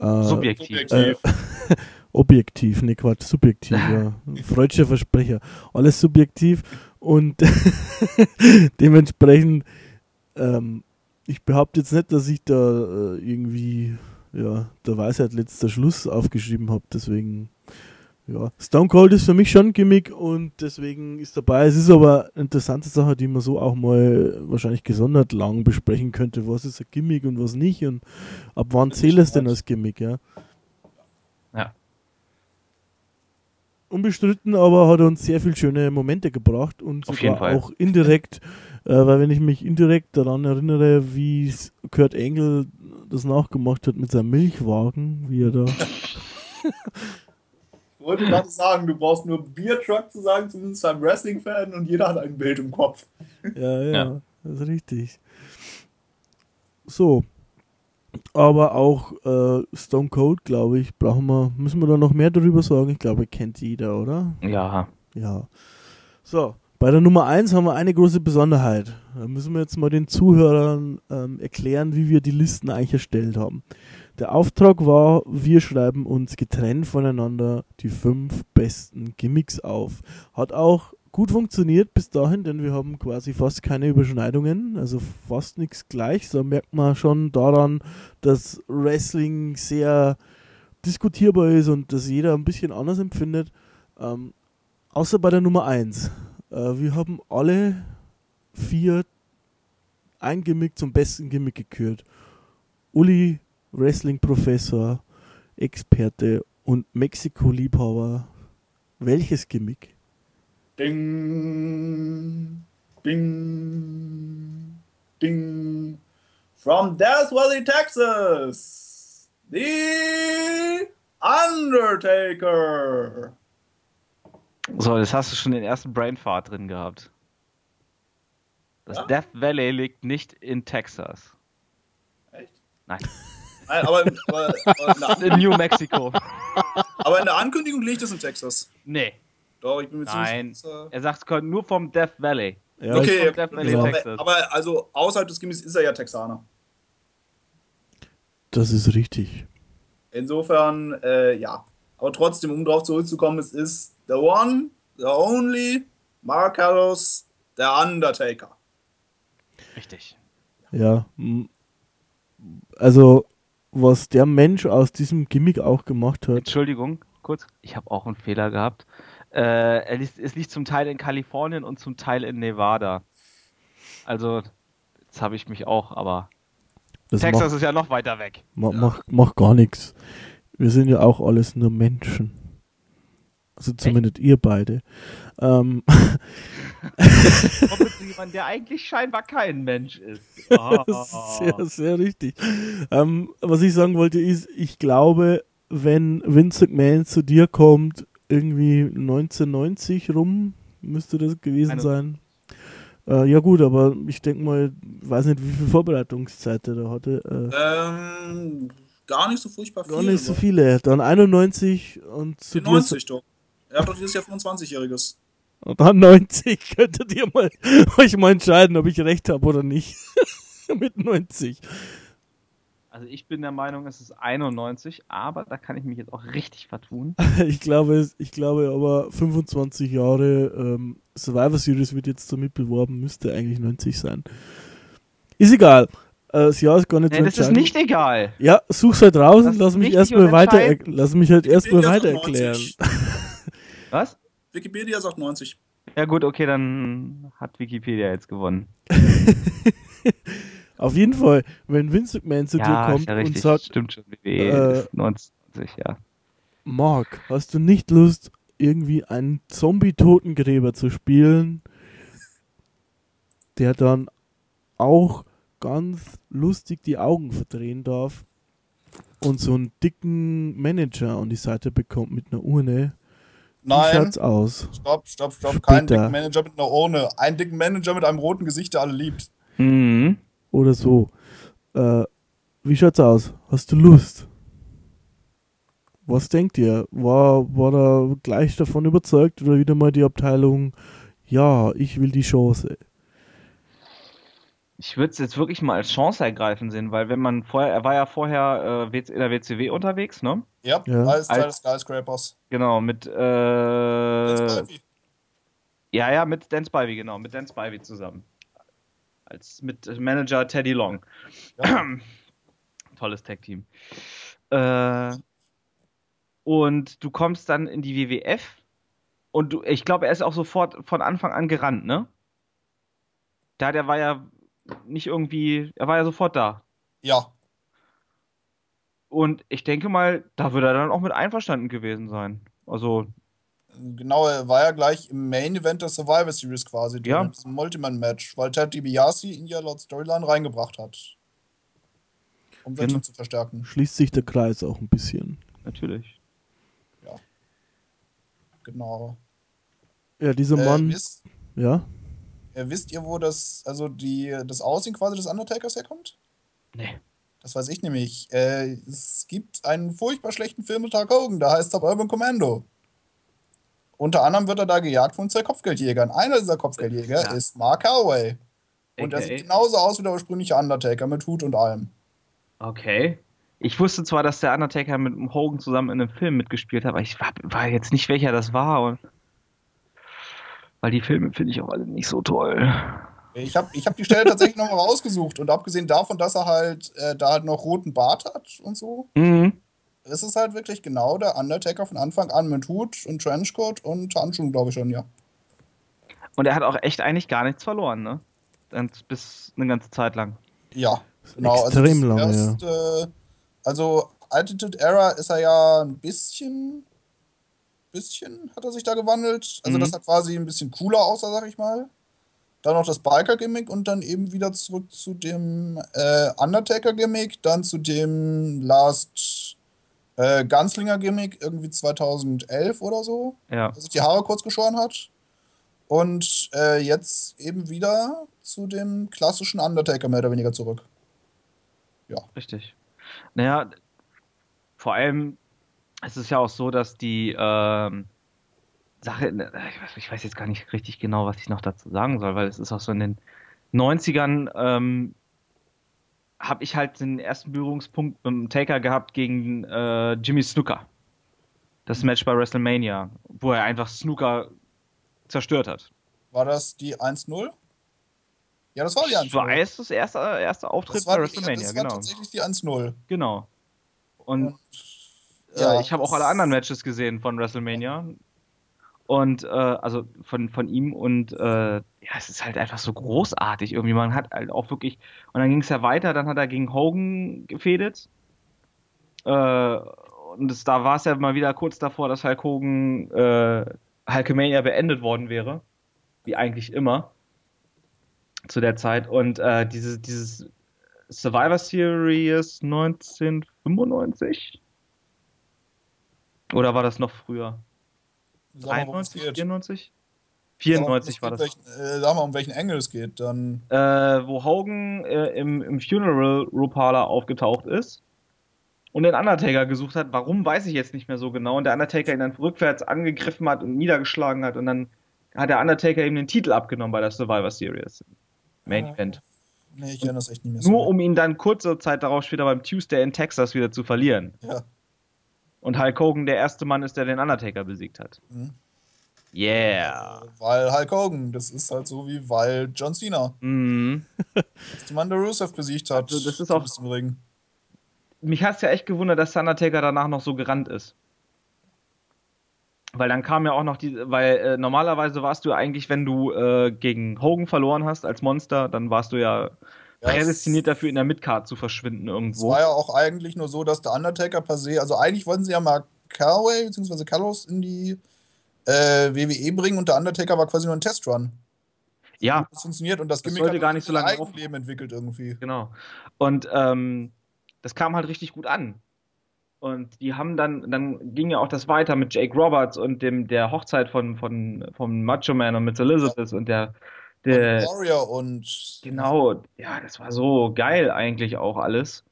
Äh, subjektiv. Subjektiv. <laughs> Objektiv, ne Quatsch, subjektiv, ja. <laughs> Freudscher Versprecher. Alles subjektiv und <laughs> dementsprechend, ähm, ich behaupte jetzt nicht, dass ich da äh, irgendwie, ja, der Weisheit letzter Schluss aufgeschrieben habe, deswegen, ja. Stone Cold ist für mich schon ein Gimmick und deswegen ist dabei. Es ist aber eine interessante Sache, die man so auch mal wahrscheinlich gesondert lang besprechen könnte. Was ist ein Gimmick und was nicht und ab wann zählt es denn als Gimmick. Ja. Unbestritten, aber hat uns sehr viele schöne Momente gebracht und Auf sogar jeden Fall. auch indirekt, äh, weil wenn ich mich indirekt daran erinnere, wie es Kurt Angle das nachgemacht hat mit seinem Milchwagen, wie er da. <laughs> Ich wollte gerade sagen, du brauchst nur Beer Truck zu sagen, zumindest beim Wrestling-Fan, und jeder hat ein Bild im Kopf. Ja, ja, Ja. das ist richtig. So. Aber auch äh, Stone Cold, glaube ich, brauchen wir, müssen wir da noch mehr darüber sagen? Ich glaube, kennt jeder, oder? Ja. Ja. So, bei der Nummer 1 haben wir eine große Besonderheit. Da müssen wir jetzt mal den Zuhörern ähm, erklären, wie wir die Listen eigentlich erstellt haben. Der Auftrag war, wir schreiben uns getrennt voneinander die fünf besten Gimmicks auf. Hat auch gut funktioniert bis dahin, denn wir haben quasi fast keine Überschneidungen, also fast nichts gleich. Da merkt man schon daran, dass Wrestling sehr diskutierbar ist und dass jeder ein bisschen anders empfindet. Ähm, außer bei der Nummer 1. Äh, wir haben alle vier ein Gimmick zum besten Gimmick gekürt. Uli, Wrestling-Professor, Experte und Mexiko-Liebhaber. Welches Gimmick? Ding, ding, ding. From Death Valley, Texas, The Undertaker. So, das hast du schon den ersten Brainfart drin gehabt. Das Ja? Death Valley liegt nicht in Texas. Echt? Nein. <laughs> Nein, aber, aber, aber, in <laughs> New Mexico. <laughs> aber in der Ankündigung liegt es in Texas. nee. Doch, ich bin mir Nein. sicher. Er sagt es kommt nur vom Death Valley. Ja, Okay, Vom Death Valley, Ja. Texas. aber, also außerhalb des Gimmicks ist er ja Texaner. Das ist richtig. Insofern, äh, ja. Aber trotzdem, um drauf zurückzukommen, es ist the one, the only, Mark Harris, der Undertaker. Richtig. Ja. Also, was der Mensch aus diesem Gimmick auch gemacht hat. Entschuldigung, kurz. Ich habe auch einen Fehler gehabt. Äh, er liegt, es liegt zum Teil in Kalifornien und zum Teil in Nevada. Also, jetzt habe ich mich auch, aber Das Texas macht, ist ja noch weiter weg. ma, macht, macht gar nichts. Wir sind ja auch alles nur Menschen. Also zumindest ihr beide. Ähm, Kommt mit <laughs> jemandem, der eigentlich scheinbar kein Mensch ist. <laughs> Das ist sehr, sehr richtig. Ähm, was ich sagen wollte ist, ich glaube, wenn Vince McMahon zu dir kommt, irgendwie 1990 rum, müsste das gewesen Eine- sein. Äh, ja gut, aber ich denke mal, weiß nicht, wie viel Vorbereitungszeit er da hatte. Äh, Ähm, gar nicht so furchtbar viel. gar nicht so viele. Dann 91 und zu dir 90 doch. Er hat doch dieses Jahr 25-Jähriges. und dann 90. <laughs> Könntet ihr mal <laughs> euch mal entscheiden, ob ich recht habe oder nicht. <laughs> Mit 90. Also ich bin der Meinung, es ist 91, aber da kann ich mich jetzt auch richtig vertun. <laughs> Ich glaube, ich glaube aber 25 Jahre ähm, Survivor Series wird jetzt damit beworben, müsste eigentlich 90 sein. Ist egal. Äh, das Jahr ist gar nicht Nee, so das ist nicht egal. Ja, such's halt raus Das und lass mich erstmal weiter, lass mich halt erstmal Wikipedia weiter erklären. <laughs> 90. Was? Wikipedia sagt 90. Ja gut, okay, dann hat Wikipedia jetzt gewonnen. <laughs> Auf jeden Fall, wenn Vince McMahon zu dir ja, kommt ist ja und sagt, Stimmt schon. WWE äh, ist 1990, ja. Mark, hast du nicht Lust, irgendwie einen Zombie-Totengräber zu spielen, der dann auch ganz lustig die Augen verdrehen darf und so einen dicken Manager an die Seite bekommt mit einer Urne. Wie Nein, schaut's aus? stopp, stopp, stopp. Kein Später. dicken Manager mit einer Urne. Ein dicken Manager mit einem roten Gesicht, der alle liebt. Mhm. Oder so. Äh, wie schaut's aus? Hast du Lust? Was denkt ihr? War, war er gleich davon überzeugt oder wieder mal die Abteilung, ja, ich will die Chance? Ich würde es jetzt wirklich mal als Chance ergreifen sehen, weil wenn man vorher, er war ja vorher äh, in der WCW unterwegs, ne? Ja, Ja. alles Teil Als- des Skyscrapers. Genau, mit äh, ja, ja, mit Dan Spivey, genau, mit Dan Spivey zusammen. Als mit Manager Teddy Long. Ja. <clears throat> Tolles Tag-Team. Äh, und du kommst dann in die WWF und du, ich glaube, er ist auch sofort von Anfang an gerannt, ne? Da, der war ja nicht irgendwie, er war ja sofort da. Ja, Und ich denke mal, da wird er dann auch mit einverstanden gewesen sein. Also, genau, er war ja gleich im Main Event der Survivor Series quasi, Ja. diesem Multiman-Match, weil Ted DiBiase ihn ja laut Storyline reingebracht hat. Um sein Genau. Team zu verstärken. Schließt sich der Kreis auch ein bisschen. natürlich. Genau. Ja, dieser Äh, Mann, wisst, ja, äh, wisst ihr, wo das, also die, das Aussehen quasi des Undertakers herkommt? Nee. Das weiß ich nämlich. Äh, es gibt einen furchtbar schlechten Film mit Hulk Hogan, der heißt Suburban Commando. Unter anderem wird er da gejagt von zwei Kopfgeldjägern. Einer dieser Kopfgeldjäger Ja. ist Mark Holloway. Und er AKA. sieht genauso aus wie der ursprüngliche Undertaker mit Hut und allem. Okay. Ich wusste zwar, dass der Undertaker mit Hogan zusammen in einem Film mitgespielt hat, aber ich war, war jetzt nicht, welcher das war. Weil die Filme finde ich auch alle nicht so toll. Ich habe ich hab die Stelle tatsächlich nochmal rausgesucht und abgesehen davon, dass er halt äh, da halt noch roten Bart hat und so, Mhm. Ist es halt wirklich genau der Undertaker von Anfang an mit Hut und Trenchcoat und Handschuhen, glaube ich schon, ja. Und er hat auch echt eigentlich gar nichts verloren, ne? Ganz- Bis eine ganze Zeit lang. Ja, genau. extrem also das lange, erste, Also Altitude Era ist er ja ein bisschen, bisschen hat er sich da gewandelt. Also Mhm. dass er quasi ein bisschen cooler aussah, sag ich mal. Dann noch das Biker-Gimmick und dann eben wieder zurück zu dem äh, Undertaker-Gimmick, dann zu dem Last äh, Gunslinger-Gimmick irgendwie 2011 oder so Ja. der sich die Haare kurz geschoren hat. Und äh, jetzt eben wieder zu dem klassischen Undertaker mehr oder weniger zurück. Richtig. Naja, vor allem, es ist ja auch so, dass die ähm, Sache, ich weiß- ich weiß jetzt gar nicht richtig genau, was ich noch dazu sagen soll, weil es ist auch so in den 90ern ähm, habe ich halt den ersten Berührungspunkt mit dem Taker gehabt gegen äh, Jimmy Snooker. Das Match bei WrestleMania, wo er einfach Snooker zerstört hat. War das die 1-0? Ja, das war die 1-0. Das war erst das erste, erste Auftritt das bei die- WrestleMania, das war genau. tatsächlich die 1-0. Genau. Und Und, ja, äh, ich habe auch alle anderen Matches gesehen von WrestleMania. Und äh, also von, von ihm und äh, ja, es ist halt einfach so großartig irgendwie. Man hat halt auch wirklich. Und dann ging es ja weiter, dann hat er gegen Hogan gefädet. Äh, und es, da war es ja mal wieder kurz davor, dass Hulk Hogan äh, Hulkamania beendet worden wäre. Wie eigentlich immer. Zu der Zeit. Und äh, dieses, dieses Survivor Series 1995? Oder war das noch früher? Sag mal, worum es 93, geht. 94? Sag mal, 94 war das. welchen, äh, sag mal, um welchen Engel es geht. Dann Äh, wo Hogan äh, im, im Funeral Rupala aufgetaucht ist und den Undertaker gesucht hat. Warum, weiß ich jetzt nicht mehr so genau. Und der Undertaker ihn dann rückwärts angegriffen hat und niedergeschlagen hat. Und dann hat der Undertaker ihm den Titel abgenommen bei der Survivor Series. Main Ah. Event. Nee, ich erinnere das echt nicht mehr so. Nur um ihn dann kurze Zeit darauf später beim Tuesday in Texas wieder zu verlieren. Ja. Und Hulk Hogan der erste Mann ist, der den Undertaker besiegt hat. Mhm. Yeah. Weil Hulk Hogan, das ist halt so wie weil John Cena, Mhm. als die Mann Rusev besiegt hat. Also das ist auch- im Ring. Mich hat es ja echt gewundert, dass der Undertaker danach noch so gerannt ist. Weil dann kam ja auch noch die, weil äh, normalerweise warst du ja eigentlich, wenn du äh, gegen Hogan verloren hast als Monster, dann warst du ja, Ja, prädestiniert dafür, in der Midcard zu verschwinden Es irgendwo. war ja auch eigentlich nur so, dass der Undertaker per se, also eigentlich wollten sie ja mal Calloway bzw. Callows in die äh, WWE bringen und der Undertaker war quasi nur ein Testrun. Ja, Das funktioniert und das Das Gimmick sollte hat gar nicht so lange Eigenleben entwickelt irgendwie. genau. Und ähm, das kam halt richtig gut an. Und die haben dann, dann ging ja auch das weiter mit Jake Roberts und dem der Hochzeit von, von, von Macho Man und Miss Elizabeth und der, der und Warrior und Genau, ja, das war so geil eigentlich auch alles.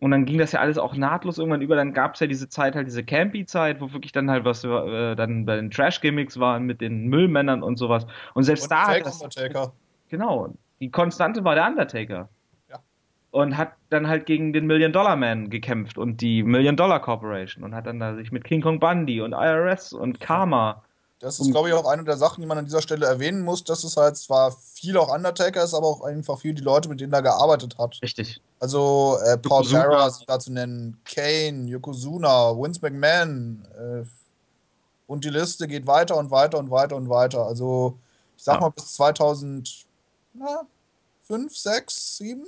Und dann ging das ja alles auch nahtlos irgendwann über. Dann gab es ja diese Zeit, halt diese Campy-Zeit, wo wirklich dann halt was äh, dann bei den Trash-Gimmicks waren mit den Müllmännern und sowas. Und selbst und da hat Fake das, Undertaker. genau, die Konstante war der Undertaker. Ja. Und hat dann halt gegen den Million Dollar Man gekämpft und die Million Dollar Corporation und hat dann da sich mit King Kong Bundy und IRS und Karma. Das ist, glaube ich, auch eine der Sachen, die man an dieser Stelle erwähnen muss, dass es halt zwar viel auch Undertaker ist, aber auch einfach viel die Leute, mit denen er gearbeitet hat. Richtig. Also äh, Paul. Bearer ist da zu nennen, Kane, Yokozuna, Vince McMahon äh, und die Liste geht weiter und weiter und weiter und weiter. Also ich sag Ja. mal bis 2005, 6, 7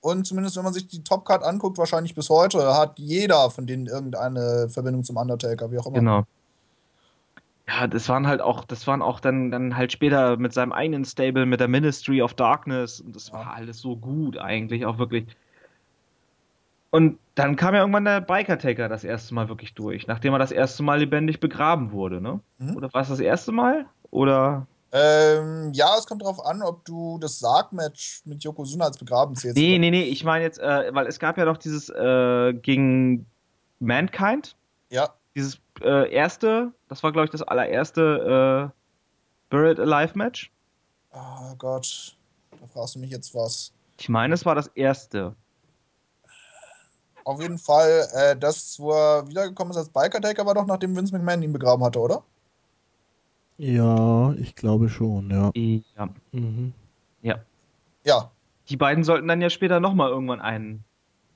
und zumindest wenn man sich die Top-Card anguckt, wahrscheinlich bis heute, hat jeder von denen irgendeine Verbindung zum Undertaker, wie auch immer. Genau. Ja, das waren halt auch, das waren auch dann, dann halt später mit seinem eigenen Stable, mit der Ministry of Darkness und das war alles so gut eigentlich, auch wirklich. Und dann kam ja irgendwann der Biker Taker das erste Mal wirklich durch, nachdem er das erste Mal lebendig begraben wurde, ne? Mhm. Oder war es das erste Mal? Oder? Ähm, ja, es kommt darauf an, ob du das Sarg-Match mit Yokozuna als begraben zählst. Nee, nee, nee, ich meine jetzt, äh, weil es gab ja noch dieses äh, gegen Mankind, Ja, dieses äh, erste, das war glaube ich das allererste äh, Buried Alive Match. oh Gott, da fragst du mich jetzt was. Ich meine, es war das erste. Auf jeden Fall, äh, das, wo er wiedergekommen ist als Biker-Taker, war doch nachdem Vince McMahon ihn begraben hatte, oder? Ja, ich glaube schon, ja. Ja. Mhm. ja. Ja, Die beiden sollten dann ja später nochmal irgendwann ein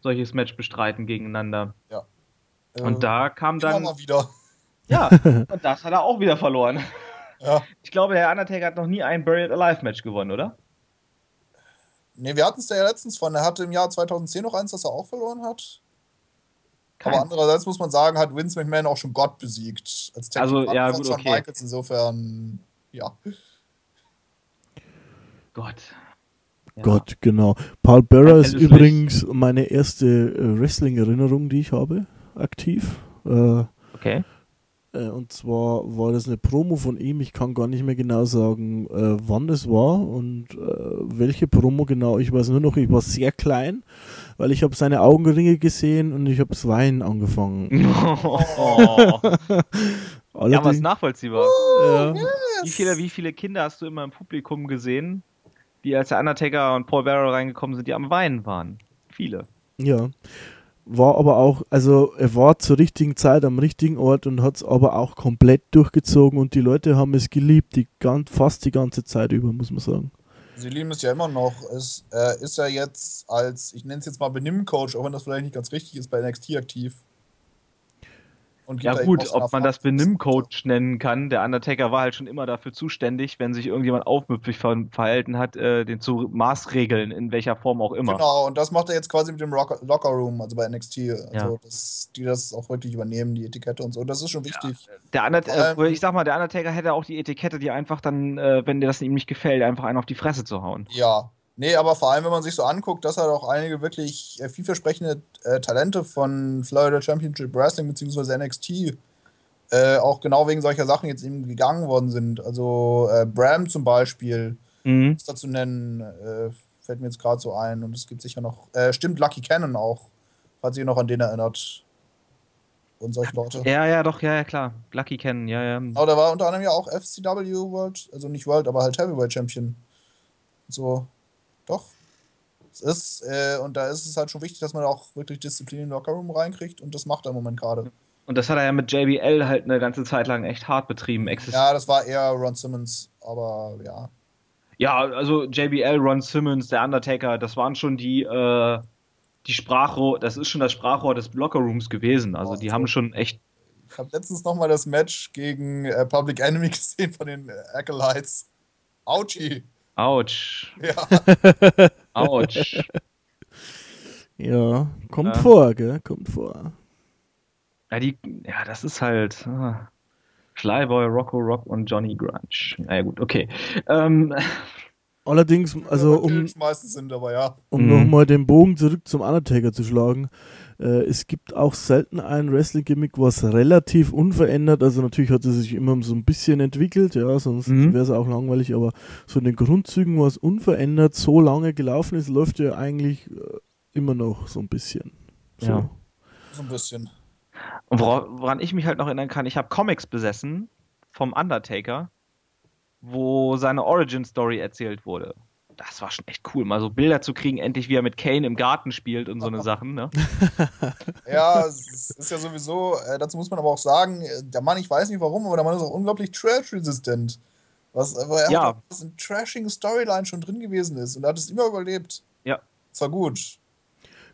solches Match bestreiten gegeneinander. äh, Und da kam immer dann. mal wieder. Ja, <laughs> und das hat er auch wieder verloren. Ja. Ich glaube, der Undertaker hat noch nie ein Buried Alive Match gewonnen, oder? Nee, wir hatten es da ja letztens von. Er hatte im Jahr 2010 noch eins, das er auch verloren hat. Aber Kein- andererseits muss man sagen, hat Vince McMahon auch schon Gott besiegt. Als Tag Also, ja, von gut, okay. Michaels, insofern, ja. Gott. Ja. Gott, genau. Paul Bearer ist Alice übrigens meine erste äh, Wrestling-Erinnerung, die ich habe, aktiv. Äh, Okay. Äh, Und zwar war das eine Promo von ihm. Ich kann gar nicht mehr genau sagen, äh, wann das war und äh, welche Promo genau. Ich weiß nur noch, ich war sehr klein, weil ich habe seine Augenringe gesehen und ich habe das Weinen angefangen. <laughs> <laughs> Oh. ja, was nachvollziehbar. ja, Wie viele, wie viele Kinder hast du immer im Publikum gesehen, die als der Undertaker und Paul Bearer reingekommen sind, die am Weinen waren? Viele. ja. War aber auch, also er war zur richtigen Zeit am richtigen Ort und hat es aber auch komplett durchgezogen und die Leute haben es geliebt, die ganz, fast die ganze Zeit über, muss man sagen. Sie lieben es ja immer noch. Es äh, ist ja jetzt als, ich nenne es jetzt mal Benimmcoach, auch wenn das vielleicht nicht ganz richtig ist, bei NXT aktiv. Ja gut, ob man das. Benimmcoach nennen kann. Der Undertaker war halt schon immer dafür zuständig, wenn sich irgendjemand aufmüpfig ver verhalten hat, äh, den zu maßregeln, in welcher Form auch immer. Genau, und das macht er jetzt quasi mit dem Rocker, Locker Room, also bei NXT. Also, Ja. dass die das auch wirklich übernehmen, die Etikette und so. Das ist schon wichtig. Der Under Vor allem- äh, ich sag mal, der Undertaker hätte auch die Etikette, die einfach dann, äh, wenn dir das ihm nicht gefällt, einfach einen auf die Fresse zu hauen. Ja. Nee, aber vor allem, wenn man sich so anguckt, dass halt auch einige wirklich äh, vielversprechende äh, Talente von Florida Championship Wrestling bzw. NXT äh, auch genau wegen solcher Sachen jetzt eben gegangen worden sind. Also äh, Bram zum Beispiel, Mhm. ist da zu nennen, äh, fällt mir jetzt gerade so ein. Und es gibt sicher noch, äh, stimmt, Lucky Cannon auch, falls ihr noch an den erinnert. Und solche Leute. Ja, ja, doch, ja, ja, klar. Lucky Ken, ja, ja. Aber der war unter anderem ja auch FCW World, also nicht World, aber halt Heavyweight Champion. So, doch. Es ist, äh, und da ist es halt schon wichtig, dass man auch wirklich Disziplin in den Lockerroom reinkriegt und das macht er im Moment gerade. Und das hat er ja mit JBL halt eine ganze Zeit lang echt hart betrieben. Exist Ja, das war eher Ron Simmons, aber ja. Ja, also JBL, Ron Simmons, der Undertaker, das waren schon die, äh, die Sprachrohr, das ist schon das Sprachrohr des Lockerrooms gewesen. Also die Oh, haben schon echt. Ich habe letztens nochmal das Match gegen äh, Public Enemy <laughs> gesehen von den äh, Acolytes. Auchi. Ouch. Ja, <laughs> Ouch. Ja, kommt Ja. vor, gell? Kommt vor. ja, die, ja, das ist halt. ah. Flyboy, Rocco Rock und Johnny Grunge. Naja, gut, okay. Ähm, Allerdings, also Ja, um, Kills meistens sind, aber ja. um Mhm. nochmal den Bogen zurück zum Undertaker zu schlagen, äh, es gibt auch selten ein Wrestling-Gimmick, was relativ unverändert, also natürlich hat es sich immer so ein bisschen entwickelt, ja, sonst Mhm. wäre es auch langweilig, aber so in den Grundzügen, was unverändert so lange gelaufen ist, läuft ja eigentlich äh, immer noch so ein bisschen. So. Ja. So ein bisschen. Und wora- woran ich mich halt noch erinnern kann, ich habe Comics besessen vom Undertaker, wo seine Origin-Story erzählt wurde. Das war schon echt cool, mal so Bilder zu kriegen, endlich wie er mit Kane im Garten spielt und so eine <laughs> Sachen, ne? <laughs> Ja, es ist ja sowieso, äh, dazu muss man aber auch sagen, äh, der Mann, ich weiß nicht warum, aber der Mann ist auch unglaublich trash-resistent. Was, aber er Ja. hat auch, was in trashing Storyline schon drin gewesen ist und er hat es immer überlebt. Ja. Das war gut.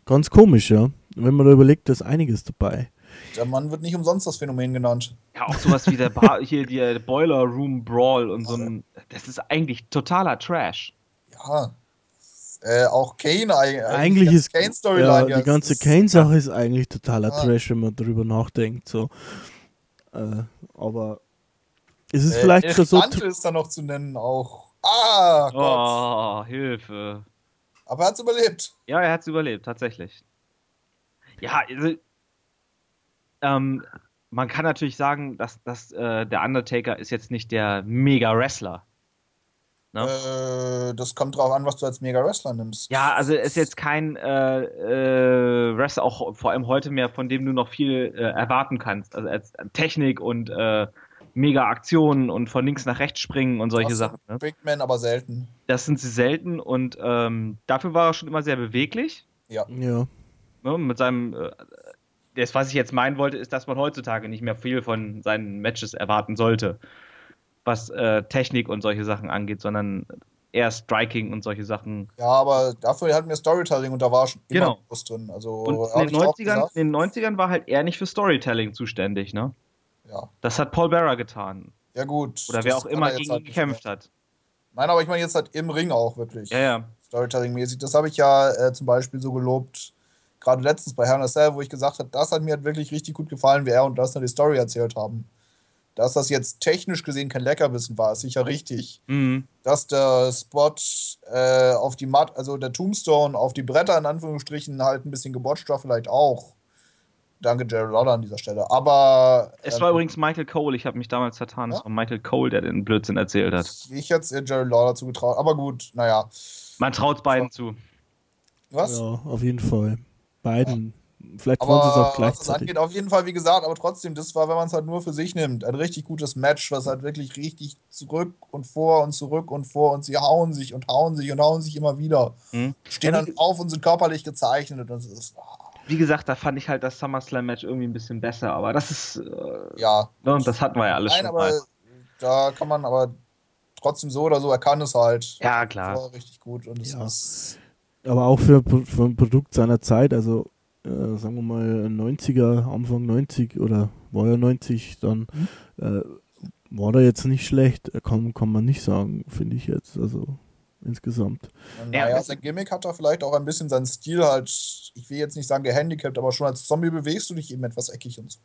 Ganz komisch, ja. Wenn man da überlegt, da ist einiges dabei. Der Mann wird nicht umsonst das Phänomen genannt. Ja, auch sowas wie der Bar, hier der Boiler Room Brawl und so ein. <laughs> Das ist eigentlich totaler Trash. Ja. Äh, auch Kane eigentlich. Eigentlich die ist ganze Kane-Storyline. ja, ja, die ganze es ist- Kane-Sache ist eigentlich totaler Ja. Trash, wenn man darüber nachdenkt. So. Äh, aber es ist Äh, vielleicht schon so. Ist da noch zu nennen auch. Ah, Gott. Oh, Hilfe. Aber er hat überlebt. Ja, er hat es überlebt, tatsächlich. Ja, also, ähm, man kann natürlich sagen, dass, dass äh, der Undertaker ist jetzt nicht der Mega-Wrestler. Ne? Äh, das kommt drauf an, was du als Mega-Wrestler nimmst. Ja, also ist jetzt kein äh, äh, Wrestler, auch vor allem heute mehr, von dem du noch viel äh, erwarten kannst. Also als Technik und äh, mega Aktionen und von links nach rechts springen und solche so, Sachen. Ne? Big Man, aber selten. Das sind sie selten und ähm, dafür war er schon immer sehr beweglich. Ja. Ne? Mit seinem, äh, das, was ich jetzt meinen wollte, ist, dass man heutzutage nicht mehr viel von seinen Matches erwarten sollte, was äh, Technik und solche Sachen angeht, sondern eher Striking und solche Sachen. Ja, aber dafür hatten wir Storytelling und da war schon immer Genau. was drin. Also, Und in den, ich auch 90ern, gesagt. in den 90ern war halt er nicht für Storytelling zuständig, ne? Ja. Das hat Paul Bearer getan. ja, gut. Oder wer auch immer er gegen halt ihn gekämpft hat. Nein, aber ich meine jetzt halt im Ring auch wirklich. Ja, ja. Storytelling-mäßig. Das habe ich ja äh, zum Beispiel so gelobt, gerade letztens bei a Cell, wo ich gesagt habe, das hat mir halt wirklich richtig gut gefallen, wie er und Dustin die Story erzählt haben. Dass das jetzt technisch gesehen kein Leckerbissen war, ist sicher richtig. Mhm. Dass der Spot äh, auf die Matt, also der Tombstone auf die Bretter in Anführungsstrichen halt ein bisschen gebotcht war, vielleicht auch. Danke, Jerry Lawler an dieser Stelle. Aber. Es ähm, war übrigens Michael Cole, ich habe mich damals vertan, es Ja? war Michael Cole, der den Blödsinn erzählt hat. Ich hätte es Jerry Lawler zugetraut. Aber gut, naja. Man traut beiden zu. Was? ja, auf jeden Fall. Beiden. Vielleicht waren sie es auch was das gleichzeitig. angeht, auf jeden Fall, wie gesagt, aber trotzdem, das war, wenn man es halt nur für sich nimmt, ein richtig gutes Match, was halt wirklich richtig zurück und vor und zurück und vor und sie hauen sich und hauen sich und hauen sich immer wieder. Mhm. Stehen dann auf und sind körperlich gezeichnet und das ist, ah, Wie gesagt, da fand ich halt das SummerSlam-Match irgendwie ein bisschen besser, aber das ist. Äh, ja. ne, und das hatten wir ja alles Nein, schon aber mal. da kann man aber trotzdem so oder so, er kann es halt. Ja, Das klar. war richtig gut und es Ja. ist, Aber auch für, für ein Produkt seiner Zeit, also äh, sagen wir mal 90er, Anfang 90 oder war ja 90 dann, äh, war da jetzt nicht schlecht, äh, kann, kann man nicht sagen, finde ich jetzt, also insgesamt. Ja, naja, sein Gimmick hat da vielleicht auch ein bisschen seinen Stil halt, ich will jetzt nicht sagen gehandicapt, aber schon als Zombie bewegst du dich eben etwas eckig und so.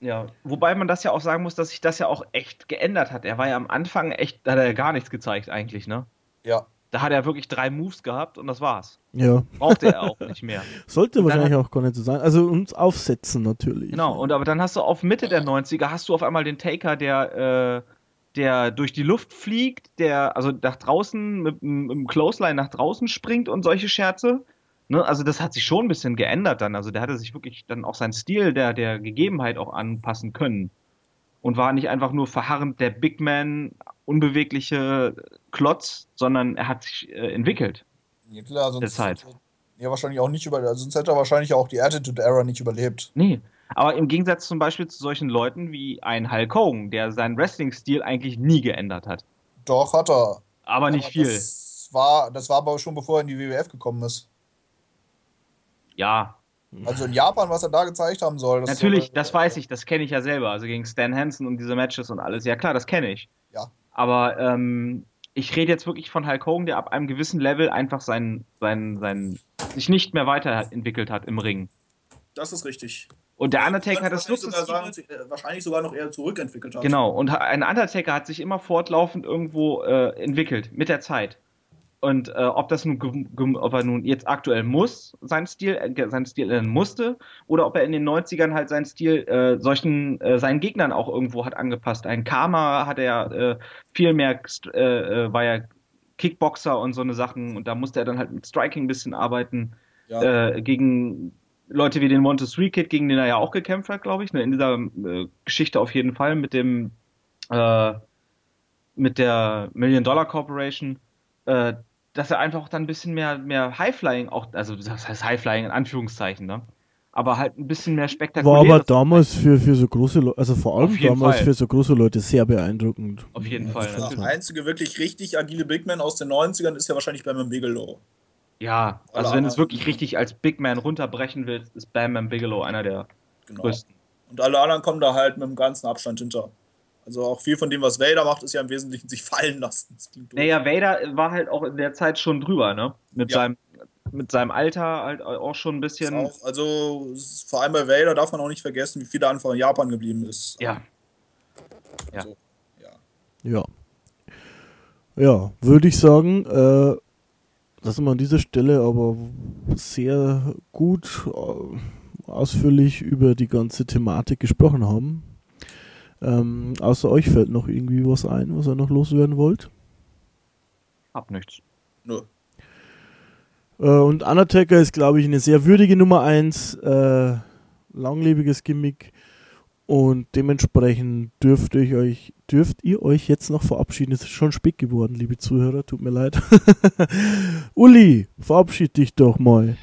Ja, wobei man das ja auch sagen muss, dass sich das ja auch echt geändert hat. Er war ja am Anfang echt, da hat er ja gar nichts gezeigt eigentlich, ne? Ja. Da hat er wirklich drei Moves gehabt und das war's. Ja, Brauchte er auch nicht mehr. <laughs> sollte wahrscheinlich auch gar nicht so sein. Also uns aufsetzen natürlich. Genau, und aber dann hast du auf Mitte der 90er hast du auf einmal den Taker, der, äh, der durch die Luft fliegt, der also nach draußen mit, mit dem Clothesline nach draußen springt und solche Scherze. Ne? Also das hat sich schon ein bisschen geändert dann. Also der hatte sich wirklich dann auch seinen Stil der, der Gegebenheit auch anpassen können. Und war nicht einfach nur verharrend der Big Man, unbewegliche Klotz, sondern er hat sich äh, entwickelt. Ja, klar, sonst Der Zeit. er wahrscheinlich auch nicht über, sonst hätte er wahrscheinlich auch die Attitude Era nicht überlebt. Nee. Aber im Gegensatz zum Beispiel zu solchen Leuten wie ein Hulk Hogan, der seinen Wrestling-Stil eigentlich nie geändert hat. Doch, hat er. Aber nicht Aber viel. Das war, das war aber schon bevor er in die WWF gekommen ist. Ja, Also in Japan, was er da gezeigt haben soll. Das natürlich, soll, das weiß ich, das kenne ich ja selber. Also gegen Stan Hansen und diese Matches und alles. Ja klar, das kenne ich. Ja. Aber ähm, ich rede jetzt wirklich von Hulk Hogan, der ab einem gewissen Level einfach sein, sein, sein, sich nicht mehr weiterentwickelt hat im Ring. Das ist richtig. Und der Undertaker hat das wahrscheinlich sogar, sagen, äh, wahrscheinlich sogar noch eher zurückentwickelt hat. Genau, und ein Undertaker hat sich immer fortlaufend irgendwo äh, entwickelt mit der Zeit. Und äh, ob das nun, ob er nun jetzt aktuell muss, seinen Stil, äh, seinen Stil ändern musste, oder ob er in den 90ern halt seinen Stil äh, solchen, äh, seinen Gegnern auch irgendwo hat angepasst. Ein Karma hat er äh, viel mehr, äh, äh, war ja Kickboxer und so eine Sachen, und da musste er dann halt mit Striking ein bisschen arbeiten Ja. äh, gegen Leute wie den Montes Three Kid, gegen den er ja auch gekämpft hat, glaube ich, ne, in dieser äh, Geschichte auf jeden Fall mit dem äh, mit der Million Dollar Corporation, äh, dass er einfach dann ein bisschen mehr mehr Highflying auch, also das heißt Highflying in Anführungszeichen, ne? Aber halt ein bisschen mehr War spektakulär. aber damals für, für so große Leute, also vor allem Auf jeden damals Fall. für so große Leute sehr beeindruckend. Auf jeden Fall, Der natürlich. einzige wirklich richtig agile Big Man aus den 90ern ist ja wahrscheinlich Bam Bigelow. Ja, also Alle wenn du es wirklich richtig als Big Man runterbrechen willst, ist Bam Bam Bigelow einer der Genau. größten. Und alle anderen kommen da halt mit dem ganzen Abstand hinter. Also auch viel von dem, was Vader macht, ist ja im Wesentlichen sich fallen lassen. Naja, Vader war halt auch in der Zeit schon drüber, ne? Mit Ja. seinem mit seinem Alter halt auch schon ein bisschen. auch, also vor allem bei Vader darf man auch nicht vergessen, wie viel er einfach in Japan geblieben ist. Ja. Ja. Also, ja. Ja. Ja, würde ich sagen, äh, dass wir an dieser Stelle aber sehr gut äh, ausführlich über die ganze Thematik gesprochen haben. Ähm, außer euch fällt noch irgendwie was ein, was ihr noch loswerden wollt. Hab nichts. Nö. Äh, und Undertaker ist, glaube ich, eine sehr würdige Nummer 1, äh, langlebiges Gimmick. Und dementsprechend dürft ihr euch, dürft ihr euch jetzt noch verabschieden. Es ist schon spät geworden, liebe Zuhörer, tut mir leid. <laughs> Uli, verabschied dich doch mal.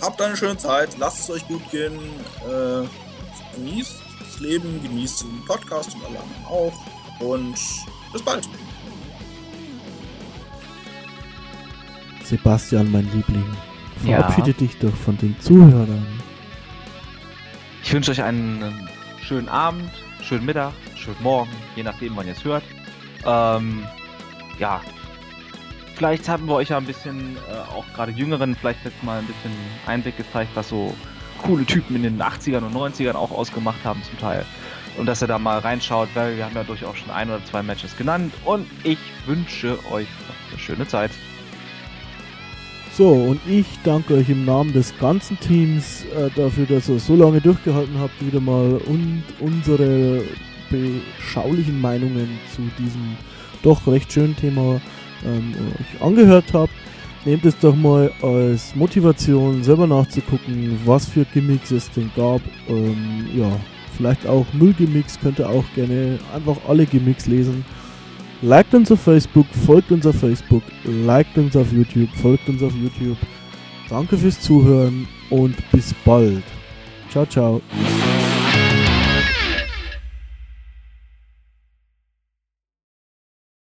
Habt eine schöne Zeit, lasst es euch gut gehen, äh, genießt das Leben, genießt den Podcast und alle anderen auch. Und bis bald. Sebastian, mein Liebling, Ja. verabschiede dich doch von den Zuhörern. Ich wünsche euch einen schönen Abend, schönen Mittag, schönen Morgen, je nachdem, wann ihr es hört. Ähm, ja, vielleicht haben wir euch ja ein bisschen, äh, auch gerade Jüngeren, vielleicht jetzt mal ein bisschen Einblick gezeigt, was so coole Typen in den 80ern und 90ern auch ausgemacht haben zum Teil. Und dass ihr da mal reinschaut, weil wir haben ja durchaus schon ein oder zwei Matches genannt. Und ich wünsche euch eine schöne Zeit. So, und ich danke euch im Namen des ganzen Teams äh, dafür, dass ihr so lange durchgehalten habt, wieder mal und unsere beschaulichen Meinungen zu diesem doch recht schönen Thema ähm, euch angehört habt. Nehmt es doch mal als Motivation, selber nachzugucken, was für Gimmicks es denn gab. Ähm, ja, vielleicht auch Null-Gimmicks, könnt ihr auch gerne einfach alle Gimmicks lesen. Liked uns auf Facebook, folgt uns auf Facebook, liked uns auf YouTube, folgt uns auf YouTube. Danke fürs Zuhören und bis bald. Ciao, ciao.